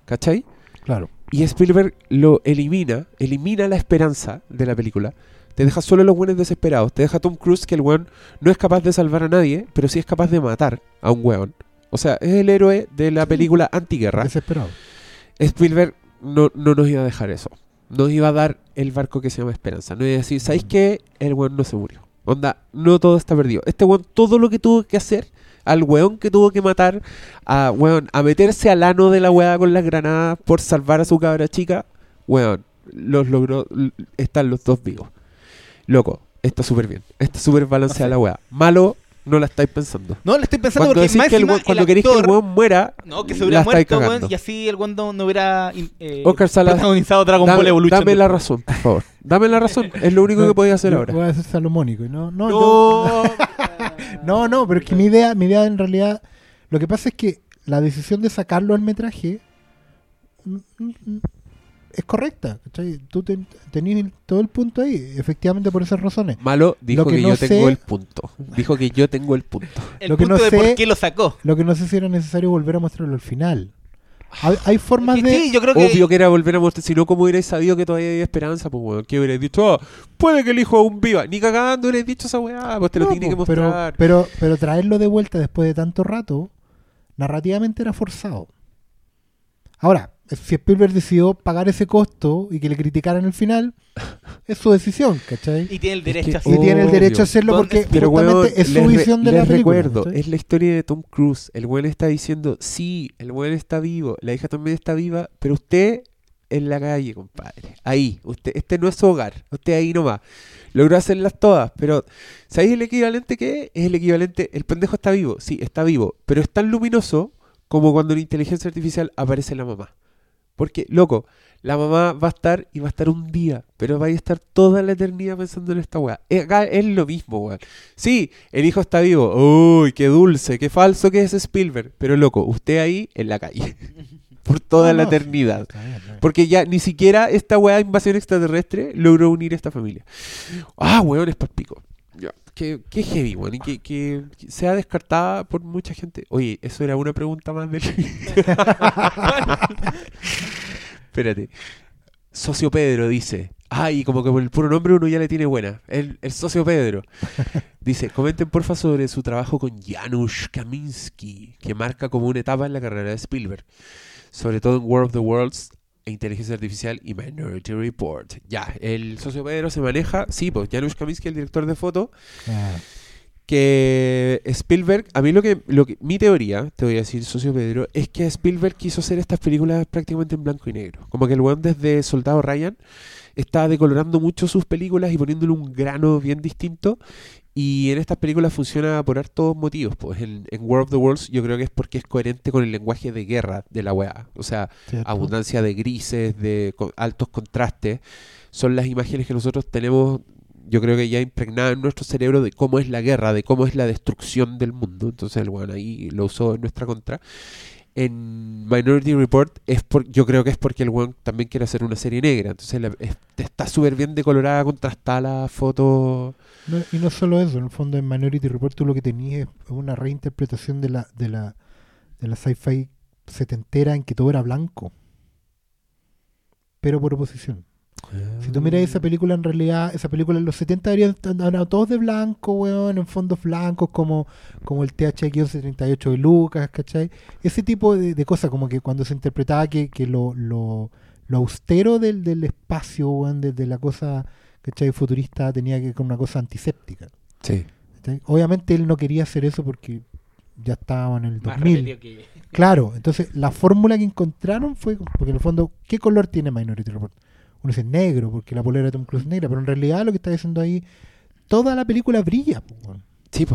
¿Cachai?
Claro.
Y Spielberg lo elimina, elimina la esperanza de la película. Te deja solo los buenos desesperados. Te deja Tom Cruise que el weón no es capaz de salvar a nadie, pero sí es capaz de matar a un weón. O sea, es el héroe de la película antiguerra.
Desesperado.
Spielberg no, no nos iba a dejar eso. Nos iba a dar el barco que se llama Esperanza. No iba a decir, ¿sabéis qué? El weón no se murió. Onda, no todo está perdido. Este weón, todo lo que tuvo que hacer, al weón que tuvo que matar, a weón, a meterse al ano de la weá con las granadas por salvar a su cabra chica, weón, los logró, están los dos vivos. Loco, está súper bien. Está súper balanceada la weá. Malo, no la estáis pensando.
No, le estoy pensando
Cuando,
porque más
que el cuando
el
queréis que el
actor-
weón muera,
No, que se
la
hubiera muerto, weón, y así el weón no, no hubiera eh,
Oscar Salas,
protagonizado Dragon Ball
dame,
Evolution.
dame la razón, por favor. Dame la razón. Es lo único que podéis hacer ahora.
Voy a hacer salomónico. No, no,
No,
no, no, pero es que mi idea, mi idea en realidad, lo que pasa es que la decisión de sacarlo al metraje es correcta. ¿cachai? Tú ten- tenés todo el punto ahí, efectivamente por esas razones.
Malo dijo
Lo
que,
que no
yo
sé-
tengo el punto. Dijo que yo tengo el punto.
El
Lo que
punto
no
de
sé-
por qué lo sacó.
Lo que no sé si era necesario volver a mostrarlo al final. Hay, hay formas
Sí,
de...
yo creo que.
Obvio que era volver a mostrar, si no, como hubierais sabido que todavía había esperanza, pues, weón. Que hubierais dicho, ah, puede que el hijo aún viva. Ni cagando hubierais dicho esa weá, pues te lo tiene que
pues, pero,
mostrar.
pero, pero traerlo de vuelta después de tanto rato, narrativamente era forzado. Ahora, si Spielberg decidió pagar ese costo y que le criticaran el final, es su decisión, ¿cachai?
Y tiene el
Es
derecho
que-
a hacer.
Y tiene el derecho a hacerlo porque
Pero,
justamente
weón,
es su
re-
visión de la película.
recuerdo,
¿cachai?
es la historia de Tom Cruise. El weón está diciendo, sí, el weón está vivo, la hija también está viva, pero usted en la calle, compadre. Ahí, usted, este no es su hogar, usted ahí nomás. Logró hacerlas todas, pero ¿sabéis el equivalente que es? Es el equivalente, el pendejo está vivo, sí, está vivo, pero es tan luminoso como cuando en inteligencia artificial aparece la mamá. Porque, loco, la mamá va a estar y va a estar un día, pero va a estar toda la eternidad pensando en esta weá. Acá es lo mismo, weón. Sí, el hijo está vivo. Uy, qué dulce, qué falso que es Spielberg. Pero, loco, usted ahí en la calle. Por toda
No,
la
no,
eternidad.
bien, bien.
Porque ya ni siquiera esta weá de invasión extraterrestre logró unir a esta familia. Ah, weón, es palpico. Ya. Qué, qué heavy, weón. Y que, que sea descartada por mucha gente. Oye, eso era una pregunta más del. Espérate. Socio Pedro dice. Ay, como que por el puro nombre uno ya le tiene buena. El, el socio Pedro. Dice, comenten porfa sobre su trabajo con Janusz Kaminski, que marca como una etapa en la carrera de Spielberg. Sobre todo en War of the Worlds, Inteligencia Artificial y Minority Report. Ya, el socio Pedro se maneja, sí, pues Janusz Kaminski, el director de foto,
Ah,
que Spielberg, a mí lo que, lo que, mi teoría, te voy a decir, socio Pedro, es que Spielberg quiso hacer estas películas prácticamente en blanco y negro. Como que el weón desde Soldado Ryan está decolorando mucho sus películas y poniéndole un grano bien distinto. Y en estas películas funciona por hartos motivos. Pues en, en War of the Worlds yo creo que es porque es coherente con el lenguaje de guerra de la weá. O sea,
¿cierto?
abundancia de grises, de co- altos contrastes, son las imágenes que nosotros tenemos, yo creo que ya impregnadas en nuestro cerebro de cómo es la guerra, de cómo es la destrucción del mundo. Entonces el bueno ahí lo usó en nuestra contra. En Minority Report es por, yo creo que es porque el weón también quiere hacer una serie negra. Entonces la- es- está súper bien decolorada, contrastada la foto.
Y no solo eso, en el fondo en Minority Report tú lo que tenías es una reinterpretación de la, de la, de la sci-fi setentera en que todo era blanco. Pero por oposición. Si tú miras esa película, en realidad, esa película en los 70 deberían andando todos de blanco, weón, en fondos blancos, como, como el TH-1138 de Lucas, ¿cachai? Ese tipo de, de cosas, como que cuando se interpretaba que, que lo, lo, lo austero del, del espacio, weón, de, de la cosa, ¿cachai? Futurista tenía que ver con una cosa antiséptica.
Sí.
¿cachai? Obviamente él no quería hacer eso porque ya estábamos en el
Más
2000.
remedio que.
Claro, entonces la fórmula que encontraron fue, porque en el fondo, ¿qué color tiene Minority Report? Uno dice negro, porque la polera de Tom Cruise es negra, pero en realidad lo que está diciendo ahí, toda la película brilla. po, weón.
Sí.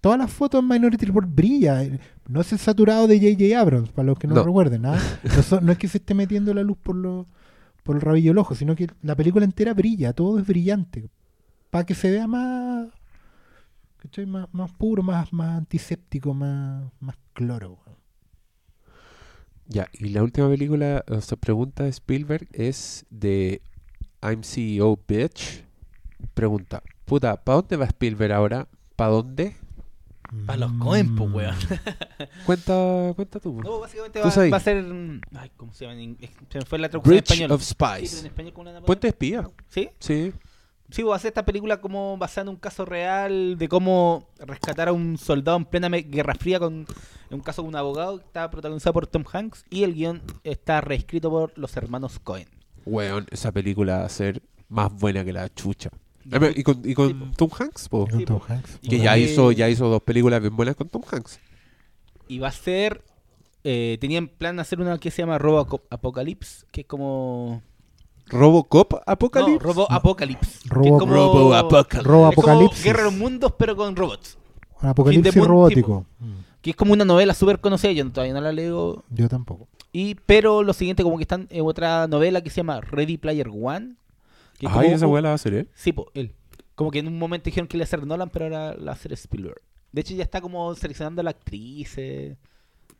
Todas las fotos en Minority Report brilla. No es el saturado de J.J. Abrams, para los que no, recuerden. ¿ah? No, es que se esté metiendo la luz por, lo, por el rabillo del ojo, sino que la película entera brilla, todo es brillante. Para que se vea más, ¿cachai? más, más puro, más, más antiséptico, más, más cloro.
Ya, y la última película, o sea, pregunta de Spielberg es de I'm CEO Bitch. Pregunta, puta, ¿para dónde va Spielberg ahora? ¿Para dónde?
Pa' los Coen, po,
Mm.
weón.
Cuenta, cuenta tú.
No, básicamente
Tú
va, a ser. Ay, ¿cómo se llama en inglés? Se me fue la traducción en
Bridge
español.
of
Sí, pero
Spies.
en español ¿cómo la
Puente de espía.
¿Sí?
Sí.
Sí, va a ser esta película como basada en un caso real de cómo rescatar a un soldado en plena Guerra Fría con en un caso con un abogado que está protagonizado por Tom Hanks y el guion está reescrito por los hermanos Cohen.
Weón, esa película va a ser más buena que la chucha. Y con, y con
Sí.
Tom Hanks, po.
Sí,
Tom. Hanks.
Que ya
Eh,
hizo, ya hizo dos películas bien buenas con Tom Hanks.
Y va a ser. Eh, tenía en plan hacer una que se llama Robo Apocalypse, que es como.
Robocop
No,
Apocalypse.
Robo Apocalypse. que
Robo-
es como,
Robo Apocalypse.
Robo
es como
Apocalipsis.
Guerra de los Mundos, pero con robots.
Un apocalipsis
mundo,
robótico.
Que es como una novela súper conocida, yo todavía no la leo.
Yo tampoco.
Y, pero lo siguiente, como que están en otra novela que se llama Ready Player One. que es
Ay,
como-
esa weá la va a hacer él.
Sí, po, él. Como que en un momento dijeron que iba a ser Nolan, pero ahora la va a hacer Spielberg. De hecho, ya está como seleccionando a la actriz. eh,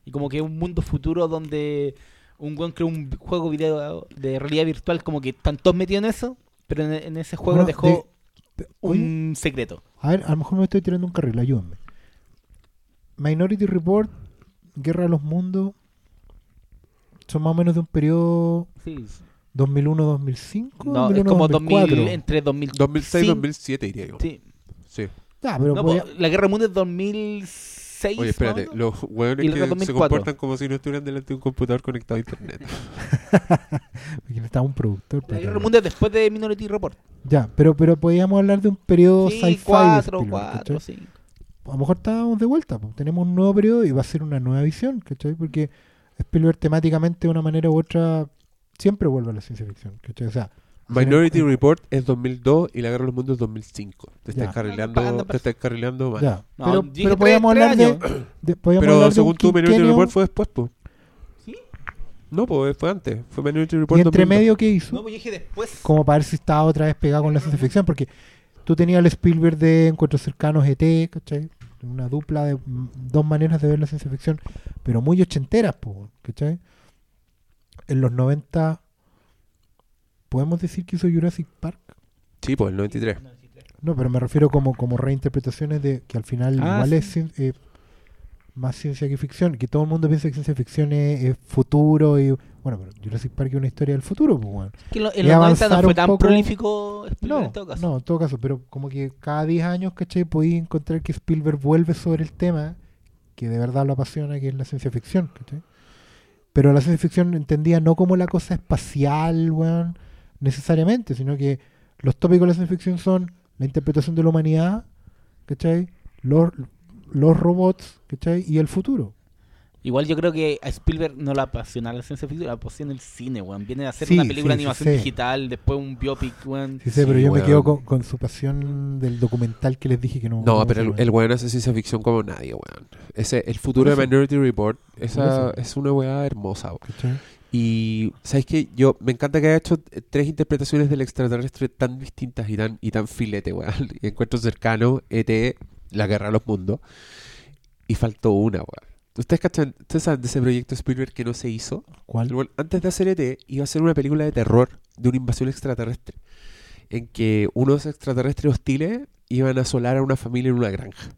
y como que un mundo futuro donde Un weón creó un juego video de realidad virtual como que están todos metidos en eso, pero en, en ese juego
Bueno,
dejó
de- oye,
un secreto.
A ver, a lo mejor me estoy tirando un carril, ayúdenme. Minority Report, Guerra de los Mundos, son más o menos de un periodo
Sí.
2001-2005.
No, es
2001,
como
2004.
2000, entre 2000,
2006-2007 diría yo.
Sí.
Sí.
Ya, pero
No,
podía-
po, la Guerra Mundial es 2006.
Oye, espérate,
más o menos.
los hueones que
de
se
2004.
comportan como si no estuvieran delante de un computador conectado a internet.
porque estaba un productor.
La Guerra Mundial después de Minority Report.
Ya, pero, pero podíamos hablar de un periodo
Sí,
sci-fi. de
4,
Spielberg,
4,
¿cachai?
5.
a lo mejor estábamos de vuelta. pues. Tenemos un nuevo periodo y va a ser una nueva visión, ¿cachai? Porque Spielberg temáticamente de una manera u otra siempre vuelve a la ciencia ficción, ¿cachai? O sea,
Minority Report es 2002 y La Guerra de los Mundos es 2005. Te
Ya.
estás carrileando,
Propaganda
te estás carrileando mal.
ya.
No,
pero
dije
pero
tres-
podíamos
tres
hablar de, de- podíamos
Pero
hablar de
según
un
tú, Minority
quinquenio,
Report fue después, pues.
¿Sí?
No, pues fue antes. Fue Minority Report
y entre
2002.
medio que hizo,
No, pues yo dije después.
como para ver si estaba otra vez pegado con la ciencia ficción, porque tú tenías el Spielberg de Encuentros Cercanos ET, ¿cachai? Una dupla de mm, dos maneras de ver la ciencia ficción, pero muy ochenteras, po, ¿cachai? En los 90, ¿podemos decir que hizo Jurassic Park?
Sí, pues el 93.
No, pero me refiero como, como reinterpretaciones de que al final
Ah,
igual
sí.
es eh, más ciencia que ficción, que todo el mundo piensa que ciencia ficción es, es futuro y bueno, pero Jurassic Park es una historia del futuro, pues bueno.
Que lo- en
Y
los 90
avanzar
no fue tan
poco-
prolífico Spielberg
No,
en todo caso.
no, en todo caso, pero como que cada 10 años, ¿cachai? Podéis encontrar que Spielberg vuelve sobre el tema que de verdad lo apasiona, que es la ciencia ficción, ¿cachai? Pero la ciencia ficción entendía no como la cosa espacial, weón, necesariamente, sino que los tópicos de la ciencia ficción son la interpretación de la humanidad, ¿cachai? Los, los robots, ¿cachai? Y el futuro.
Igual yo creo que a Spielberg no la apasiona la ciencia ficción, la apasiona el cine, weón. Viene a hacer
Sí,
una película
sí,
de
sí
animación
sé.
digital, después un biopic, weón.
Sí sé,
Sí,
pero yo me quedo con, con su pasión del documental que les dije que no.
No,
no
pero el,
weón.
el weón hace ciencia ficción como nadie, weón. Ese, el futuro de. Minority Report, esa es una weá hermosa, weón. Y, ¿sabes qué? Yo, me encanta que haya hecho tres interpretaciones del extraterrestre tan distintas y tan, y tan filete, weón. Encuentro cercano, ET, La Guerra de los Mundos. Y faltó una, weón. ¿Ustedes cachan? ¿Ustedes saben de ese proyecto Spielberg que no se hizo?
¿Cuál?
Antes de hacer ET, iba a hacer una película de terror de una invasión extraterrestre. En que unos extraterrestres hostiles iban a asolar a una familia en una granja.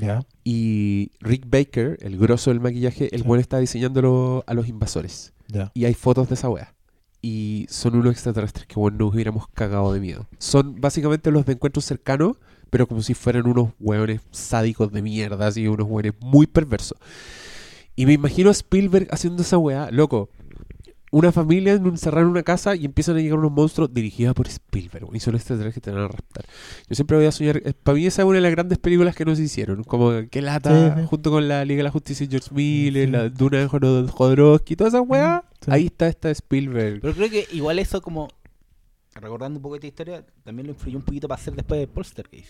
Ya.
Y Rick Baker, el grosso del maquillaje, el
Sí.
buen está diseñándolo a los invasores. Y hay fotos de esa wea. Y son unos extraterrestres que bueno, nos hubiéramos cagado de miedo. Son básicamente los de encuentros cercanos, pero como si fueran unos hueones sádicos de mierda, así, unos hueones muy perversos. Y me imagino a Spielberg haciendo esa wea, loco. Una familia encerrada en una casa y empiezan a llegar unos monstruos dirigidas por Spielberg. Y son extraterrestres que te van a raptar. Yo siempre voy a soñar. Para mí esa es una de las grandes películas que nos hicieron. Como que lata,
Sí, sí.
junto con la Liga de la Justicia de George Miller,
Sí.
la Duna de Jodor- Jodorowsky, toda esa weá.
Sí.
Ahí está esta Spielberg.
Pero creo que igual eso como, recordando un poco esta historia, también lo influyó un poquito para hacer después de Poltergeist.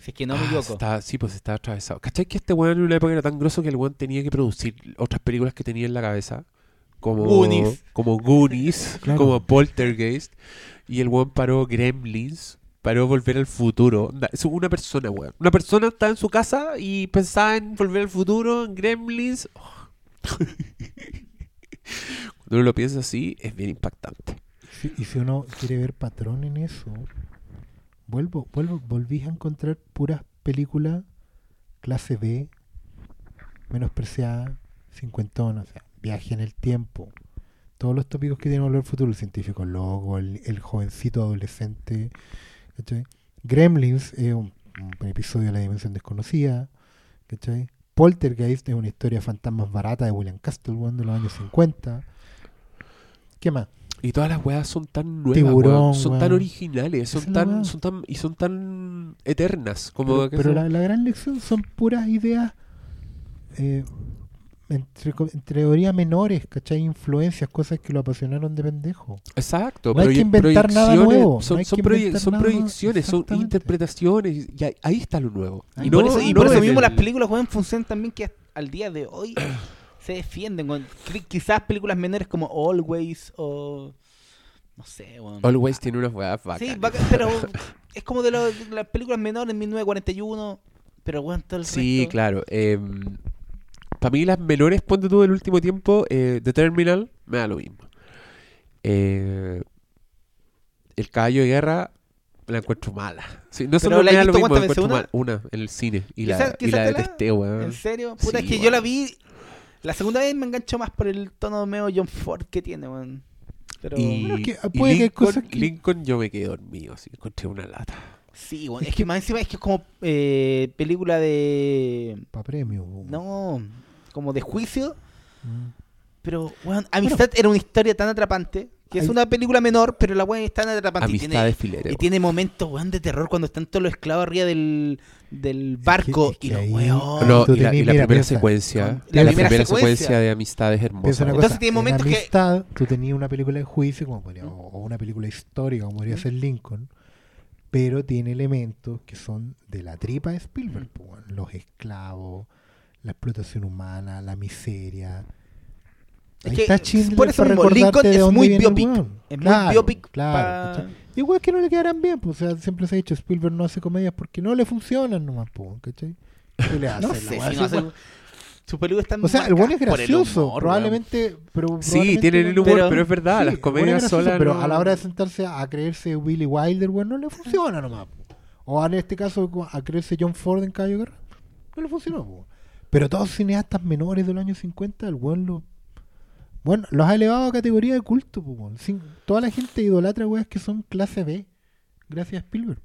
Si es que no me
Ah,
equivoco.
está- sí, pues está atravesado. ¿Cachai que este weón en una época era tan grosso que el weón tenía que producir otras películas que tenía en la cabeza? Como
Goonies.
Como Goonies,
Claro.
como Poltergeist. Y el weón paró Gremlins, paró Volver al Futuro. Es una persona, weón. Una persona estaba en su casa y pensaba en Volver al Futuro, en Gremlins. Oh. Cuando uno lo piensa así, es bien impactante.
Sí, y si uno quiere ver patrón en eso, vuelvo, vuelvo, volví a encontrar puras películas clase B, menospreciadas, cincuentonas, o sea, viaje en el tiempo, todos los tópicos que tienen valor futuro, el científico loco, el, el jovencito adolescente, ¿cachai? Gremlins es un, un episodio de la dimensión desconocida, ¿cachai? Poltergeist es una historia de fantasmas barata de William Castle, weón, de los años 50. ¿Qué más?
Y todas las weas son tan nuevas,
Tiburón,
weón. son tan originales, son tan, son tan, y son tan eternas. Como
pero
que
pero la gran lección son puras ideas eh, entre, en teoría menores, ¿cachai? Influencias, cosas que lo apasionaron de pendejo.
Exacto,
No hay que inventar nada nuevo,
Son,
no hay
son
que
proye-
inventar
son
nada nuevo,
proyecciones, son interpretaciones. Y ahí, ahí está lo nuevo.
Ahí
Y
no-
por eso, y
no
por eso
en
mismo
el-
las películas weón, funcionan también que al día de hoy se defienden. Quizás películas menores como Always o. No sé, weón.
Always tiene unas weas bacanas.
Sí, bacán, pero es como de, lo- de las películas menores en 1941. Pero weón, todo el
Sí,
resto-
claro. em, Para mí las menores, ponte tú del último tiempo, eh, The Terminal, me da lo mismo. Eh, el caballo de guerra la encuentro mala. Sí, no
¿Pero
solo me da lo mismo, la encuentro
veces,
mal. Una en el cine. Y
¿Esa-
la, y la
te la-
detesté, weón.
¿En serio? Puta,
Sí,
es que yo la vi. La segunda vez me enganchó más por el tono medio John Ford que tiene, weón. Pero.
Y,
Bueno, es que
y
puede que hay
Lincoln,
cosas que-
Lincoln yo me quedé dormido, así, encontré una lata.
Sí, weón.
Es
Es, que,
que-
más encima es que es como eh, película de.
Para premio. po.
No, como de juicio.
Mm.
Pero, weón, Amistad era una historia tan atrapante. Que es una película menor, pero la weón es tan atrapante. y tiene,
de filero.
y tiene momentos, weón, de terror cuando están todos los esclavos arriba del, del barco.
es que
y los
ahí-
weón.
No, y la,
tenés-
y la
mira,
primera
piensa,
secuencia,
con-
la,
la
primera,
primera
secuencia.
secuencia
de amistad es hermosa.
Entonces
cosa,
tiene
en
momentos que-
tú tenías una película de juicio como podría- o o una película histórica como podría ser Lincoln, pero tiene elementos que son de la tripa de Spielberg, weón. los esclavos, la explotación humana, la miseria.
Es
Ahí
que,
está Schindler
por eso mismo, Lincoln es muy biopic.
weón.
Es muy
Claro,
biopic
claro,
pa-.
Igual que no le quedaran bien, pues, o sea, siempre se ha dicho Spielberg no hace comedias porque no le funcionan nomás, ¿cachai? ¿Qué le hace?
No sé si no hace-
O sea, el buen es gracioso,
humor,
probablemente, pero
Sí, tienen el humor,
pero-
pero, es verdad,
Sí,
las comedias
gracioso,
solas.
Pero
no-
a la hora de sentarse a creerse Billy Wilder, bueno, no le funciona nomás. po. O en este caso, a creerse John Ford en de Guerra, no le funcionó. po. Pero todos cineastas menores de los años 50, el buen lo. Bueno, los ha elevado a categoría de culto. po, weón. Sin- toda la gente idolatra weas que son clase B, gracias a Spielberg.